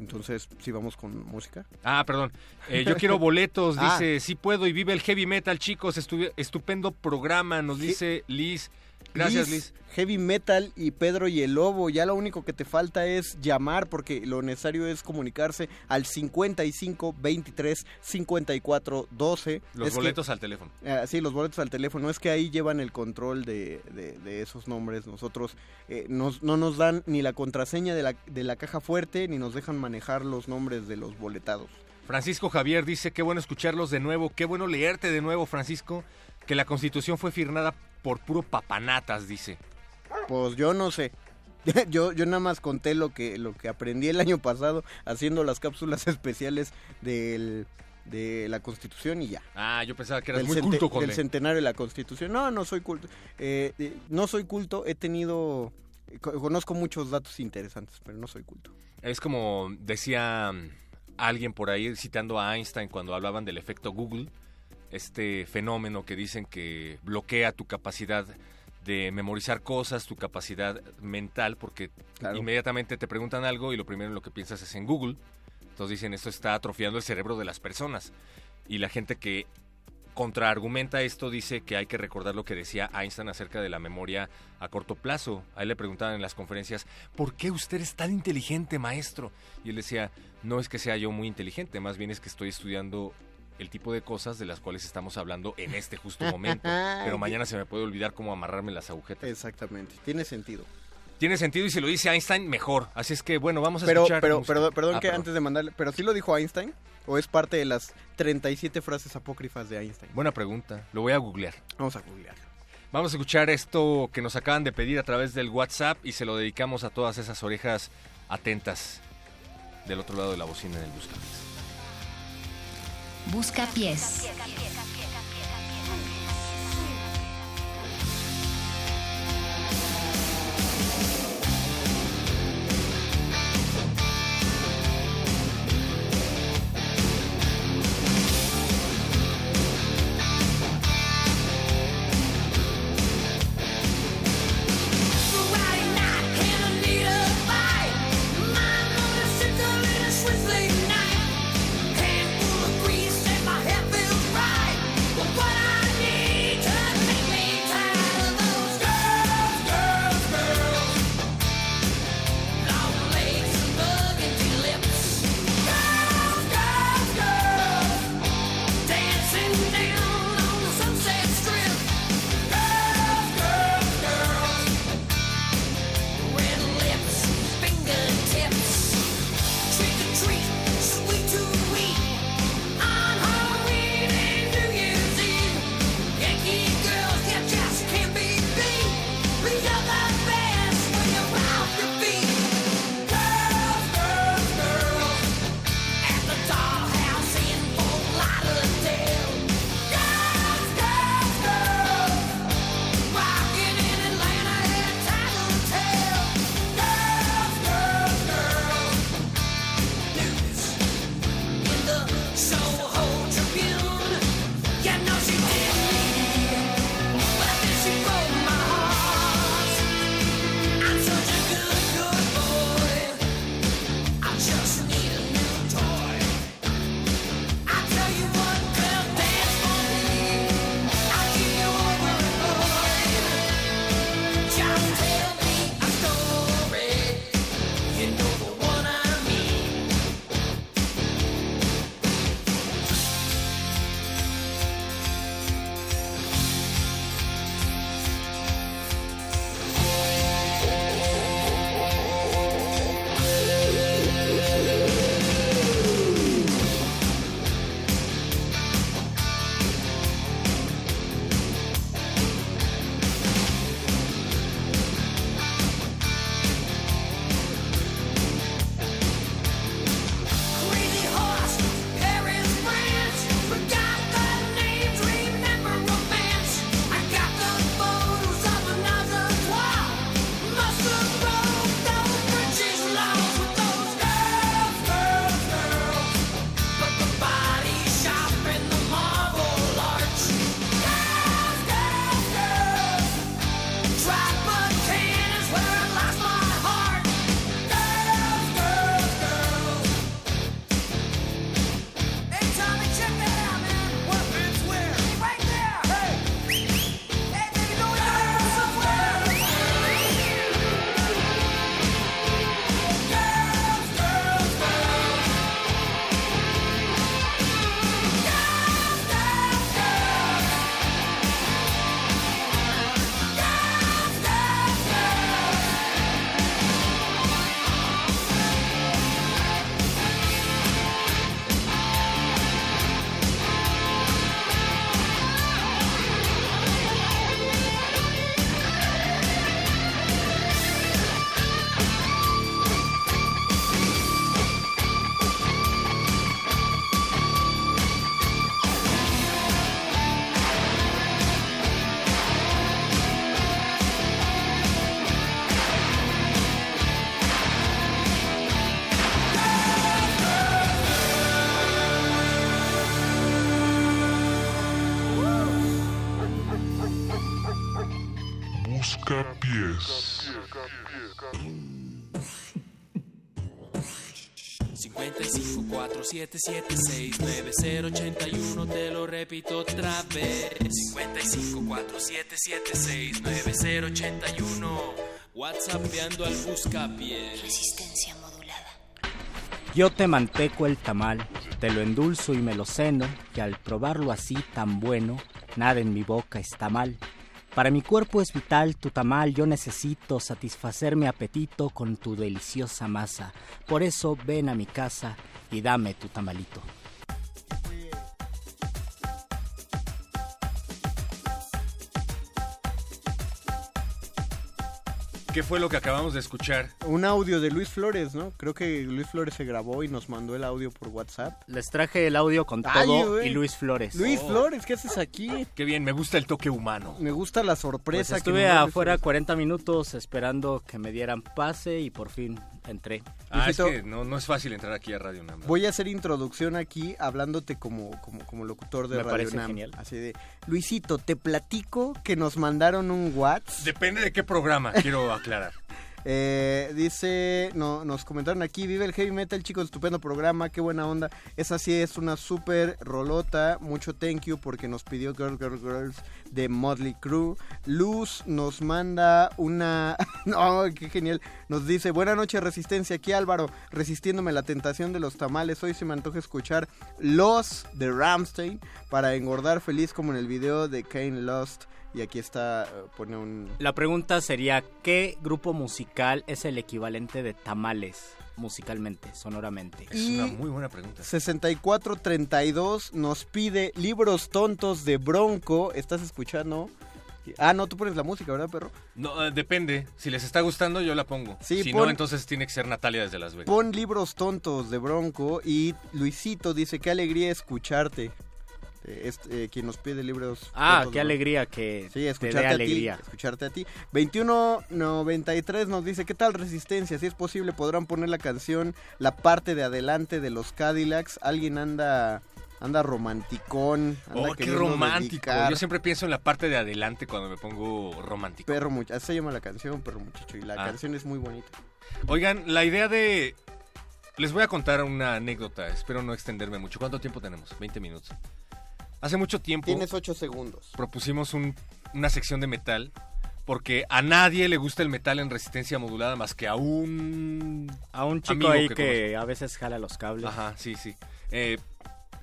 Entonces, ¿sí vamos con música? Ah, perdón. Eh, yo quiero boletos, Ah. dice. Sí puedo y vive el heavy metal, chicos. estupendo programa, nos dice Liz. Gracias, Liz. Heavy Metal y Pedro y el Lobo. Ya lo único que te falta es llamar porque lo necesario es comunicarse al 55 23 54 12. Los Es que- boletos al teléfono. Ah, sí, los boletos al teléfono. Es que ahí llevan el control de, de- de esos nombres. Nosotros eh, nos- no nos dan ni la contraseña de la, de la caja fuerte ni nos dejan manejar los nombres de los boletados. Francisco Javier dice, qué bueno escucharlos de nuevo, qué bueno leerte de nuevo, Francisco, que la constitución fue firmada por puro papanatas, dice. Pues yo no sé. Yo, yo nada más conté lo que, lo que aprendí el año pasado haciendo las cápsulas especiales del, de la Constitución y ya. Ah, yo pensaba que eras Del, muy culto, del Conde. centenario de la Constitución. No, no soy culto. Eh, eh, no soy culto, he tenido... co- Conozco muchos datos interesantes, pero no soy culto. Es como decía alguien por ahí citando a Einstein cuando hablaban del efecto Google, este fenómeno que dicen que bloquea tu capacidad de memorizar cosas, tu capacidad mental, porque Claro. inmediatamente te preguntan algo y lo primero en lo que piensas es en Google. Entonces dicen, esto está atrofiando el cerebro de las personas. Y la gente que contraargumenta esto dice que hay que recordar lo que decía Einstein acerca de la memoria a corto plazo. A él le preguntaban en las conferencias, ¿por qué usted es tan inteligente, maestro? Y él decía, no es que sea yo muy inteligente, más bien es que estoy estudiando el tipo de cosas de las cuales estamos hablando en este justo momento. Pero mañana se me puede olvidar cómo amarrarme las agujetas. Exactamente, tiene sentido. Tiene sentido y si lo dice Einstein, mejor. Así es que, bueno, vamos a Pero, escuchar. pero, música. pero, perdón Ah, que antes de mandarle, pero sí lo dijo Einstein o es parte de las 37 frases apócrifas de Einstein. Buena pregunta. Lo voy a googlear. Vamos a googlear. Vamos a escuchar esto que nos acaban de pedir a través del WhatsApp y se lo dedicamos a todas esas orejas atentas del otro lado de la bocina en el Buscapiés. Busca pies. 55 4776 9081 te lo repito otra vez 55 4776 9081 WhatsAppeando al buscapié Resistencia modulada. Yo te manteco el tamal, te lo endulzo y me lo ceno, y al probarlo así tan bueno, nada en mi boca está mal. Para mi cuerpo es vital tu tamal, yo necesito satisfacer mi apetito con tu deliciosa masa. Por eso ven a mi casa y dame tu tamalito. ¿Qué fue lo que acabamos de escuchar? Un audio de Luis Flores, ¿no? Creo que Luis Flores se grabó y nos mandó el audio por WhatsApp. Les traje el audio con Ay, todo y Luis Flores. Luis Flores, ¿qué haces aquí? Qué bien, me gusta el toque humano. Me gusta la Pues sorpresa. que estuve afuera Flores. 40 minutos esperando que me dieran pase y por fin entré. Ah, es Luisito- que no, no es fácil entrar aquí a Radio Nam. Voy a hacer introducción aquí hablándote como, como, como locutor de Me Radio parece Nam. genial. Así de, Luisito, te platico que nos mandaron un WhatsApp. Depende de qué programa, quiero aclarar. Eh, dice, no, nos comentaron aquí, vive el heavy metal, chicos, estupendo programa, qué buena onda. Esa sí es una super rolota, mucho thank you porque nos pidió Girl Girl Girls de Motley Crue. Luz nos manda una, no, qué genial, nos dice, buena noche resistencia, aquí Álvaro, resistiéndome la tentación de los tamales, hoy se me antoja escuchar Los de Ramstein para engordar feliz como en el video de Kane Lost. Y aquí está, eh, pone un... La pregunta sería, ¿qué grupo musical es el equivalente de tamales musicalmente, sonoramente? Es una muy buena pregunta. 6432 nos pide libros tontos de Bronco. ¿Estás escuchando? Ah, no, tú pones la música, ¿verdad, perro? No, eh, depende. Si les está gustando, yo la pongo. Sí, si pon- no, entonces tiene que ser Natalia desde Las Vegas. Pon libros tontos de Bronco y Luisito dice, qué alegría escucharte. Eh, es, eh, quien nos pide libros. Ah, qué alegría que Sí, te escucharte dé a ti, alegría. escucharte a ti. 2193 nos dice, ¿qué tal Resistencia? Si es posible, podrán poner la canción La parte de adelante de los Cadillacs. Alguien anda anda romanticón, anda Oh, qué romántico. dedicar. Yo siempre pienso en la parte de adelante cuando me pongo romántico. Perro muchacho, así se llama la canción, Perro muchacho, y la Ah. canción es muy bonita. Oigan, la idea de... Les voy a contar una anécdota, espero no extenderme mucho. ¿Cuánto tiempo tenemos? 20 minutos. Hace mucho tiempo Tienes 8 segundos. propusimos un- una sección de metal porque a nadie le gusta el metal en resistencia modulada más que a un... A un chico amigo ahí que que, a veces jala los cables. Ajá, sí, sí. Eh,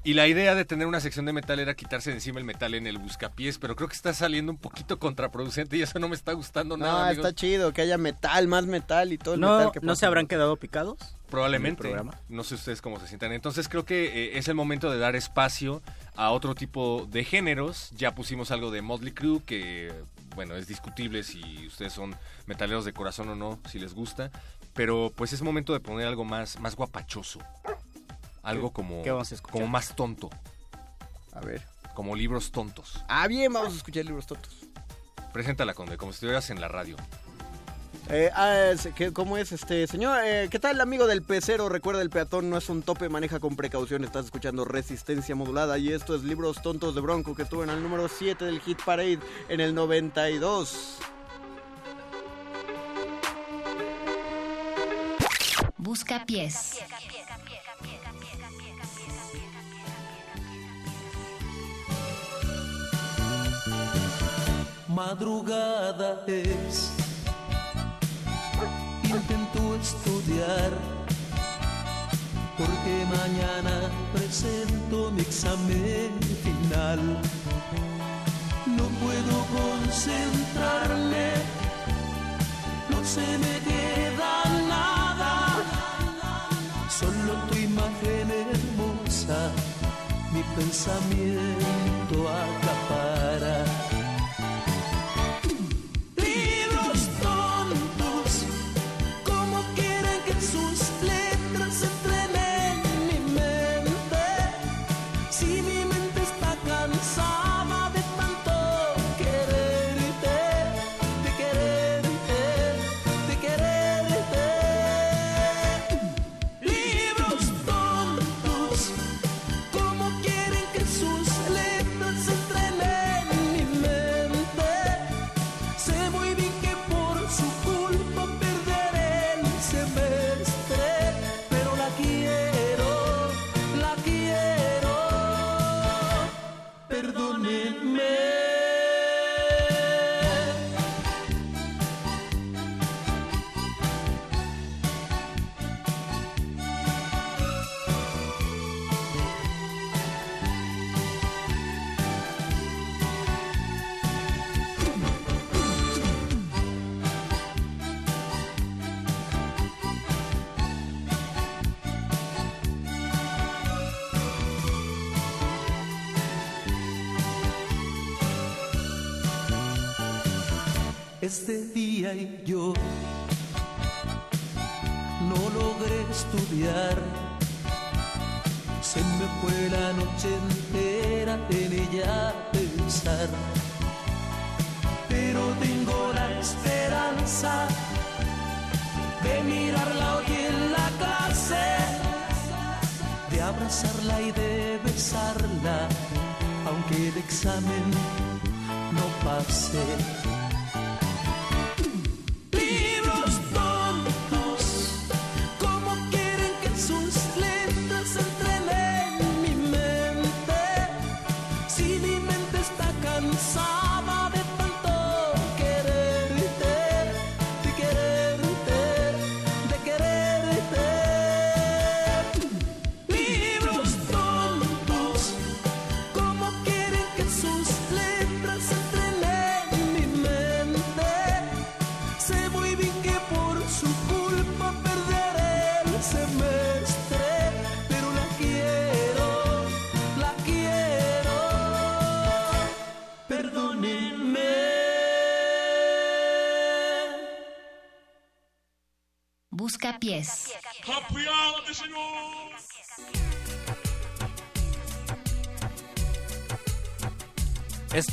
y la idea de tener una sección de metal era quitarse de encima el metal en el buscapiés, pero creo que está saliendo un poquito contraproducente y eso no me está gustando No, nada. amigos. está chido, que haya metal, más metal y todo el ¿No, metal que ¿No pasa. se habrán quedado picados? Probablemente. en el programa? No sé ustedes cómo se sientan. Entonces creo que eh, es el momento de dar espacio a otro tipo de géneros. Ya pusimos algo de Motley Crue, que bueno, es discutible si ustedes son metaleros de corazón o no, si les gusta. Pero pues es momento de poner algo más, más guapachoso. Algo ¿Qué- como, qué vamos a escuchar? como más tonto. A ver. Como libros tontos. Ah, bien, vamos a escuchar libros tontos. Preséntala, Conde, como si estuvieras en la radio. Eh, ah, es- ¿qué- ¿Cómo es este señor? Eh, ¿Qué tal, amigo del pecero? Recuerda, el peatón no es un tope, maneja con precaución. Estás escuchando Resistencia Modulada y esto es Libros Tontos de Bronco que estuvo en el número 7 del Hit Parade en el 92. Busca pies. Madrugada es, intento estudiar, porque mañana presento mi examen final. No puedo concentrarme, no se me queda nada, solo tu imagen hermosa, mi pensamiento acapara. Este día y yo no logré estudiar. Se me fue la noche entera en ella pensar. Pero tengo la esperanza de mirarla hoy en la clase, de abrazarla y de besarla, aunque el examen no pase.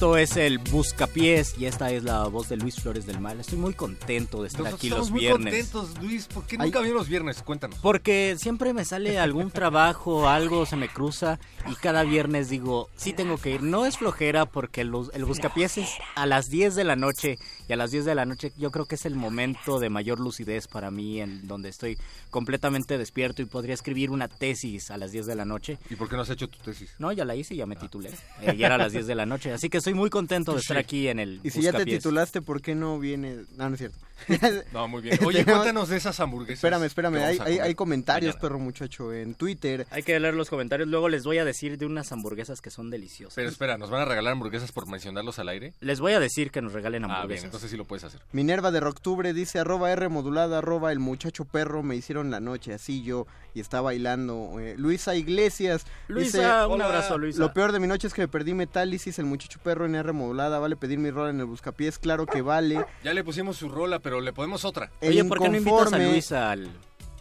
Esto es el Buscapiés y esta es la voz de Luis Flores del Mal. Estoy muy contento de estar Nosotros aquí estamos los muy viernes. contentos, Luis. ¿Por qué Ay. nunca vienen los viernes? Cuéntanos. Porque siempre me sale algún trabajo, algo se me cruza y cada viernes digo, sí tengo que ir. No es flojera porque el buscapiés es a las 10 de la noche y a las 10 de la noche yo creo que es el momento de mayor lucidez para mí en donde estoy completamente despierto y podría escribir una tesis a las 10 de la noche. ¿Y por qué no has hecho tu tesis? No, ya la hice y ya me titulé. Eh, ya era a las 10 de la noche, así que estoy muy contento de estar aquí en el Y si ya te titulaste, ¿por qué no vienes? No, no es cierto. No, muy bien. Oye, cuéntanos de esas hamburguesas. Espérame, espérame. Hay, a hay, comentarios, mañana. perro muchacho, en Twitter. Hay que leer los comentarios, luego les voy a decir de unas hamburguesas que son deliciosas. Pero espera, ¿nos van a regalar hamburguesas por mencionarlos al aire? Les voy a decir que nos regalen Ah, bien, hamburguesas. Entonces sí lo puedes hacer. Minerva de Roctubre dice arroba R modulada, arroba el muchacho perro, me hicieron la noche, así yo, y está bailando. Eh, Luisa Iglesias. Luisa, dice, un "Hola, abrazo, Luisa". Lo peor de mi noche es que me perdí Metálisis, el muchacho perro en R modulada, vale pedir mi rol en el buscapiés, claro que vale. Ya le pusimos su rola, pero le podemos otra. El Oye, ¿por qué no invitas a inconforme- Luisa al,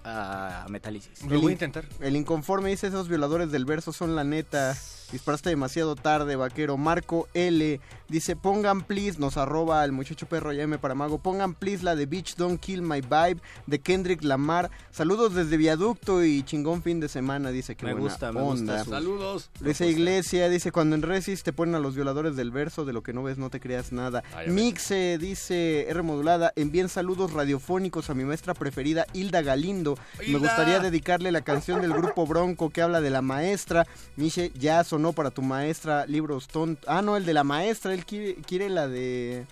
a Metálisis? Lo voy a intentar. El inconforme dice esos violadores del verso son la neta. Disparaste demasiado tarde, vaquero. Marco L. Dice, pongan please, nos arroba el muchacho perro llame para mago. Pongan please la de Bitch Don't Kill My Vibe de Kendrick Lamar. Saludos desde Viaducto y chingón fin de semana, dice que Me buena gusta, me onda. gusta Saludos. Luisa Iglesia dice, cuando en Resis te ponen a los violadores del verso, de lo que no ves no te creas nada. Mixe dice, R modulada, envíen saludos radiofónicos a mi maestra preferida, Hilda Galindo. Me gustaría dedicarle la canción del grupo Bronco que habla de la maestra. Miche, ya sonó para tu maestra, libros tontos. Ah, no, el de la maestra, él quiere, quiere la de...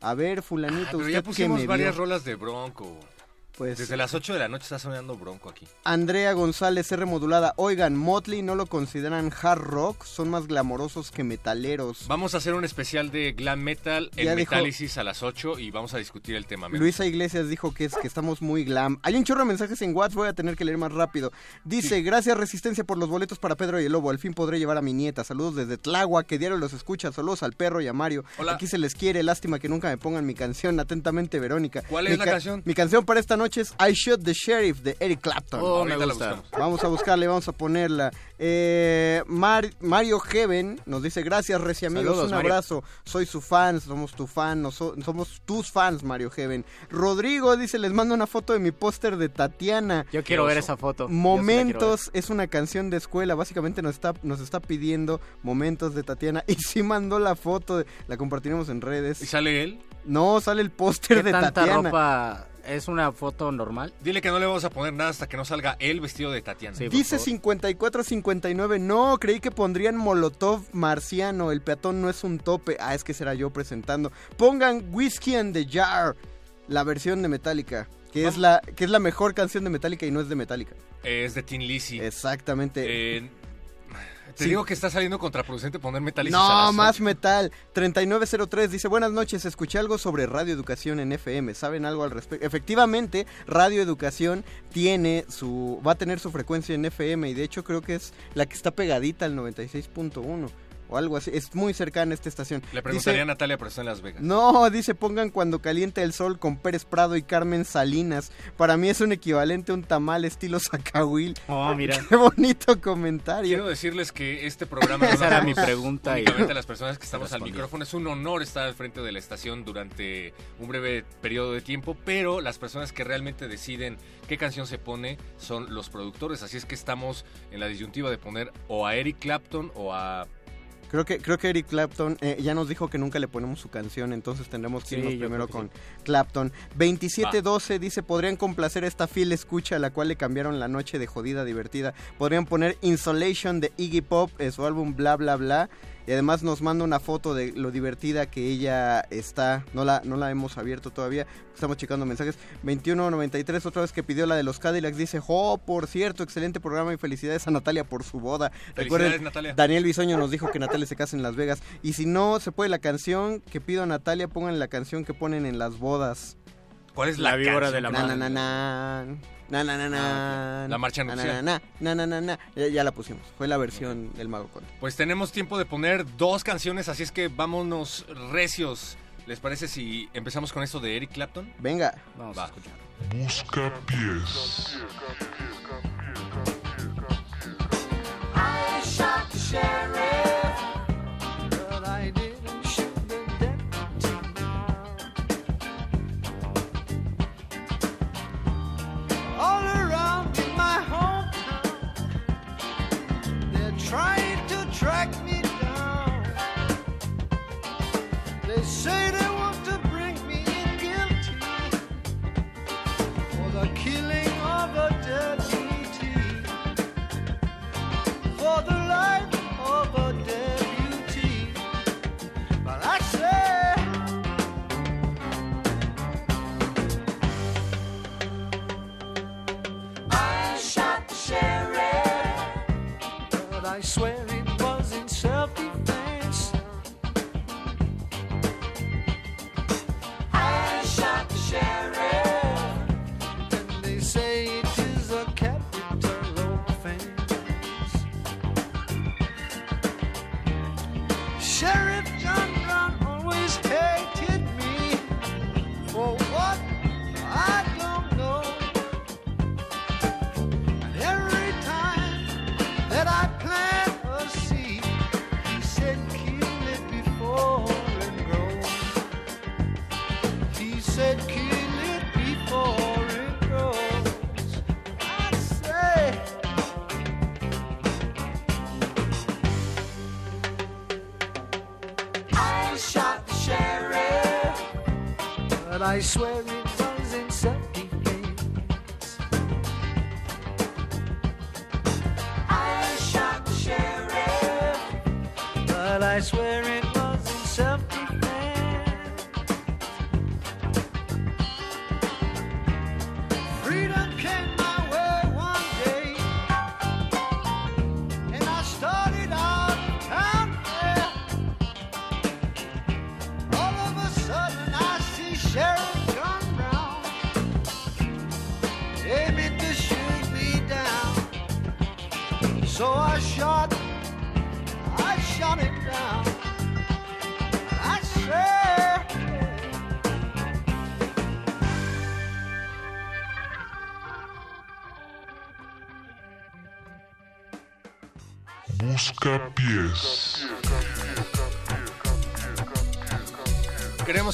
A ver, Ah, fulanito, pero usted ya que pusimos me varias vio. rolas de Bronco. Pues- Desde las 8 de la noche está sonando Bronco aquí. Andrea González R modulada. Oigan, Motley no lo consideran hard rock, son más glamorosos que metaleros. Vamos a hacer un especial de glam metal en Metálisis a las 8 y vamos a discutir el tema. Luisa Iglesias dijo que es que estamos muy glam. Hay un chorro de mensajes en WhatsApp, voy a tener que leer más rápido. Dice, gracias Resistencia por los boletos para Pedro y el Lobo. Al fin podré llevar a mi nieta. Saludos desde Tlagua, que diario los escucha. Saludos al perro y a Mario. Hola. Aquí se les quiere. Lástima que nunca me pongan mi canción. Atentamente, Verónica. ¿Cuál Mi es la ca- canción? Mi canción para esta noche es I Shot the Sheriff de Eric Clapton. Oh, me gusta. Vamos a buscarle, vamos a ponerla. Eh, Mar- Mario Heaven nos dice, gracias Reci amigos, Saludos, un Mario. abrazo. Soy su fan, somos tu fan, no so- somos tus fans, Mario Heaven. Rodrigo dice, les mando una foto de mi póster de Tatiana. Yo quiero ver esa foto. Momentos es una canción de escuela, básicamente nos está, nos está pidiendo momentos de Tatiana y sí mandó la foto, la compartiremos en redes. ¿Y sale él? No, sale el póster ¿Qué de tanta Tatiana. ropa ¿Es una foto normal? Dile que no le vamos a poner nada hasta que no salga él vestido de Tatiana. Dice 5459, no, creí que pondrían Molotov marciano, el peatón no es un tope. Ah, es que será yo presentando. Pongan Whiskey and the Jar, la versión de Metallica, que es la que es la mejor canción de Metallica y no es de Metallica. Es de Tin Lizzy. Exactamente. Eh, te Sí. digo que está saliendo contraproducente poner metal y No, más metal. 3903 dice, buenas noches, escuché algo sobre Radio Educación en FM. ¿Saben algo al respecto? Efectivamente, Radio Educación tiene su, va a tener su frecuencia en FM y de hecho creo que es la que está pegadita al 96.1 o algo así. Es muy cercana a esta estación. Le preguntaría Dice- a Natalia, pero está en Las Vegas. no, dice pongan cuando calienta el sol con Pérez Prado y Carmen Salinas. Para mí es un equivalente a un tamal estilo Zacahuil. Oh, mira. Qué bonito comentario. Quiero decirles que este programa Esa era mi pregunta y- a las personas que estamos al micrófono. Es un honor estar al frente de la estación durante un breve periodo de tiempo, pero las personas que realmente deciden qué canción se pone son los productores. Así es que estamos en la disyuntiva de poner o a Eric Clapton o a Creo que, creo que Eric Clapton eh, ya nos dijo que nunca le ponemos su canción, entonces tendremos que Sí, irnos primero con Clapton. 2712 dice, podrían complacer esta fiel escucha a la cual le cambiaron la noche de jodida divertida. Podrían poner Insolation de Iggy Pop, en su álbum bla bla bla. Y además nos manda una foto de lo divertida que ella está. No la, no la hemos abierto todavía. Estamos checando mensajes. 2193, otra vez que pidió la de los Cadillacs. Dice, oh, por cierto, excelente programa y felicidades a Natalia por su boda. Felicidades, Natalia. Daniel Bisoño nos dijo que Natalia se casa en Las Vegas. Y si no se puede la canción que pido a Natalia, pongan la canción que ponen en las bodas. ¿Cuál es La la, víbora canción de la na, na. Na, na, na, na. La marcha nupcial. na, na, na, na, na. Ya, ya la pusimos. Fue la versión del Mago Conde. Pues tenemos tiempo de poner dos canciones, así es que vámonos recios. ¿Les parece si empezamos con esto de Eric Clapton? Venga. Vamos Va. a escuchar. Busca pies. I shot the sheriff, trying to track me down. They say they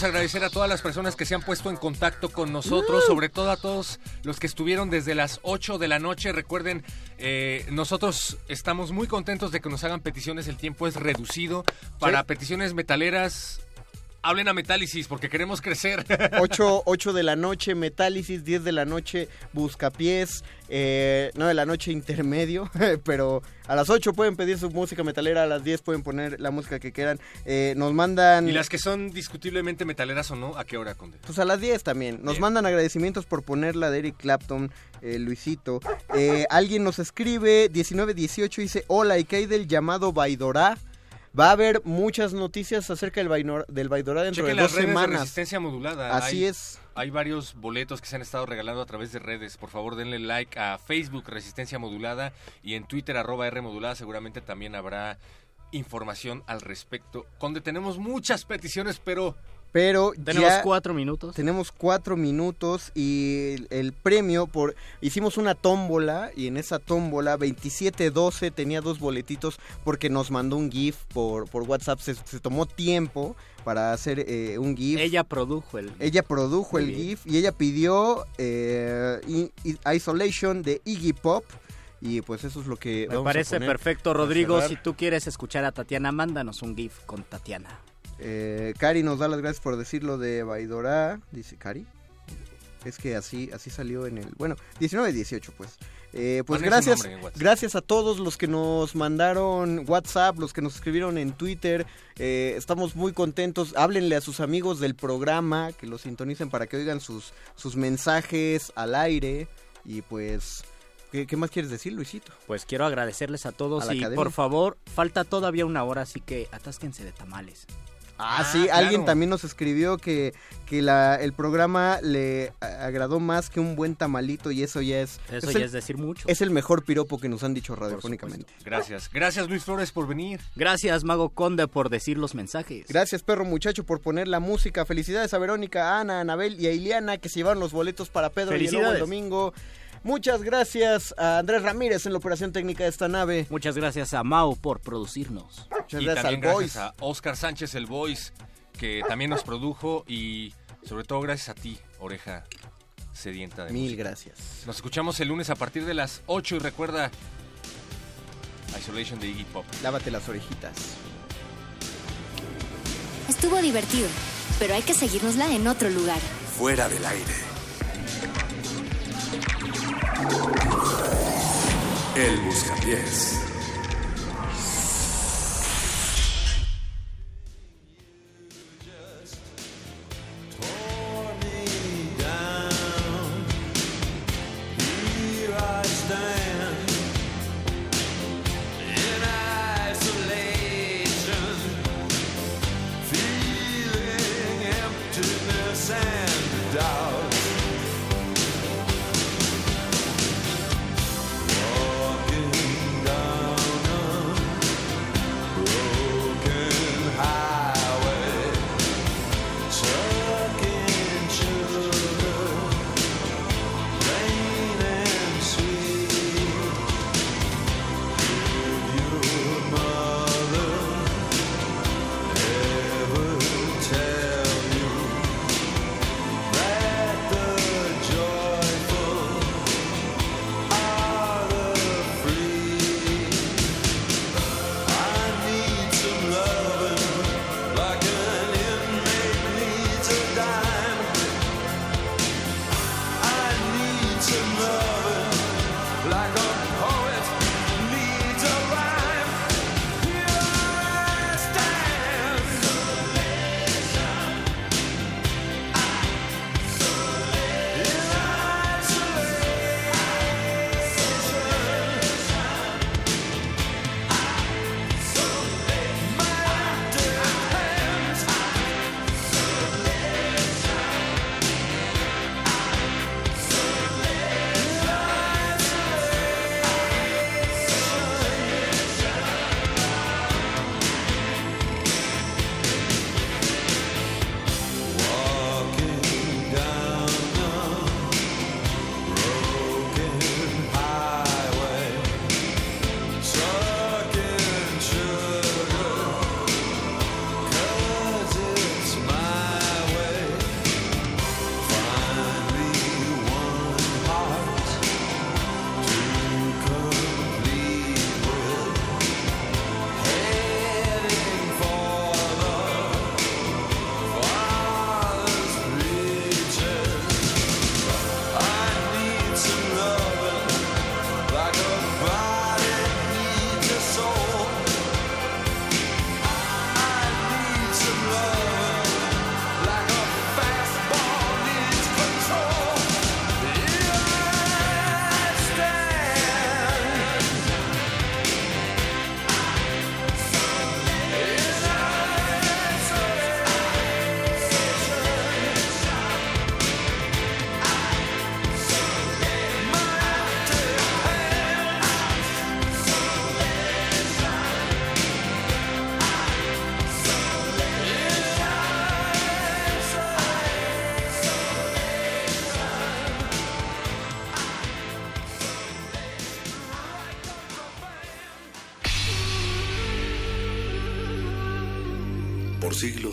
Queremos agradecer a todas las personas que se han puesto en contacto con nosotros, sobre todo a todos los que estuvieron desde las 8 de la noche. Recuerden, eh, nosotros estamos muy contentos de que nos hagan peticiones. El tiempo es reducido. Para peticiones metaleras, Hablen a Metálisis porque queremos crecer. 8, 8 de la noche, Metálisis, 10 de la noche, Buscapiés, eh, 9 de la noche, Intermedio, pero a las 8 pueden pedir su música metalera, a las 10 pueden poner la música que quieran. Eh, nos mandan... Y las que son discutiblemente metaleras o no, ¿a qué hora, Conde? Pues a las 10 también. Nos Bien. mandan agradecimientos por ponerla de Eric Clapton, eh, Luisito. Eh, alguien nos escribe, 1918, dice, hola, ¿y qué hay del llamado Baidorá? Va a haber muchas noticias acerca del, Bainor- del Baidorá dentro Chequen de dos las redes de semanas. resistencia modulada. Así Hay- es. Hay varios boletos que se han estado regalando a través de redes. Por favor, denle like a Facebook Resistencia Modulada y en Twitter arroba R Modulada. Seguramente también habrá información al respecto. Donde tenemos muchas peticiones, pero Pero Tenemos ya cuatro minutos. Tenemos cuatro minutos y el, el premio por... Hicimos una tómbola y en esa tómbola 2712 tenía dos boletitos porque nos mandó un GIF por, por WhatsApp. Se, se tomó tiempo para hacer eh, un GIF. Ella produjo el. Ella produjo el. GIF y ella pidió eh, Isolation de Iggy Pop. Y pues eso es lo que Me vamos a parece poner perfecto, Rodrigo. Si tú quieres escuchar a Tatiana, mándanos un GIF con Tatiana. Eh, Cari nos da las gracias por decirlo de Baidora. Dice Cari. Es que así, así salió en el. Bueno, 19-18, pues. Eh, pues Ponen su gracias, gracias a todos los que nos mandaron WhatsApp, los que nos escribieron en Twitter. Eh, estamos muy contentos. Háblenle a sus amigos del programa, que los sintonicen para que oigan sus, sus mensajes al aire. Y pues, ¿qué, qué más quieres decir, Luisito? Pues quiero agradecerles a todos A y academia. por favor, falta todavía una hora, así que atásquense de tamales. Ah, Ah, sí, claro. alguien también nos escribió que, que la, el programa le agradó más que un buen tamalito y eso ya es... Eso es ya el- es decir mucho. Es el mejor piropo que nos han dicho radiofónicamente. gracias. Gracias Luis Flores por venir. Gracias, Mago Conde, por decir los mensajes. Gracias, perro muchacho, por poner la música. Felicidades a Verónica, a Ana, a Anabel y a Iliana que se llevaron los boletos para Pedro y el Lobo el Felicidades. domingo. Muchas gracias a Andrés Ramírez en la operación técnica de esta nave. Muchas gracias a Mao por producirnos. Muchas y gracias también al gracias Voice. a Oscar Sánchez, el Voice, que también nos produjo y sobre todo gracias a ti, oreja sedienta de Mil música. gracias. Nos escuchamos el lunes a partir de las 8 y recuerda Isolation de Iggy Pop. Lávate las orejitas. Estuvo divertido, pero hay que seguirnosla en otro lugar. Fuera del aire. El Buscapiés.